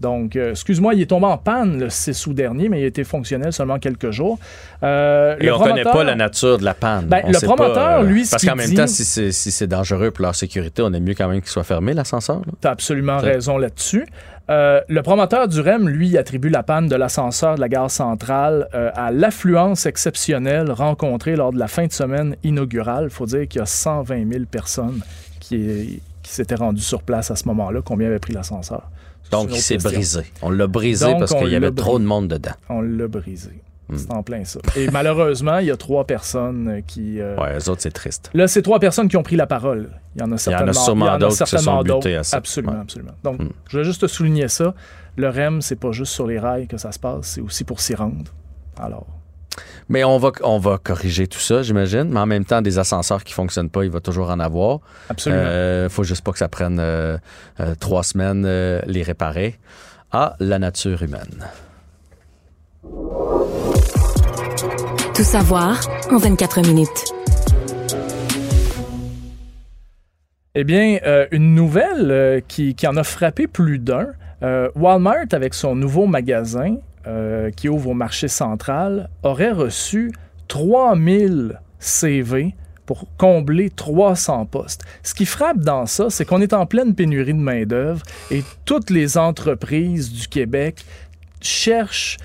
Donc, euh, excuse-moi, il est tombé en panne le 6 août dernier, mais il a été fonctionnel seulement quelques jours. Euh, Et le on connaît promoteur- pas la nature de la panne. Ben, le pas, promoteur, lui, ce Parce qu'en même dit- temps, si c'est si c'est dangereux pour leur sécurité, on aime mieux quand même qu'il soit fermé, l'ascenseur. Tu as absolument raison là-dessus. Euh, le promoteur du REM, lui, attribue la panne de l'ascenseur de la gare centrale euh, à l'affluence exceptionnelle rencontrée lors de la fin de semaine inaugurale. Il faut dire qu'il y a 120 000 personnes qui, qui s'étaient rendues sur place à ce moment-là. Combien avait pris l'ascenseur? Donc, il s'est brisé. On l'a brisé Donc, parce qu'il y avait trop de monde dedans. On l'a brisé. Hmm. C'est en plein ça. Et malheureusement, il y a trois personnes qui... euh, Ouais, eux autres, c'est triste. Là, c'est trois personnes qui ont pris la parole. Il y en a certainement, il y en a d'autres qui se sont butés à ça. Absolument, Ouais. Hmm. absolument. Donc, je veux juste te souligner ça. Le REM, c'est pas juste sur les rails que ça se passe, c'est aussi pour s'y rendre. Alors, Mais on va, on va corriger tout ça, j'imagine. Mais en même temps, des ascenseurs qui fonctionnent pas, il va toujours en avoir. Absolument. Euh, faut juste pas que ça prenne euh, euh, trois semaines euh, les réparer. Ah, la nature humaine. Tout savoir en 24 minutes. eh bien, euh, une nouvelle euh, qui, qui en a frappé plus d'un. Euh, Walmart, avec son nouveau magasin euh, qui ouvre au marché central, aurait reçu 3000 CV pour combler 300 postes. Ce qui frappe dans ça, c'est qu'on est en pleine pénurie de main-d'œuvre et toutes les entreprises du Québec cherchent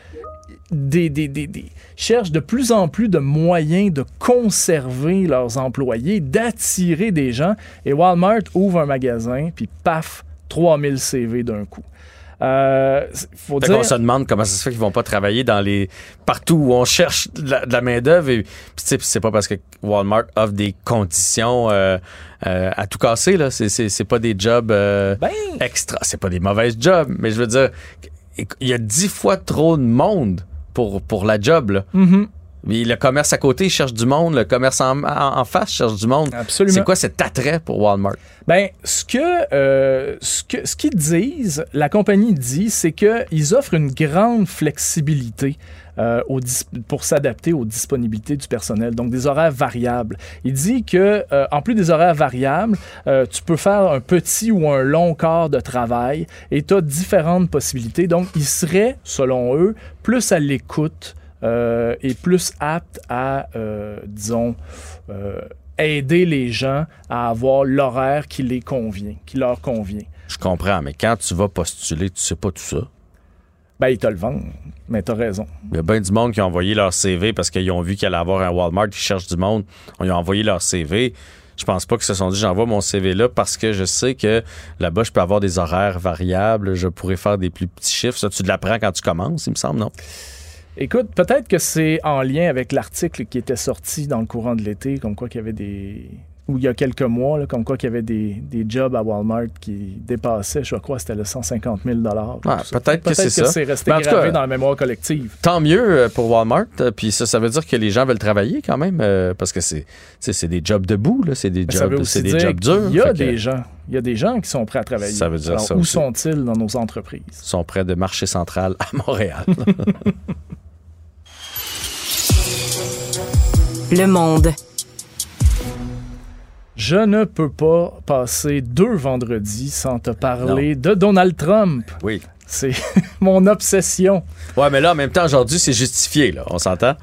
des, cherchent de plus en plus de moyens de conserver leurs employés, d'attirer des gens. Et Walmart ouvre un magasin, puis paf, 3000 CV d'un coup. Euh, faut dire... qu'on se demande comment ça se fait qu'ils vont pas travailler dans les partout où on cherche de la, main d'œuvre et c'est pas parce que Walmart offre des conditions euh, euh, à tout casser là c'est c'est c'est pas des jobs euh, Ben extra c'est pas des mauvaises jobs mais je veux dire il y a dix fois trop de monde pour pour la job là. Mhm. Mais le commerce à côté cherche du monde, le commerce en, en- en face cherche du monde. Absolument. C'est quoi cet attrait pour Walmart? Ben, ce que, euh, ce que, ce qu'ils disent, la compagnie dit, c'est qu'ils offrent une grande flexibilité euh, au pour s'adapter aux disponibilités du personnel, donc des horaires variables. Il dit que, euh, en plus des horaires variables, euh, tu peux faire un petit ou un long quart de travail et tu as différentes possibilités. Donc, ils seraient, selon eux, plus à l'écoute euh, et plus aptes à, euh, disons, euh, aider les gens à avoir l'horaire qui les convient, qui leur convient. Je comprends, mais quand tu vas postuler, tu sais pas tout ça. Ben, ils te le vendent, mais t'as raison. Il y a bien du monde qui a envoyé leur CV parce qu'ils ont vu qu'il allait avoir un Walmart qui cherche du monde. On lui a envoyé leur CV. Je pense pas qu'ils se sont dit j'envoie mon CV là parce que je sais que là-bas je peux avoir des horaires variables, je pourrais faire des plus petits chiffres. Ça, tu l'apprends quand tu commences, il me semble, non? Écoute, peut-être que c'est en lien avec l'article qui était sorti dans le courant de l'été, comme quoi qu'il y avait des. ou il y a quelques mois, là, comme quoi qu'il y avait des, des jobs à Walmart qui dépassaient, je crois, c'était le 150 000 Ah, peut-être que c'est ça. resté en tout gravé cas, dans la mémoire collective. Tant mieux euh, pour Walmart. euh, Puis ça, ça veut dire que les gens veulent travailler quand même euh, parce que c'est, c'est des jobs debout, là. C'est des jobs, c'est des jobs durs. qu'il y a Fait que des gens. Il y a des gens qui sont prêts à travailler. Ça veut dire Alors, ça Où sont-ils dans nos entreprises? Ils sont près de marché central à Montréal. Le monde. Je ne peux pas passer deux vendredis sans te parler de Donald Trump. Oui. C'est mon obsession. Ouais, mais là, en même temps, aujourd'hui, c'est justifié, là. On s'entend?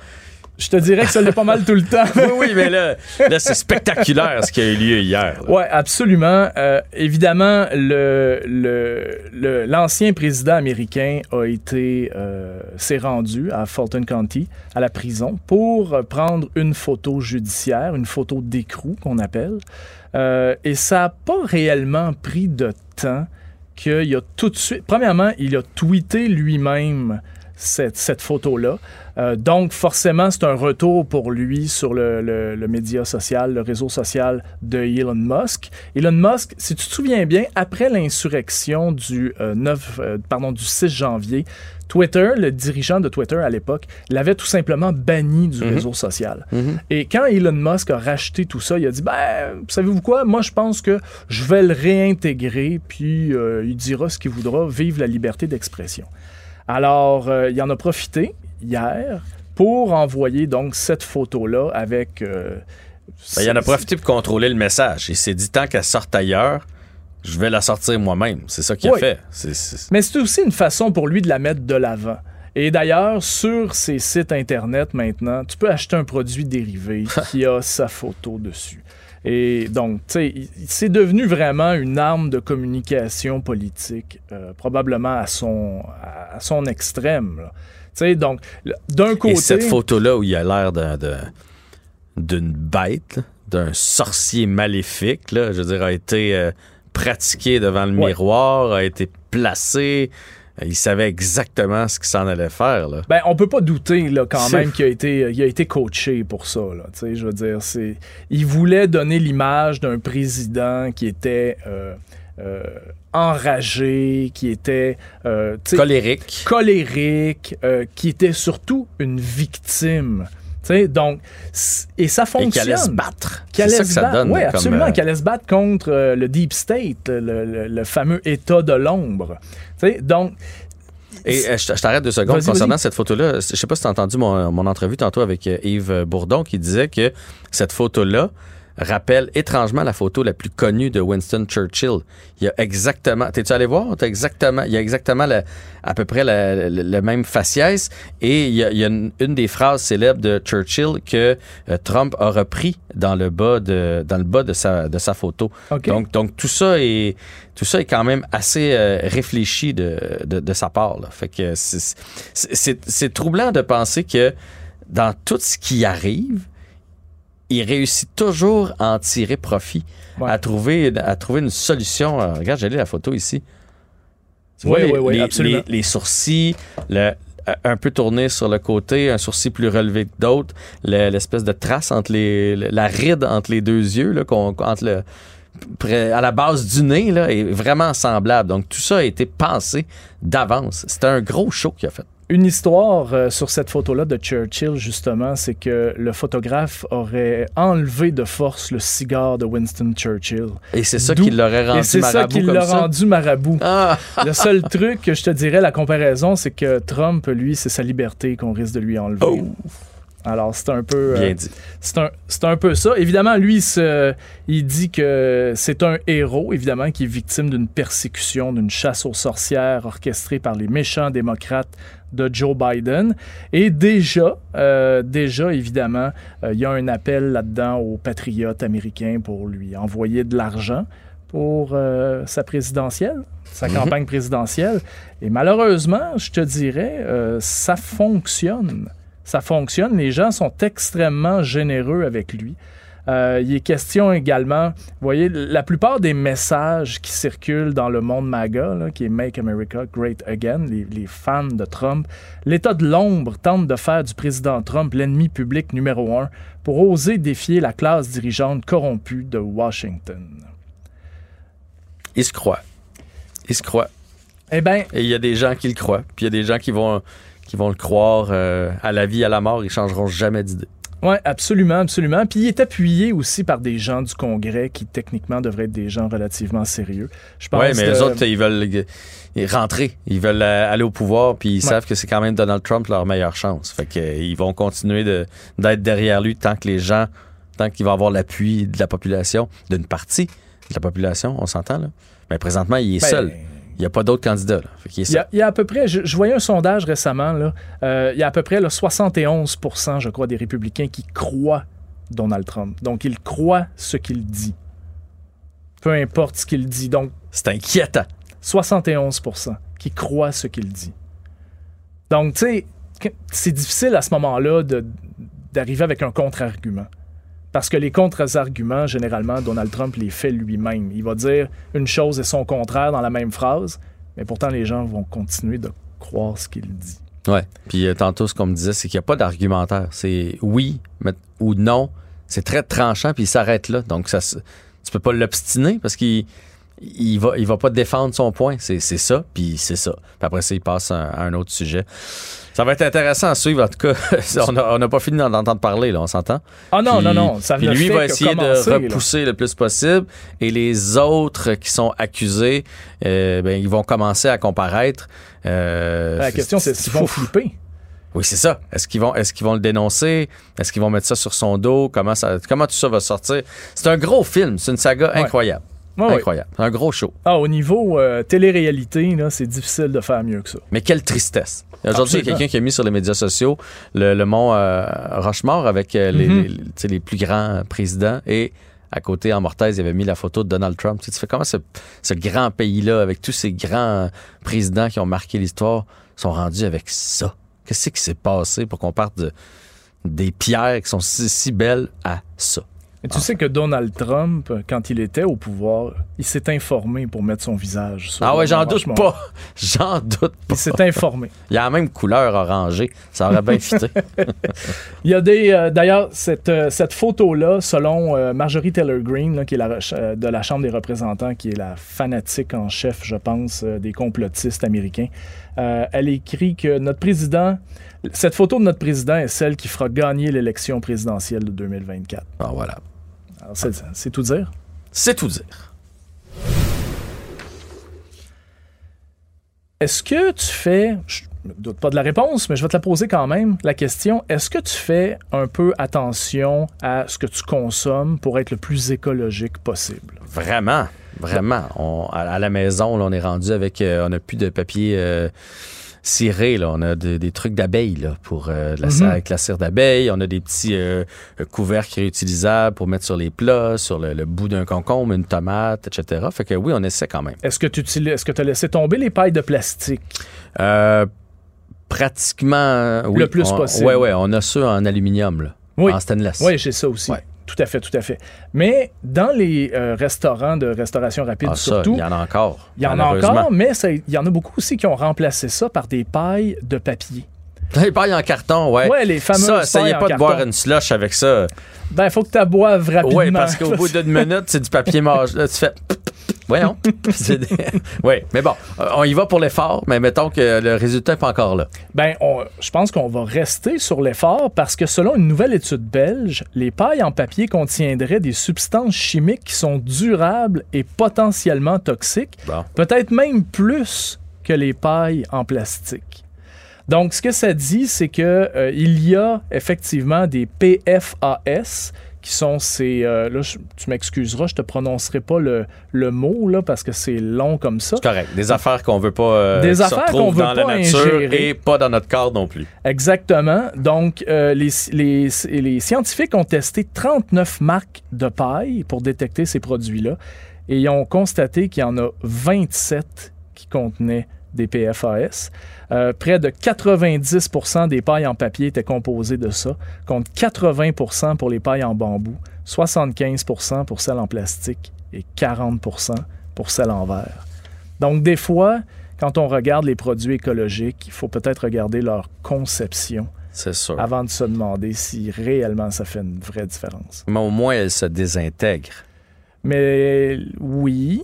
Je te dirais que ça l'est pas mal tout le temps. oui, oui, mais là, là c'est spectaculaire ce qui a eu lieu hier. Oui, absolument. Euh, évidemment, le, l'ancien président américain a été, euh, s'est rendu à Fulton County, à la prison, pour prendre une photo judiciaire, une photo d'écrou qu'on appelle. Euh, et ça n'a pas réellement pris de temps qu'il a tout de suite. Premièrement, il a tweeté lui-même cette, cette photo-là. Euh, donc, forcément, c'est un retour pour lui sur le, le- le média social, le réseau social de Elon Musk. Elon Musk, si tu te souviens bien, après l'insurrection du, euh, 9, euh, pardon, du 6 janvier, Twitter, le dirigeant de Twitter à l'époque, l'avait tout simplement banni du Mhm. réseau social. Mhm. Et quand Elon Musk a racheté tout ça, il a dit ben, savez-vous quoi? Moi, je pense que je vais le réintégrer, puis il dira ce qu'il voudra, vive la liberté d'expression. Alors, euh, il en a profité hier pour envoyer donc cette photo-là avec. euh, Ben, il en a profité pour contrôler le message. Il s'est dit, tant qu'elle sorte ailleurs, je vais la sortir moi-même. C'est ça qu'il a fait. Mais c'est aussi une façon pour lui de la mettre de l'avant. Et d'ailleurs, sur ces sites Internet maintenant, tu peux acheter un produit dérivé qui a sa photo dessus. Et donc, tu sais, c'est devenu vraiment une arme de communication politique, euh, probablement à son, à son extrême. Tu sais, donc, d'un côté... Et cette photo-là où il a l'air d'un- d'un- d'une bête, d'un sorcier maléfique, là, je veux dire, a été euh, pratiqué devant le Ouais. miroir, a été placé. Euh, Il savait exactement ce qu'il s'en allait faire. Là. Ben, on peut pas douter là, quand même qu'il a été, il a été coaché pour ça. Là, Tu sais, je veux dire, c'est, il voulait donner l'image d'un président qui était euh, euh, enragé, qui était euh, Colérique. colérique, euh, qui était surtout une victime. Tu sais, donc, et ça Et fonctionne. qui allait se battre. C'est allait ça que se ça battre. donne. Oui, absolument. euh, Qui allait se battre contre euh, le Deep State, le, le- le fameux État de l'ombre. Tu sais, donc, Et euh, je t'arrête deux secondes concernant cette photo-là. Je sais pas si tu as entendu mon, mon entrevue tantôt avec Yves Bourdon qui disait que cette photo-là rappelle étrangement la photo la plus connue de Winston Churchill. Il y a exactement. T'es-tu allé voir? T'as exactement. Il y a exactement la- à peu près la- le, même faciès. Et il y a, il y a une, une des phrases célèbres de Churchill que euh, Trump a repris dans le bas de dans le bas de sa de sa photo. OK. Donc donc tout ça est tout ça est quand même assez euh, réfléchi de, de, de sa part. Là. Fait que c'est troublant de penser que dans tout ce qui arrive, il réussit toujours à en tirer profit, Ouais. à, trouver, à trouver une solution. Euh, regarde, j'ai lu la photo ici. Tu vois Oui, les, oui, oui, les- absolument. les- les sourcils, le- un peu tourné sur le côté, un sourcil plus relevé que d'autres, le- l'espèce de trace entre les, la ride entre les deux yeux, là, qu'on- entre le, à la base du nez, là, est vraiment semblable. Donc tout ça a été pensé d'avance. C'était un gros show qu'il a fait. Une histoire euh, sur cette photo-là de Churchill, justement, c'est que le photographe aurait enlevé de force le cigare de Winston Churchill. Et c'est ça qui l'aurait rendu Et c'est ça marabout qui l'a rendu marabout. Ah! Le seul truc que je te dirais, la comparaison, c'est que Trump, lui, c'est sa liberté qu'on risque de lui enlever. Alors, c'est un peu. Bien euh, c'est un, peu ça. Évidemment, lui, il dit que c'est un héros, évidemment, qui est victime d'une persécution, d'une chasse aux sorcières orchestrée par les méchants démocrates de Joe Biden. Et déjà, euh, déjà, évidemment, euh, il y a un appel là-dedans aux patriotes américains pour lui envoyer de l'argent pour euh, sa présidentielle, sa Mhm. campagne présidentielle. Et malheureusement, je te dirais, ça fonctionne. Ça fonctionne. Les gens sont extrêmement généreux avec lui. Euh, il est question également, vous voyez, la plupart des messages qui circulent dans le monde MAGA, là, qui est Make America Great Again, les, les fans de Trump, l'État de l'ombre tente de faire du président Trump l'ennemi public numéro un pour oser défier la classe dirigeante corrompue de Washington. Il se croit. Il se croit. Eh bien, Et il y a des gens qui le croient. Puis il y a des gens qui vont, qui vont le croire euh, à la vie, à la mort. Ils changeront jamais d'idée. Oui, absolument, absolument. Puis il est appuyé aussi par des gens du Congrès qui techniquement devraient être des gens relativement sérieux. Je pense Oui, mais les autres, ils veulent euh, rentrer. Ils veulent euh, aller au pouvoir. Puis ils Ouais. savent que c'est quand même Donald Trump leur meilleure chance. Fait que, euh, ils vont continuer de- d'être derrière lui tant que les gens, tant qu'il va avoir l'appui de la population, d'une partie de la population, on s'entend là. Mais présentement, il est Ben, seul. N'y a pas d'autres candidats. Il y, a, il y a à peu près, je, je voyais un sondage récemment, là, euh, il y a à peu près là, 71% je crois, des républicains qui croient Donald Trump. Donc, ils croient ce qu'il dit. Peu importe ce qu'il dit. Donc, C'est inquiétant. 71% qui croient ce qu'il dit. Donc, tu sais, c'est difficile à ce moment-là d'arriver avec un contre-argument. Parce que les contre-arguments, généralement, Donald Trump les fait lui-même. Il va dire une chose et son contraire dans la même phrase, mais pourtant les gens vont continuer de croire ce qu'il dit. Ouais. Puis euh, tantôt, ce qu'on me disait, c'est qu'il n'y a pas d'argumentaire. C'est oui ou non. C'est très tranchant, puis il s'arrête là. Donc, ça, tu peux pas l'obstiner parce qu'il il va, il va pas défendre son point. C'est c'est ça, puis c'est ça. Puis après ça, il passe à, à un autre sujet. Ça va être intéressant à suivre. En tout cas, on n'a pas fini d'en entendre parler, là, on s'entend? Ah non, Puis- non, non, ça Puis lui va essayer de là. repousser le plus possible. Et les autres qui sont accusés, euh, ben, ils vont commencer à comparaître. Euh, La question, c'est s'ils vont flipper. Oui, c'est ça. Est-ce qu'ils vont, est-ce qu'ils vont le dénoncer? Est-ce qu'ils vont mettre ça sur son dos? Comment, ça, comment tout ça va sortir? C'est un gros film. C'est une saga incroyable. Ouais, incroyable. Un gros show. Ah, au niveau euh, télé-réalité, c'est difficile de faire mieux que ça. Mais quelle tristesse. Aujourd'hui, il y a quelqu'un qui a mis sur les médias sociaux le, le mont euh, Rochemort avec euh, les, Mhm. les- plus grands présidents et à côté, en mortaise, il avait mis la photo de Donald Trump. Tu, sais, tu fais comment ce, ce grand pays-là, avec tous ces grands présidents qui ont marqué l'histoire, sont rendus avec ça? Qu'est-ce qui s'est passé pour qu'on parte de, des pierres qui sont si, si belles à ça? Tu sais que Donald Trump, quand il était au pouvoir, il s'est informé pour mettre son visage sur Ah ouais, j'en doute pas. J'en doute pas. Il s'est informé. Il a la même couleur orangée. Ça aurait bien fité. Il y a des. euh, D'ailleurs, cette, euh, cette photo-là, selon euh, Marjorie Taylor Greene, là, qui est la, de la Chambre des représentants, qui est la fanatique en chef, je pense, des complotistes américains, elle écrit que notre président. Cette photo de notre président est celle qui fera gagner l'élection présidentielle de 2024. Ah, voilà. C'est, c'est tout dire? C'est tout dire. Est-ce que tu fais, je ne doute pas de la réponse, mais je vais te la poser quand même, la question, est-ce que tu fais un peu attention à ce que tu consommes pour être le plus écologique possible? Vraiment, vraiment. On- à, à la maison, là, on est rendu avec, euh, on n'a plus de papier euh, ciré, là. on a de- des trucs d'abeilles là, pour euh, de la, Mhm. avec la cire d'abeille. On a des petits euh, couvercles réutilisables pour mettre sur les plats, sur le, le bout d'un concombre, une tomate, etc. Fait que oui, on essaie quand même. Est-ce que tu utilises, est-ce que tu as laissé tomber les pailles de plastique? Euh, pratiquement, euh, oui. Le plus On- possible. Ouais, ouais, on a ça en aluminium, là, Oui. en stainless. Oui, j'ai ça aussi. Tout à fait, tout à fait. Mais dans les euh, restaurants de restauration rapide, Ah, surtout, il y en a encore. il y en a encore, mais il y en a beaucoup aussi qui ont remplacé ça par des pailles de papier. Les pailles en carton, ouais. Ouais, les fameuses Ça, essayez pas de carton. boire une slush avec ça. Ben, il faut que tu boives rapidement. Oui, parce qu'au bout d'une minute, c'est du papier mâche. Là, tu fais. Voyons. C'est des- oui, mais bon, euh, on y va pour l'effort, mais mettons que le résultat n'est pas encore là. On- je pense qu'on va rester sur l'effort parce que selon une nouvelle étude belge, les pailles en papier contiendraient des substances chimiques qui sont durables et potentiellement toxiques, Bon. peut-être même plus que les pailles en plastique. Donc, ce que ça dit, c'est que euh, il y a effectivement des PFAS qui sont ces... euh, là, je- tu m'excuseras, je te prononcerai pas le, le mot, là, parce que c'est long comme ça. C'est correct. Des affaires qu'on veut pas. euh, Des affaires qu'on veut dans la pas nature ingérer. et pas dans notre corps non plus. Exactement. Donc, euh, les, les- les scientifiques ont testé 39 marques de paille pour détecter ces produits-là et ils ont constaté qu'il y en a 27 qui contenaient des PFAS. Euh, près de 90 des pailles en papier étaient composées de ça, contre 80 pour les pailles en bambou, 75 pour celles en plastique et 40 pour celles en verre. Donc, des fois, quand on regarde les produits écologiques, il faut peut-être regarder leur conception sûr. avant de se demander si réellement ça fait une vraie différence. Mais au moins, elle se désintègre. Mais oui,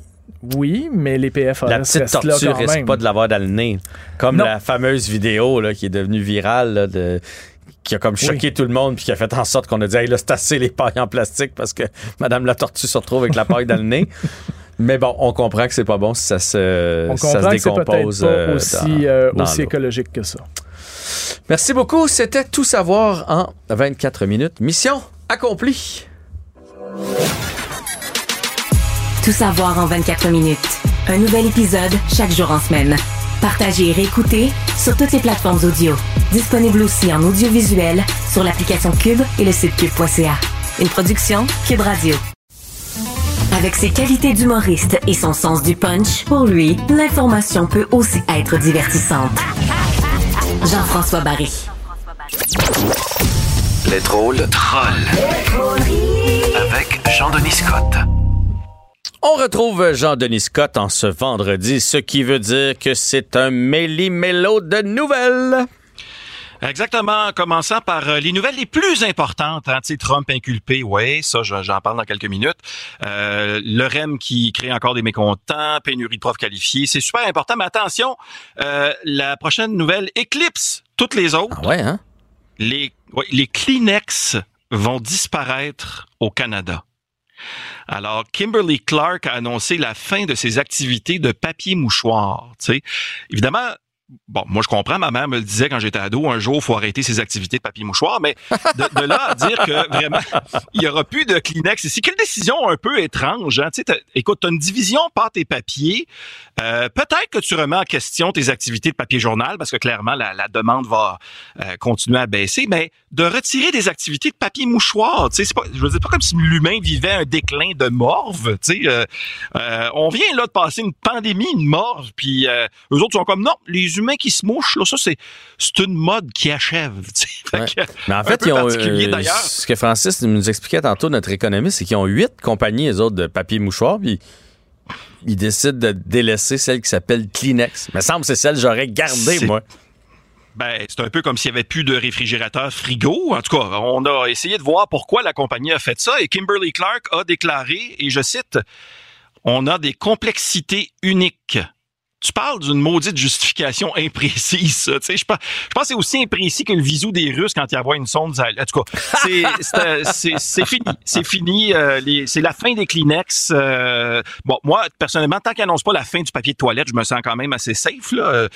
oui, mais les PFAS La petite restent là tortue quand risque même. pas de l'avoir dans le nez. Comme Non. la fameuse vidéo là, qui est devenue virale, là, de- qui a comme choqué tout le monde, puis qui a fait en sorte qu'on a dit, hey, là, c'est assez les pailles en plastique parce que Madame la tortue se retrouve avec la paille dans le nez. Mais bon, on comprend que c'est pas bon si ça se, On si ça comprend se que c'est décompose. pas euh, aussi, dans- euh, dans aussi l'eau. écologique que ça. Merci beaucoup. C'était Tout savoir en 24 minutes. Mission accomplie. Tout savoir en 24 minutes. Un nouvel épisode chaque jour en semaine. Partagez et réécoutez sur toutes les plateformes audio. Disponible aussi en audiovisuel sur l'application Cube et le site cube.ca. Une production Cube Radio. Avec ses qualités d'humoriste et son sens du punch, pour lui, l'information peut aussi être divertissante. Jean-François Barry. Les drôles trolls. Avec Jean-Denis Scott. On retrouve Jean-Denis Scott en ce vendredi, ce qui veut dire que c'est un méli-mélo de nouvelles. Exactement, commençant par euh, les nouvelles les plus importantes. Hein, Trump inculpé, ouais, ça je- j'en parle dans quelques minutes. Euh, le REM qui crée encore des mécontents, pénurie de profs qualifiés, c'est super important. Mais attention, euh, la prochaine nouvelle éclipse toutes les autres. ouais, hein? Les, ouais, les Kleenex vont disparaître au Canada. Alors, Kimberly Clark a annoncé la fin de ses activités de papier mouchoir. Tu évidemment, bon, moi je comprends, ma mère me le disait quand j'étais ado, un jour il faut arrêter ses activités de papier mouchoir, mais de, là à dire que vraiment il y aura plus de Kleenex ici, quelle décision un peu étrange. Hein? Tu sais, écoute, t'as une division pâte et papier. Euh, Peut-être que tu remets en question tes activités de papier journal parce que clairement la, la demande va euh, continuer à baisser, mais de retirer des activités de papier mouchoir, tu sais, je veux dire, pas comme si l'humain vivait un déclin de morve, tu sais. euh, euh, on vient là de passer une pandémie, une morve, puis euh, eux autres sont comme non, les humains qui se mouchent, là, ça c'est c'est une mode qui achève. que, Mais en fait, ils ont, euh, ce que Francis nous expliquait tantôt, notre économiste, c'est qu'ils ont huit compagnies, les autres, de papier mouchoir, puis ils décident de délaisser celle qui s'appelle Kleenex. Mais semble que c'est celle que j'aurais gardée, moi. Ben, c'est un peu comme s'il y avait plus de réfrigérateur frigo. En tout cas, on a essayé de voir pourquoi la compagnie a fait ça et Kimberly Clark a déclaré, et je cite, on a des complexités uniques. Tu parles d'une maudite justification imprécise, ça. Tu sais, je pense, je pense que c'est aussi imprécis que le visou des Russes quand ils envoient une sonde. En tout cas, c'est, fini. C'est fini. euh, c'est la fin des Kleenex. euh, bon, moi, personnellement, tant qu'ils n'annoncent pas la fin du papier de toilette, je me sens quand même assez safe, là. euh,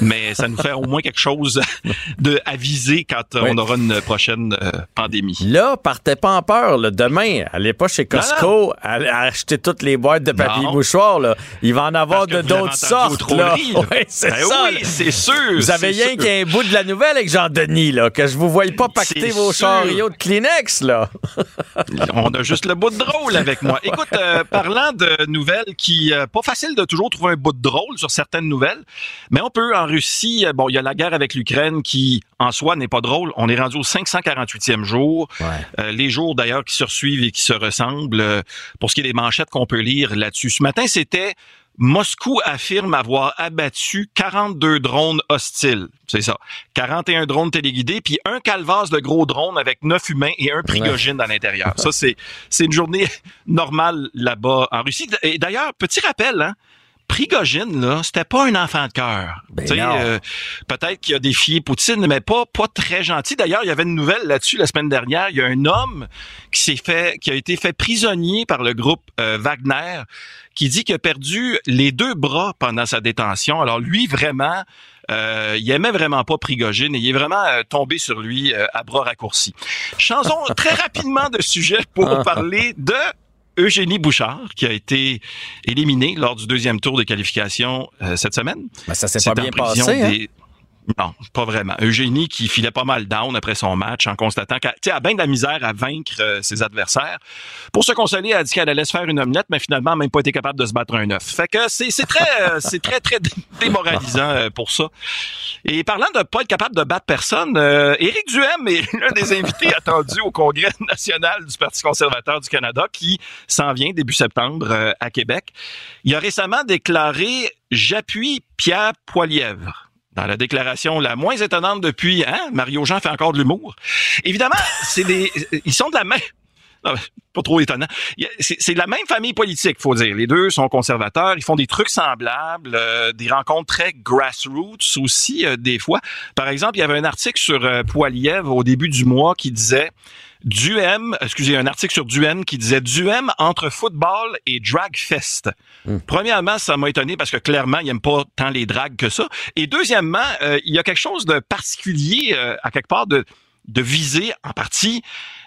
mais ça nous fait au moins quelque chose de aviser quand euh, Oui. on aura une prochaine pandémie. Là, partez pas en peur. Là. Demain, allez pas chez Costco à, à acheter toutes les boîtes de papier Non. mouchoir. Là. Il va en avoir Parce de d'autres sortes. Ouais, c'est Ben ça. oui, c'est sûr, Vous avez rien qu'un bout de la nouvelle avec Jean-Denis, là, que je vous voie pas pacter vos sûr. chariots de Kleenex. Là. On a juste le bout de drôle avec moi. Écoute, euh, parlant de nouvelles qui, euh, pas facile de toujours trouver un bout de drôle sur certaines nouvelles, mais on peut en Russie, euh, bon, il y a la guerre avec l'Ukraine qui, en soi, n'est pas drôle. On est rendu au 548e jour. Euh, les jours d'ailleurs qui se suivent et qui se ressemblent. pour ce qui est des manchettes qu'on peut lire là-dessus. Ce matin, c'était Moscou affirme avoir abattu 42 drones hostiles. C'est ça. 41 drones téléguidés, puis un calvas de gros drones avec 9 humains et un prigogine à l'intérieur. Ça, c'est, c'est une journée normale là-bas en Russie. Et d'ailleurs, petit rappel, hein, Prigogine, là, c'était pas un enfant de cœur. Tu sais, non. euh, peut-être qu'il a défié Poutine, mais pas, pas très gentil. D'ailleurs, il y avait une nouvelle là-dessus la semaine dernière. Il y a un homme qui s'est fait, qui a été fait prisonnier par le groupe euh, Wagner, qui dit qu'il a perdu les deux bras pendant sa détention. Alors lui, vraiment, euh, il aimait vraiment pas Prigogine et il est vraiment euh, tombé sur lui euh, à bras raccourcis. Changeons très rapidement de sujet pour parler de Eugénie Bouchard, qui a été éliminée lors du deuxième tour de qualification euh, cette semaine. Ben, ça s'est pas en bien passé. hein? Non, pas vraiment. Eugénie qui filait pas mal down après son match en constatant qu'elle a bien de la misère à vaincre euh, ses adversaires. Pour se consoler, elle a dit qu'elle allait se faire une omelette, mais finalement, elle n'a même pas été capable de se battre un œuf. Fait que c'est très, euh, c'est très, très dé- démoralisant euh, pour ça. Et parlant de pas être capable de battre personne, Éric Duhem est l'un des invités attendus au Congrès national du Parti conservateur du Canada qui s'en vient début septembre à Québec. Il a récemment déclaré « J'appuie Pierre Poilièvre » la déclaration la moins étonnante depuis, hein, Mario Jean fait encore de l'humour. Évidemment, c'est des, ils sont de la même, non, pas trop étonnant. C'est la même famille politique, faut dire. Les deux sont conservateurs, ils font des trucs semblables, euh, des rencontres très grassroots aussi euh, des fois. Par exemple, il y avait un article sur euh, Poilievre au début du mois qui disait Duhem, excusez, un article sur Duhem qui disait Duhem entre football et drag fest. Premièrement, ça m'a étonné parce que clairement, il aime pas tant les drags que ça. Et deuxièmement, euh, il y a quelque chose de particulier euh, à quelque part de de viser en partie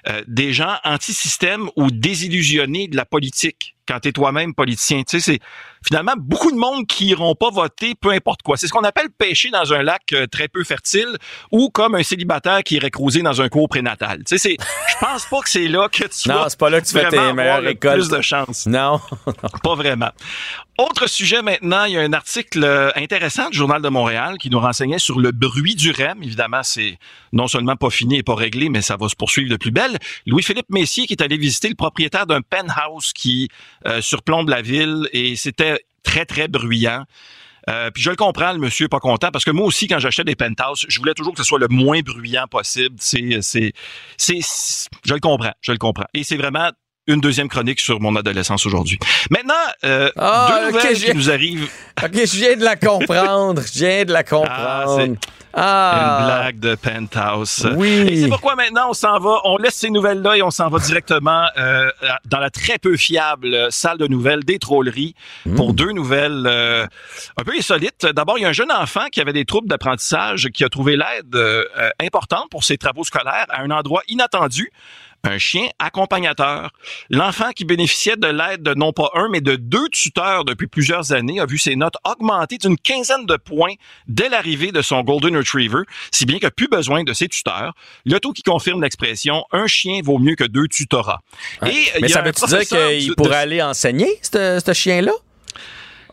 euh, des gens anti-système ou désillusionnés de la politique quand tu es toi-même politicien. Tu sais, c'est finalement beaucoup de monde qui iront pas voter, peu importe quoi. C'est ce qu'on appelle pêcher dans un lac euh, très peu fertile ou comme un célibataire qui irait creuser dans un cours prénatal. Tu sais, c'est, je pense pas que c'est là que tu Non, c'est pas là que tu fais tes meilleures récoltes. plus de chance. Non. Pas vraiment. Autre sujet maintenant, il y a un article euh, intéressant du Journal de Montréal qui nous renseignait sur le bruit du REM. Évidemment, c'est non seulement pas fini et pas réglé, mais ça va se poursuivre de plus belle. Louis-Philippe Messier qui est allé visiter le propriétaire d'un penthouse qui euh, surplombe la ville et c'était très, très bruyant. Euh, puis je le comprends, le monsieur est pas content parce que moi aussi, quand j'achetais des penthouses, je voulais toujours que ce soit le moins bruyant possible. C'est, c'est, c'est, je le comprends, je le comprends. Et c'est vraiment une deuxième chronique sur mon adolescence aujourd'hui. Maintenant, euh, Ah, deux nouvelles qui nous arrivent. OK, je viens de la comprendre. Je viens de la comprendre. Ah, Une blague de penthouse. Oui. Et c'est pourquoi maintenant on s'en va, on laisse ces nouvelles-là et on s'en va directement euh, dans la très peu fiable salle de nouvelles des trolleries Hmm. pour deux nouvelles euh, un peu insolites. D'abord, il y a un jeune enfant qui avait des troubles d'apprentissage qui a trouvé l'aide euh, importante pour ses travaux scolaires à un endroit inattendu. Un chien accompagnateur. L'enfant qui bénéficiait de l'aide de non pas un, mais de deux tuteurs depuis plusieurs années a vu ses notes augmenter d'une quinzaine de points dès l'arrivée de son Golden Retriever, si bien qu'il n'a plus besoin de ses tuteurs. Le tout qui confirme l'expression « un chien vaut mieux que deux tutorats ». Et il Mais ça veut-tu dire qu'il de- pourrait aller enseigner, ce chien-là?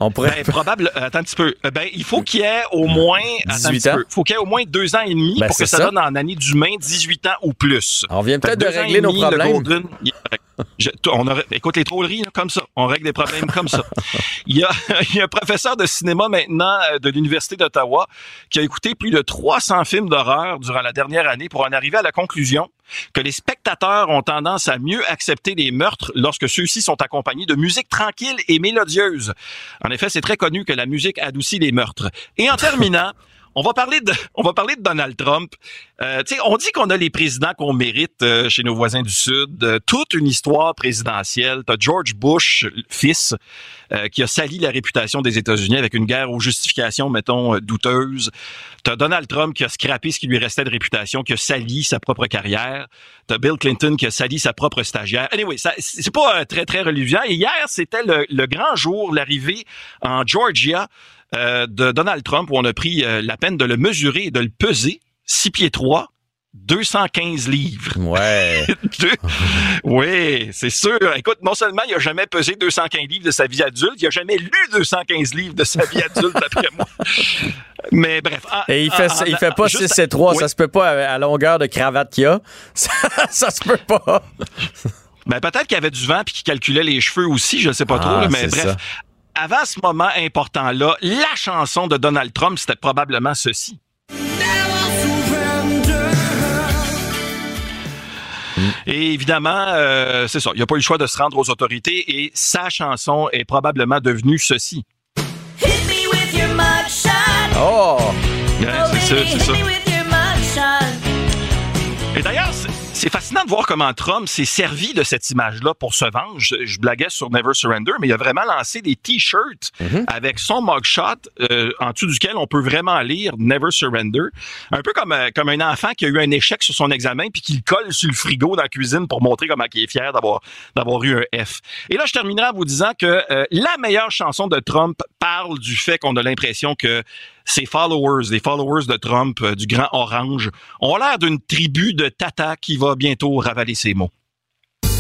On pourrait. ben, probable. euh, Attends un petit peu. Euh, Ben, il faut qu'il y ait au moins. attends un 18 petit ans. peu. faut qu'il y ait au moins deux ans et demi Ben, pour que ça, ça. donne en année d'humain 18 ans ou plus. On vient peut-être de régler nos demi, le problèmes. Golden- je- on aurait- écoute les trolleries là, comme ça. On règle des problèmes comme ça. Il y a, il y a un professeur de cinéma maintenant euh, de l'université d'Ottawa qui a écouté plus de 300 films d'horreur durant la dernière année pour en arriver à la conclusion que les spectateurs ont tendance à mieux accepter les meurtres lorsque ceux-ci sont accompagnés de musique tranquille et mélodieuse. En effet, c'est très connu que la musique adoucit les meurtres. Et en terminant, on va parler de, Donald Trump. Euh, on dit qu'on a les présidents qu'on mérite euh, chez nos voisins du Sud. Euh, toute une histoire présidentielle. T'as George Bush, fils, qui a sali la réputation des États-Unis avec une guerre aux justifications, mettons, douteuses. T'as Donald Trump qui a scrappé ce qui lui restait de réputation, qui a sali sa propre carrière. T'as Bill Clinton qui a sali sa propre stagiaire. Anyway, c'est pas très, très religieux. Et hier, c'était le, le grand jour, l'arrivée en Georgia euh, de Donald Trump, où on a pris euh, la peine de le mesurer et de le peser. 6 pieds 3, 215 livres. Ouais. Deux- oui, c'est sûr. Écoute, non seulement il a jamais pesé 215 livres de sa vie adulte, il a jamais lu 215 livres de sa vie adulte, d'après moi. Mais bref. en- Et il fait, en- il fait pas Ah, juste- 6 et 3, Oui. ça se peut pas à, à longueur de cravate qu'il y a. Ça, ça se peut pas. Ben, peut-être qu'il y avait du vent puis qu'il calculait les cheveux aussi, je ne sais pas Ah, trop, là, mais bref. ça. Avant ce moment important-là, la chanson de Donald Trump, c'était probablement ceci. Et évidemment, euh, c'est ça. Il n'a pas eu le choix de se rendre aux autorités et sa chanson est probablement devenue ceci. Oh! Ouais, c'est ça, c'est ça. Et d'ailleurs, c'est- fascinant de voir comment Trump s'est servi de cette image-là pour se vendre. Je, je blaguais sur Never Surrender, mais il a vraiment lancé des T-shirts avec son mugshot euh, en dessous duquel on peut vraiment lire Never Surrender. Un peu comme, euh, comme un enfant qui a eu un échec sur son examen puis qui le colle sur le frigo dans la cuisine pour montrer comment il est fier d'avoir d'avoir eu un F. Et là, je terminerai en vous disant que euh, la meilleure chanson de Trump parle du fait qu'on a l'impression que ses followers, les followers de Trump, euh, du grand orange, ont l'air d'une tribu de Tata qui va bientôt ravaler ses mots.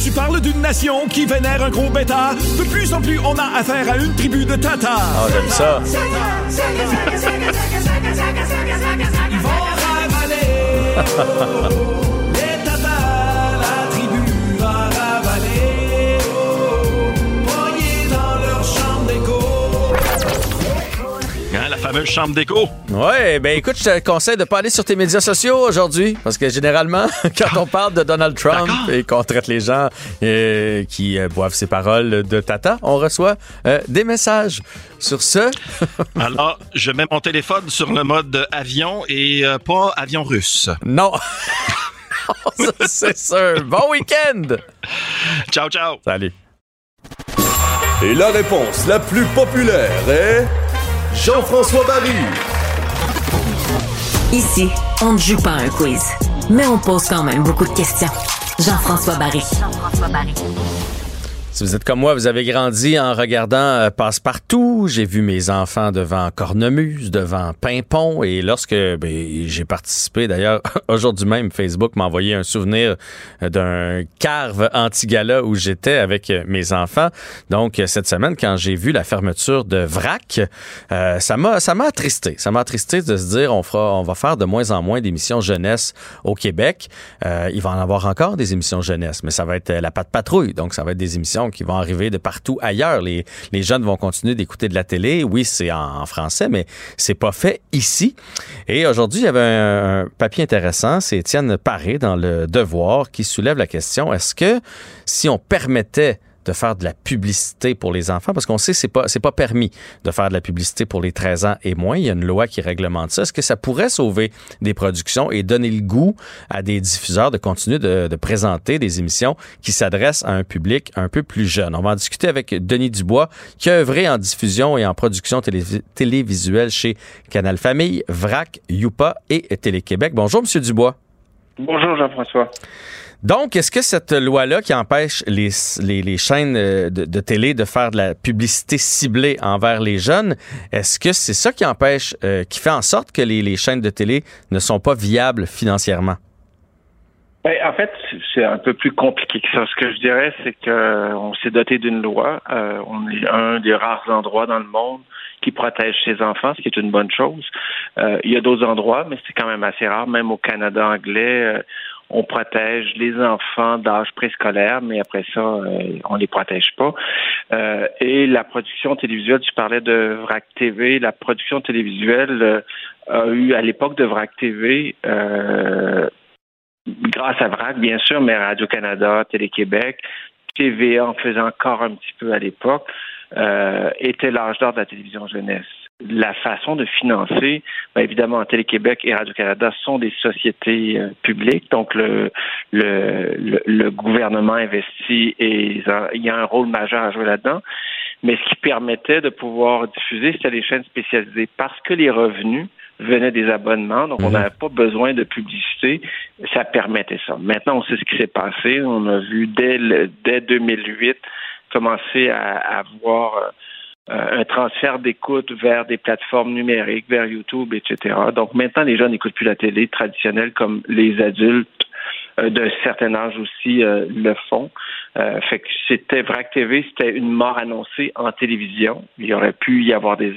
Tu parles d'une nation qui vénère un gros bêta. De plus en plus, on a affaire à une tribu de Tata. Ah, j'aime ça. Ils vont ravaler. Fameuse chambre d'écho. Ouais, ben écoute, je te conseille de pas aller sur tes médias sociaux aujourd'hui, parce que généralement, quand on parle de Donald Trump et qu'on traite les gens euh, qui euh, boivent ses paroles de tata, on reçoit euh, des messages. Sur ce, Alors, je mets mon téléphone sur le mode avion et euh, pas avion russe. non. Ça, c'est sûr. Bon week-end. Ciao, ciao. Salut. Et la réponse la plus populaire est Jean-François Barry. Ici, on ne joue pas un quiz, mais on pose quand même beaucoup de questions. Jean-François Barry. Si vous êtes comme moi, vous avez grandi en regardant euh, Passe-Partout. J'ai vu mes enfants devant Cornemuse, devant Pimpon. Et lorsque ben, j'ai participé, d'ailleurs, aujourd'hui même, Facebook m'a envoyé un souvenir euh, d'un carve anti-gala où j'étais avec euh, mes enfants. Donc, cette semaine, quand j'ai vu la fermeture de VRAC, euh, ça m'a attristé. Ça m'a attristé de se dire on fera on va faire de moins en moins d'émissions jeunesse au Québec. Euh, il va en avoir encore des émissions jeunesse, mais ça va être la patte patrouille. Donc, ça va être des émissions qui vont arriver de partout ailleurs. Les, jeunes vont continuer d'écouter de la télé. Oui, c'est en, en français, mais c'est pas fait ici. Et aujourd'hui, il y avait un, un papier intéressant. C'est Étienne Paré dans le Devoir qui soulève la question est-ce que si on permettait de faire de la publicité pour les enfants parce qu'on sait c'est pas c'est pas permis de faire de la publicité pour les 13 ans et moins, il y a une loi qui réglemente ça. Est-ce que ça pourrait sauver des productions et donner le goût à des diffuseurs de continuer de, présenter des émissions qui s'adressent à un public un peu plus jeune? On va en discuter avec Denis Dubois qui a œuvré en diffusion et en production télé, télévisuelle chez Canal Famille, VRAC, Youpa et Télé-Québec. Bonjour monsieur Dubois. Bonjour Jean-François. Donc, est-ce que cette loi-là qui empêche les, les, les chaînes euh, de, télé de faire de la publicité ciblée envers les jeunes, est-ce que c'est ça qui empêche, euh, qui fait en sorte que les, les, chaînes de télé ne sont pas viables financièrement? Ben, en fait, c'est un peu plus compliqué que ça. Ce que je dirais, c'est qu'on s'est doté d'une loi. Euh, on est un des rares endroits dans le monde qui protège ses enfants, ce qui est une bonne chose. Euh, il y a d'autres endroits, mais c'est quand même assez rare. Même au Canada anglais, on protège les enfants d'âge préscolaire, mais après ça, euh, on les protège pas. Euh, et la production télévisuelle, tu parlais de VRAC TV, la production télévisuelle euh, a eu à l'époque de VRAC TV, grâce à VRAC bien sûr, mais Radio-Canada, Télé-Québec, TVA en faisait encore un petit peu à l'époque, était l'âge d'or de la télévision jeunesse la façon de financer, bien évidemment, Télé-Québec et Radio-Canada sont des sociétés euh, publiques, donc le, le, le, le, gouvernement investit et il y a un rôle majeur à jouer là-dedans. Mais ce qui permettait de pouvoir diffuser, c'était les chaînes spécialisées parce que les revenus venaient des abonnements, donc on n'avait pas besoin de publicité, ça permettait ça. Maintenant, on sait ce qui s'est passé. On a vu dès, le, dès 2008 commencer à, à voir euh, un transfert d'écoute vers des plateformes numériques, vers YouTube, etc. Donc maintenant, les gens n'écoutent plus la télé traditionnelle comme les adultes euh, d'un certain âge aussi euh, le font. Euh, fait que c'était VRAC TV, c'était une mort annoncée en télévision. Il aurait pu y avoir des,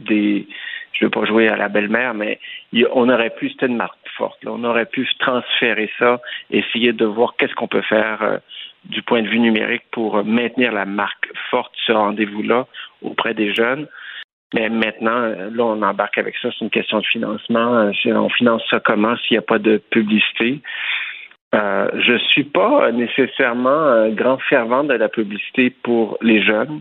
des je veux pas jouer à la belle-mère, mais on aurait pu, c'était une marque forte. On aurait pu transférer ça, essayer de voir qu'est-ce qu'on peut faire du point de vue numérique pour maintenir la marque forte, ce rendez-vous-là auprès des jeunes. Mais maintenant, là, on embarque avec ça. C'est une question de financement. On finance ça comment s'il n'y a pas de publicité? Euh, je suis pas nécessairement un grand fervent de la publicité pour les jeunes.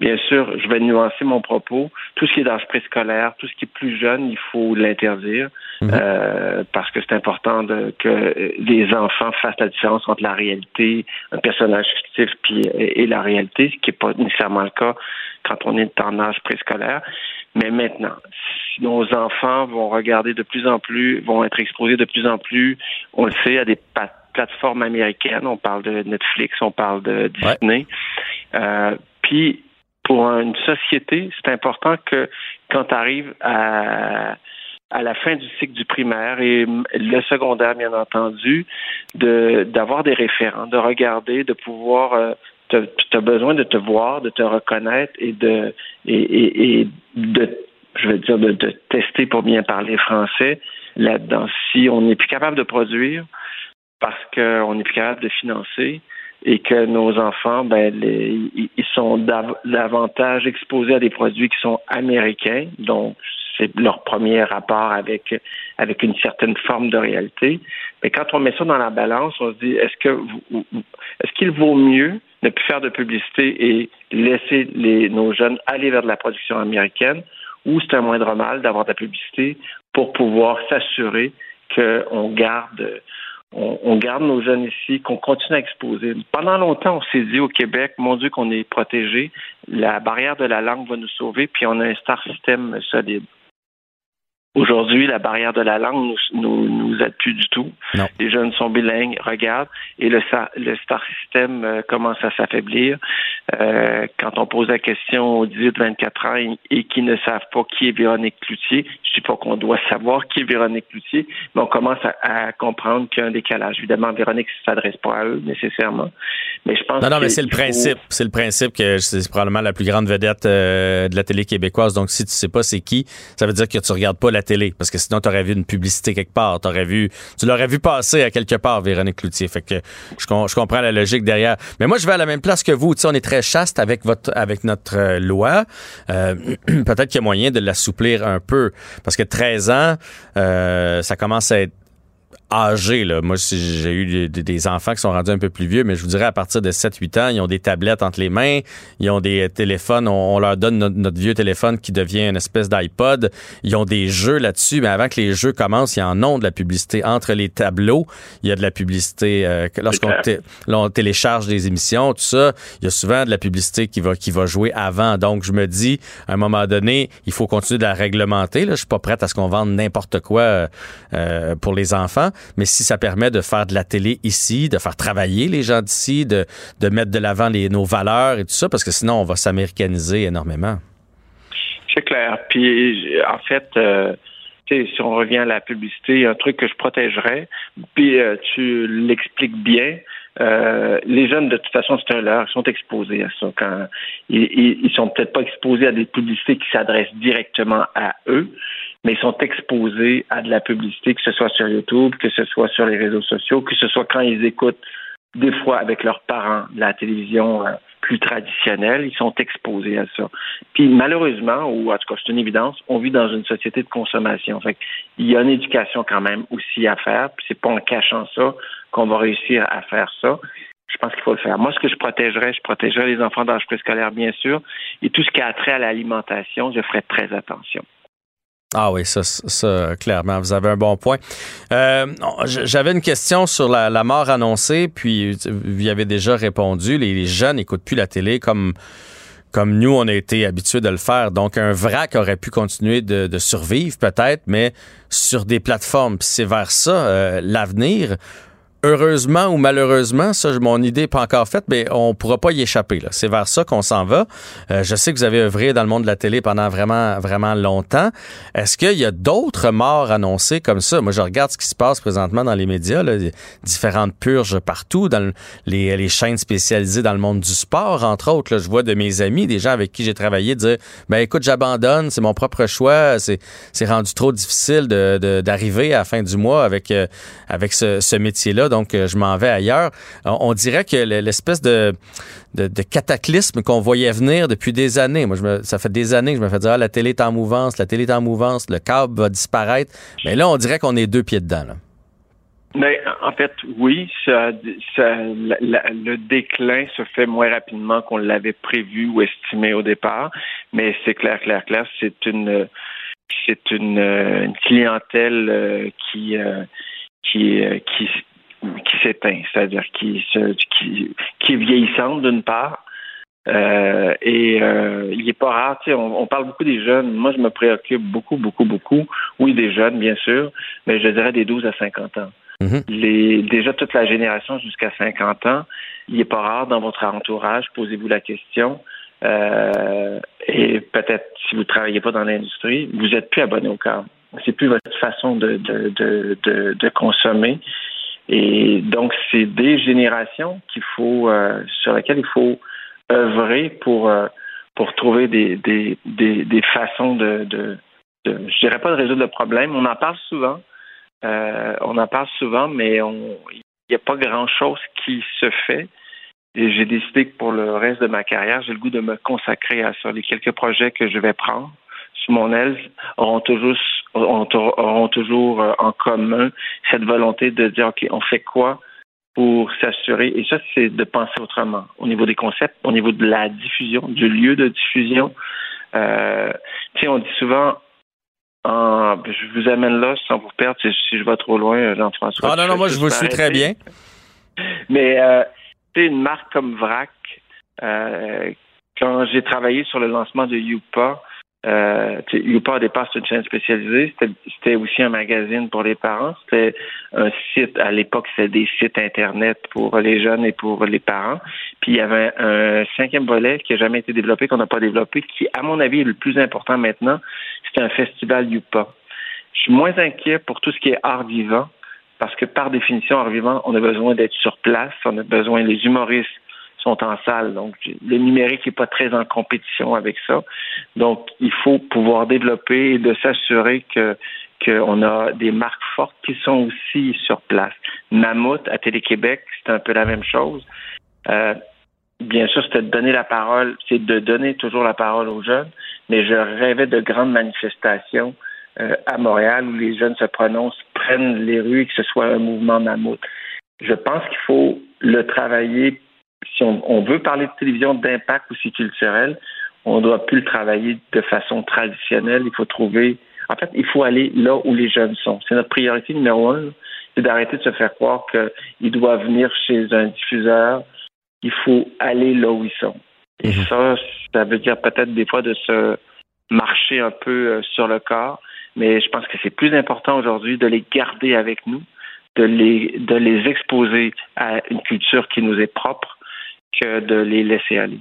Bien sûr, je vais nuancer mon propos. Tout ce qui est d'âge préscolaire, tout ce qui est plus jeune, il faut l'interdire mmh. euh, parce que c'est important de, que les enfants fassent la différence entre la réalité, un personnage fictif, puis, et, et la réalité, ce qui n'est pas nécessairement le cas quand on est en âge préscolaire. Mais maintenant, si nos enfants vont regarder de plus en plus, vont être exposés de plus en plus, on le sait, à des plateformes américaines, on parle de Netflix, on parle de Disney. Ouais. Euh, puis pour une société, c'est important que quand tu arrives à, à la fin du cycle du primaire et le secondaire, bien entendu, de d'avoir des référents, de regarder, de pouvoir euh, tu as besoin de te voir, de te reconnaître et de et, et, de je veux dire de, tester pour bien parler français là-dedans. Si on n'est plus capable de produire parce qu'on n'est plus capable de financer, et que nos enfants, ben, ils sont dav davantage exposés à des produits qui sont américains, donc c'est leur premier rapport avec avec une certaine forme de réalité. Mais quand on met ça dans la balance, on se dit est-ce que est-ce qu'il vaut mieux ne plus faire de publicité et laisser les, nos jeunes aller vers de la production américaine, ou c'est un moindre mal d'avoir de la publicité pour pouvoir s'assurer qu'on garde garde nos jeunes ici, qu'on continue à exposer? Pendant longtemps, on s'est dit au Québec, mon Dieu, qu'on est protégé, la barrière de la langue va nous sauver, puis on a un star système solide. Aujourd'hui, la barrière de la langue nous, nous, vous êtes plus du tout. Non. Les jeunes sont bilingues, regardent, et le, star system euh, commence à s'affaiblir. Euh, quand on pose la question aux 18-24 ans et, et qui ne savent pas qui est Véronique Cloutier, je dis pas qu'on doit savoir qui est Véronique Cloutier, mais on commence à, à comprendre qu'il y a un décalage. Évidemment, Véronique ne s'adresse pas à eux nécessairement, mais je pense Non, non, mais c'est le faut- principe. C'est le principe que c'est probablement la plus grande vedette euh, de la télé québécoise. Donc, si tu sais pas c'est qui, ça veut dire que tu regardes pas la télé. Parce que sinon, tu aurais vu une publicité quelque part. Vu, tu l'aurais vu passer à quelque part, Véronique Cloutier. Fait que je, je comprends la logique derrière. Mais moi, je vais à la même place que vous. Tu sais, on est très chaste avec votre, avec notre euh, loi. Euh, Peut-être qu'il y a moyen de l'assouplir un peu. Parce que 13 ans, euh, ça commence à être âgés. Là. Moi, si j'ai eu des, des enfants qui sont rendus un peu plus vieux, mais je vous dirais à partir de 7-8 ans, ils ont des tablettes entre les mains, ils ont des téléphones, on, on leur donne notre, notre vieux téléphone qui devient une espèce d'iPod. Ils ont des jeux là-dessus, mais avant que les jeux commencent, il y en a de la publicité. Entre les tableaux, il y a de la publicité. euh, Lorsqu'on télécharge des émissions, tout ça, il y a souvent de la publicité qui va, qui va jouer avant. Donc, je me dis, à un moment donné, il faut continuer de la réglementer. Là. Je suis pas prête à ce qu'on vende n'importe quoi euh, euh, pour les enfants. Mais si ça permet de faire de la télé ici, de faire travailler les gens d'ici, de, de mettre de l'avant nos valeurs et tout ça, parce que sinon, on va s'américaniser énormément. C'est clair. Puis, en fait, euh, si on revient à la publicité, un truc que je protégerais, puis euh, tu l'expliques bien. Euh, les jeunes, de toute façon, c'est un leurre, ils sont exposés à ça. Ils, ils sont peut-être pas exposés à des publicités qui s'adressent directement à eux, mais ils sont exposés à de la publicité, que ce soit sur YouTube, que ce soit sur les réseaux sociaux, que ce soit quand ils écoutent des fois avec leurs parents de la télévision euh, plus traditionnelle, ils sont exposés à ça. Puis malheureusement, ou en tout cas c'est une évidence, on vit dans une société de consommation. Fait il y a une éducation quand même aussi à faire, puis c'est pas en cachant ça qu'on va réussir à faire ça. Je pense qu'il faut le faire. Moi, ce que je protégerais, je protégerais les enfants d'âge préscolaire, bien sûr, et tout ce qui a trait à l'alimentation, je ferais très attention. Ah oui, ça, ça, clairement, vous avez un bon point. Euh, J'avais une question sur la, mort annoncée, puis vous y avez déjà répondu. Les, jeunes n'écoutent plus la télé comme comme nous, on a été habitués de le faire. Donc, un vrac aurait pu continuer de, survivre, peut-être, mais sur des plateformes. C'est vers ça euh, l'avenir heureusement ou malheureusement, ça, mon idée n'est pas encore faite, mais on ne pourra pas y échapper. C'est vers ça qu'on s'en va. Euh, je sais que vous avez œuvré dans le monde de la télé pendant vraiment, vraiment longtemps. Est-ce qu'il y a d'autres morts annoncées comme ça? Moi, je regarde ce qui se passe présentement dans les médias, là, différentes purges partout, dans les, les, chaînes spécialisées dans le monde du sport, entre autres. Là, je vois de mes amis, des gens avec qui j'ai travaillé, dire, ben écoute, j'abandonne, c'est mon propre choix, c'est rendu trop difficile d'arriver de, de, à la fin du mois avec, euh, avec ce, ce métier-là donc je m'en vais ailleurs. On dirait que l'espèce de, cataclysme qu'on voyait venir depuis des années, moi, je me, ça fait des années que je me fais dire, ah, la télé est en mouvance, la télé est en mouvance, le câble va disparaître. Mais là, on dirait qu'on est deux pieds dedans. Mais en fait, oui, le déclin se fait moins rapidement qu'on l'avait prévu ou estimé au départ. Mais c'est clair, clair, clair, c'est une c'est une, clientèle euh, euh, qui qui qui s'éteint, c'est-à-dire qui, qui, qui est vieillissante d'une part. Euh, et euh, il est pas rare, tu sais, on, on, parle beaucoup des jeunes. Moi, je me préoccupe beaucoup, beaucoup, beaucoup. Oui, des jeunes, bien sûr, mais je dirais des 12 à 50 ans. Mm -hmm. Les, déjà toute la génération jusqu'à 50 ans, il est pas rare dans votre entourage, posez-vous la question. Euh, et peut-être si vous travaillez pas dans l'industrie, vous êtes plus abonné au câble. C'est plus votre façon de, de, de consommer. Et donc, c'est des générations qu'il faut, euh, sur lesquelles il faut œuvrer pour, euh, pour trouver des, des, des, façons de, je dirais pas de résoudre le problème. On en parle souvent. Euh, on en parle souvent, mais il n'y a pas grand-chose qui se fait. Et j'ai décidé que pour le reste de ma carrière, j'ai le goût de me consacrer à ça. Les quelques projets que je vais prendre sous mon aile auront toujours, auront toujours en commun cette volonté de dire, OK, on fait quoi pour s'assurer, et ça, c'est de penser autrement au niveau des concepts, au niveau de la diffusion, du lieu de diffusion. Euh, tu sais, on dit souvent, en, je vous amène là sans vous perdre si, si je vais trop loin, Jean-François. Ah non, non, moi, je vous suis très bien. Mais, euh, tu sais, une marque comme VRAC, euh, quand j'ai travaillé sur le lancement de Youpa, Euh, Youpa, au départ, c'est une chaîne spécialisée. C'était- C'était aussi un magazine pour les parents. C'était un site, à l'époque, c'était des sites Internet pour les jeunes et pour les parents. Puis il y avait un cinquième volet qui n'a jamais été développé, qu'on n'a pas développé, qui, à mon avis, est le plus important maintenant. C'est un festival Youpa. Je suis moins inquiet pour tout ce qui est art vivant, parce que par définition, art vivant, on a besoin d'être sur place, on a besoin, les humoristes sont en salle, donc le numérique n'est pas très en compétition avec ça. Donc, il faut pouvoir développer et de s'assurer que qu'on a des marques fortes qui sont aussi sur place. Mammouth à Télé-Québec, c'est un peu la même chose. Euh, bien sûr, c'était de donner la parole, c'est de donner toujours la parole aux jeunes, mais je rêvais de grandes manifestations euh, à Montréal où les jeunes se prononcent, prennent les rues et que ce soit un mouvement mammouth. Je pense qu'il faut le travailler. Si on, on veut parler de télévision d'impact aussi culturel, on ne doit plus le travailler de façon traditionnelle. Il faut trouver. En fait, il faut aller là où les jeunes sont. C'est notre priorité numéro un. C'est d'arrêter de se faire croire qu'ils doivent venir chez un diffuseur. Il faut aller là où ils sont. Et ça, ça veut dire peut-être des fois de se marcher un peu euh, sur le corps. Mais je pense que c'est plus important aujourd'hui de les garder avec nous, de les, de les exposer à une culture qui nous est propre que de les laisser aller.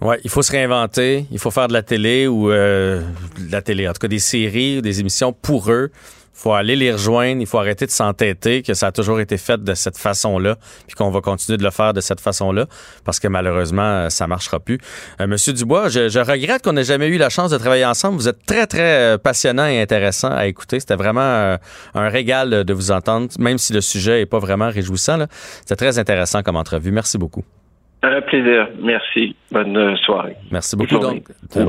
Ouais, il faut se réinventer, il faut faire de la télé ou euh, de la télé, en tout cas des séries ou des émissions pour eux. Il faut aller les rejoindre, il faut arrêter de s'entêter que ça a toujours été fait de cette façon-là, puis qu'on va continuer de le faire de cette façon-là, parce que malheureusement, ça marchera plus. Euh, Monsieur Dubois, je, regrette qu'on n'ait jamais eu la chance de travailler ensemble. Vous êtes très, très euh, passionnant et intéressant à écouter. C'était vraiment un régal de vous entendre, même si le sujet est pas vraiment réjouissant. C'était très intéressant comme entrevue. Merci beaucoup. Un plaisir. Merci. Bonne euh, soirée. Merci beaucoup. Donc.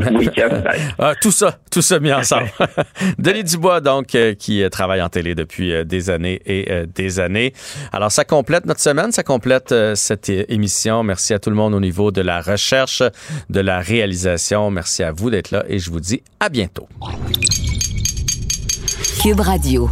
Ah, tout ça, tout ça mis ensemble. Denis Dubois, donc, euh, qui euh, travaille en télé depuis euh, des années et euh, des années. Alors, ça complète notre semaine, ça complète euh, cette émission. Merci à tout le monde au niveau de la recherche, de la réalisation. Merci à vous d'être là et je vous dis à bientôt. Cube Radio.